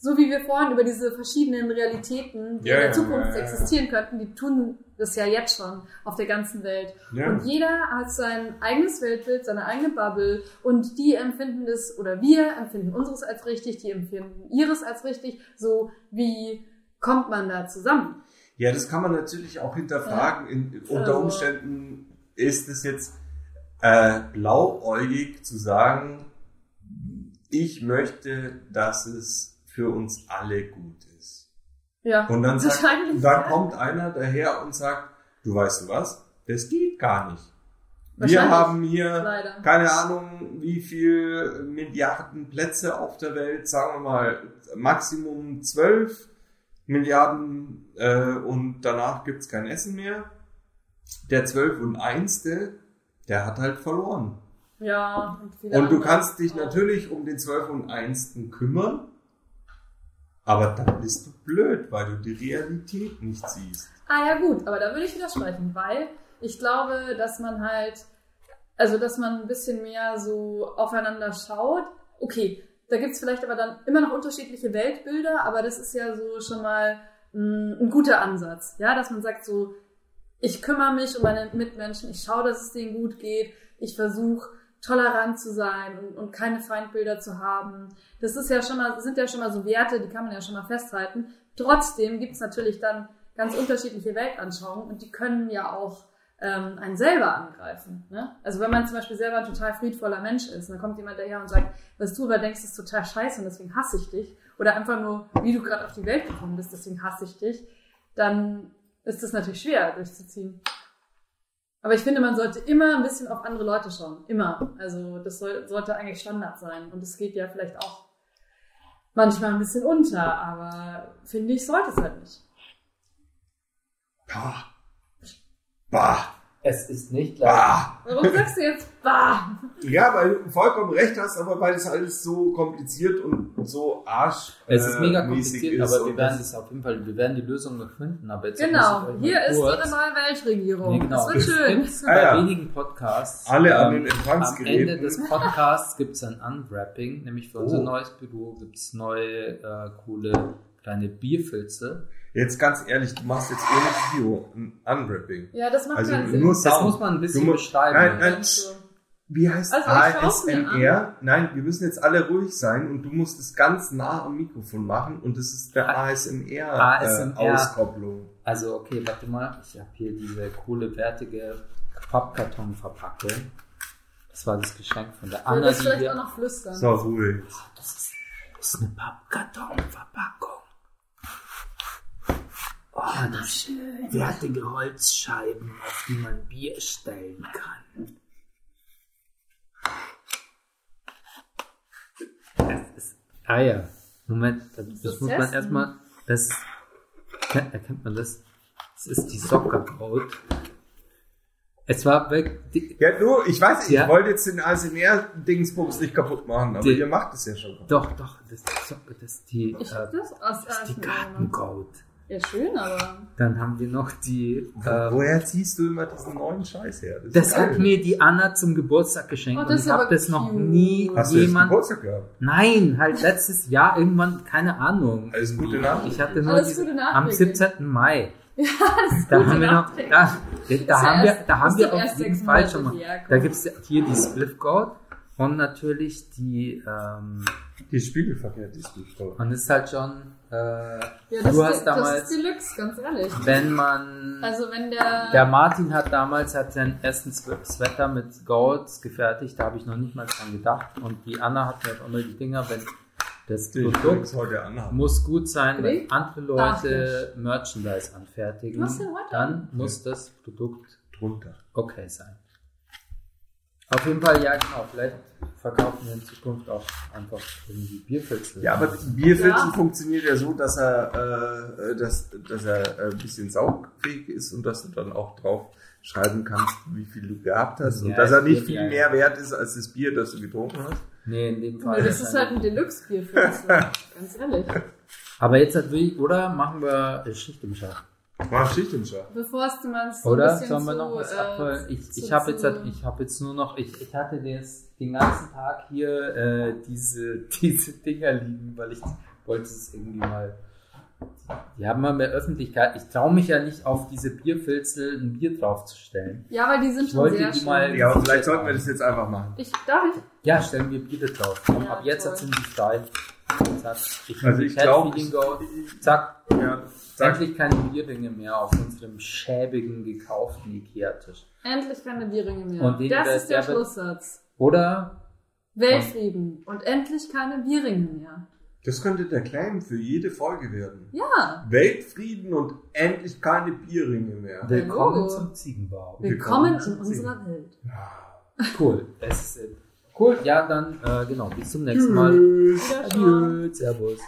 so wie wir vorhin über diese verschiedenen Realitäten, die Ja, in der ja, Zukunft ja, ja, ja. existieren könnten, die tun das ja jetzt schon auf der ganzen Welt. ja, Und jeder hat sein eigenes Weltbild, seine eigene Bubble und die empfinden das, oder wir empfinden unseres als richtig, die empfinden ihres als richtig. So, wie kommt man da zusammen? ja, das kann man natürlich auch hinterfragen. In, unter Also- Umständen ist es jetzt äh, blauäugig zu sagen, ich möchte, dass es für uns alle gut ist. Ja, Und dann, sagt, wahrscheinlich. dann kommt einer daher und sagt, du weißt du was, das geht gar nicht. Wir haben hier, Leider. keine Ahnung, wie viel Milliarden Plätze auf der Welt, sagen wir mal Maximum 12 Milliarden äh, und danach gibt's kein Essen mehr. Der 12 und 1. der hat halt verloren. Ja, und, Und du kannst dich auch. natürlich um den 12 und 1. kümmern, aber dann bist du blöd, weil du die Realität nicht siehst. Ah ja gut, aber da würde ich widersprechen, weil ich glaube, dass man halt, also dass man ein bisschen mehr so aufeinander schaut. Okay, da gibt's vielleicht aber dann immer noch unterschiedliche Weltbilder, aber das ist ja so schon mal mh, ein guter Ansatz, ja, dass man sagt so, ich kümmere mich um meine Mitmenschen, ich schaue, dass es denen gut geht, ich versuche tolerant zu sein und, und keine Feindbilder zu haben. Das ist ja schon mal, sind ja schon mal so Werte, die kann man ja schon mal festhalten. Trotzdem gibt's natürlich dann ganz unterschiedliche Weltanschauungen und die können ja auch ähm, einen selber angreifen. Ne? Also wenn man zum Beispiel selber ein total friedvoller Mensch ist, dann kommt jemand daher und sagt, was du aber denkst, ist total scheiße und deswegen hasse ich dich, oder einfach nur, wie du gerade auf die Welt gekommen bist, deswegen hasse ich dich, dann ist das natürlich schwer durchzuziehen. Aber ich finde, man sollte immer ein bisschen auf andere Leute schauen. Immer. Also das soll, sollte eigentlich Standard sein. Und es geht ja vielleicht auch manchmal ein bisschen unter, aber finde ich, sollte es halt nicht. Bah. Bah. Es ist nicht leicht. Bah! Warum sagst du jetzt bah? Ja, weil du vollkommen recht hast, aber weil das alles so kompliziert und so arsch Es ist mega äh, kompliziert, ist aber wir werden das- es auf jeden Fall, wir werden die Lösung noch finden. Aber jetzt Genau, hier ist kurz- ihre neue Weltregierung. Nee, genau. Das wird schön. Gibt's Ah, bei ja. wenigen Podcasts. Alle an ähm, den Am Empfangsgeräten. Ende des Podcasts gibt es ein Unwrapping, nämlich für unser Oh. neues Büro gibt es neue, äh, coole kleine Bierfilze. Jetzt ganz ehrlich, du machst jetzt ohne Video ein Unwrapping. Ja, das macht Also keinen Sinn. nur Das Sound. muss man ein bisschen Du mu- beschreiben. Nein, nein. Meinst du? Wie heißt Also, ASMR? Nein, wir müssen jetzt alle ruhig sein und du musst es ganz nah am Mikrofon machen und das ist der ASMR. ASMR-Auskopplung. Also, okay, warte mal. Ich habe hier diese coole, wertige Pappkartonverpackung. Das war das Geschenk von der Du Anna, die vielleicht auch noch flüstern. so, ruhig. Das ist, das ist eine Pappkartonverpackung. Oh, das schön. Wertige Holzscheiben, auf die man Bier stellen kann. Das ist, ah ja, Moment, das, das muss man erstmal, das, kennt, erkennt man das? Das ist die Soccerbraut. Es war wirklich, Ja, du, ich weiß nicht, Ja. ich wollte jetzt den ASMR-Dingsbums nicht kaputt machen, aber Die- ihr macht es ja schon. doch, doch, das ist, die Soccer, das ist die, Ich äh, das das ist die ASMR. Ja, schön, aber. Dann haben wir noch die. Ähm, Woher ziehst du immer diesen neuen Scheiß her? das geil. hat mir die Anna zum Geburtstag geschenkt Oh, und das ich habe das noch nie Hast du jetzt jemand. Geburtstag gehabt? Nein, halt letztes Jahr irgendwann, keine Ahnung. Alles Gute Nacht. Ich hatte nur Alles diese, Gute am nachträglich. 17. Mai. Ja, das Da haben wir noch, da, da, haben wir, da haben wir doch auf jeden Fall schon mal. Da gibt's hier die Spliff Goat und natürlich die, ähm, Die spiegelverkehrt ist gut. voll. und das ist halt schon, äh, Ja, das, du ist, hast das damals, ist Deluxe, ganz ehrlich. wenn man, Also wenn der. Der Martin hat damals hat seinen ersten Swe- Sweater mit Golds gefertigt, da habe ich noch nicht mal dran gedacht. Und die Anna hat mir auch immer die Dinger, wenn das ich Produkt muss gut sein, wenn andere Leute Merchandise anfertigen, heute dann muss das Produkt Drunter. okay sein. Auf jeden Fall, ja genau, vielleicht verkaufen wir in Zukunft auch einfach irgendwie Bierfilze. Ja, aber Bierfilzen Ja. funktioniert ja so, dass er, äh, dass, dass er äh, ein bisschen saugfähig ist und dass du dann auch drauf schreiben kannst, wie viel du gehabt hast und Ja, dass er nicht viel ja. mehr wert ist als das Bier, das du getrunken hast. Nee, in dem Fall. Nö, das ist halt ein Deluxe-Bier für uns. ganz ehrlich. aber jetzt hat wirklich, oder machen wir äh, Schicht im Schacht? Mach Schicht im Schacht. Bevor es man so ein Oder sollen wir noch was äh, abholen? Ich, zu- ich habe jetzt, halt- ich habe jetzt nur noch, ich, ich hatte das, den ganzen Tag hier äh, diese, diese Dinger liegen, weil ich wollte es irgendwie mal. Die haben mal mehr Öffentlichkeit. Ich traue mich ja nicht auf diese Bierfilzel ein Bier draufzustellen. Ja, weil die sind Ich schon wollte sehr die schön. mal- Ja, aber vielleicht sollten wir das jetzt einfach machen. Ich, darf ich? Ja, stellen wir Bier drauf. Komm, Ja, ab jetzt toll. sind die frei. Zack. Ich Also ich glaube. Zack. ja, Endlich keine Bierringe mehr auf unserem schäbigen gekauften Ikea-Tisch. Endlich keine Bierringe mehr. Und das ist der, der Schlusssatz. Oder Weltfrieden. Und endlich keine Bierringe mehr. das könnte der Claim für jede Folge werden. Ja. Weltfrieden und endlich keine Bierringe mehr. Willkommen Hallo. zum Ziegenbau. Willkommen Willkommen in unserer Welt. Cool. Es ist, cool. Ja, dann, äh, genau. Bis zum nächsten Mal. Tschüss. Adieu. Servus.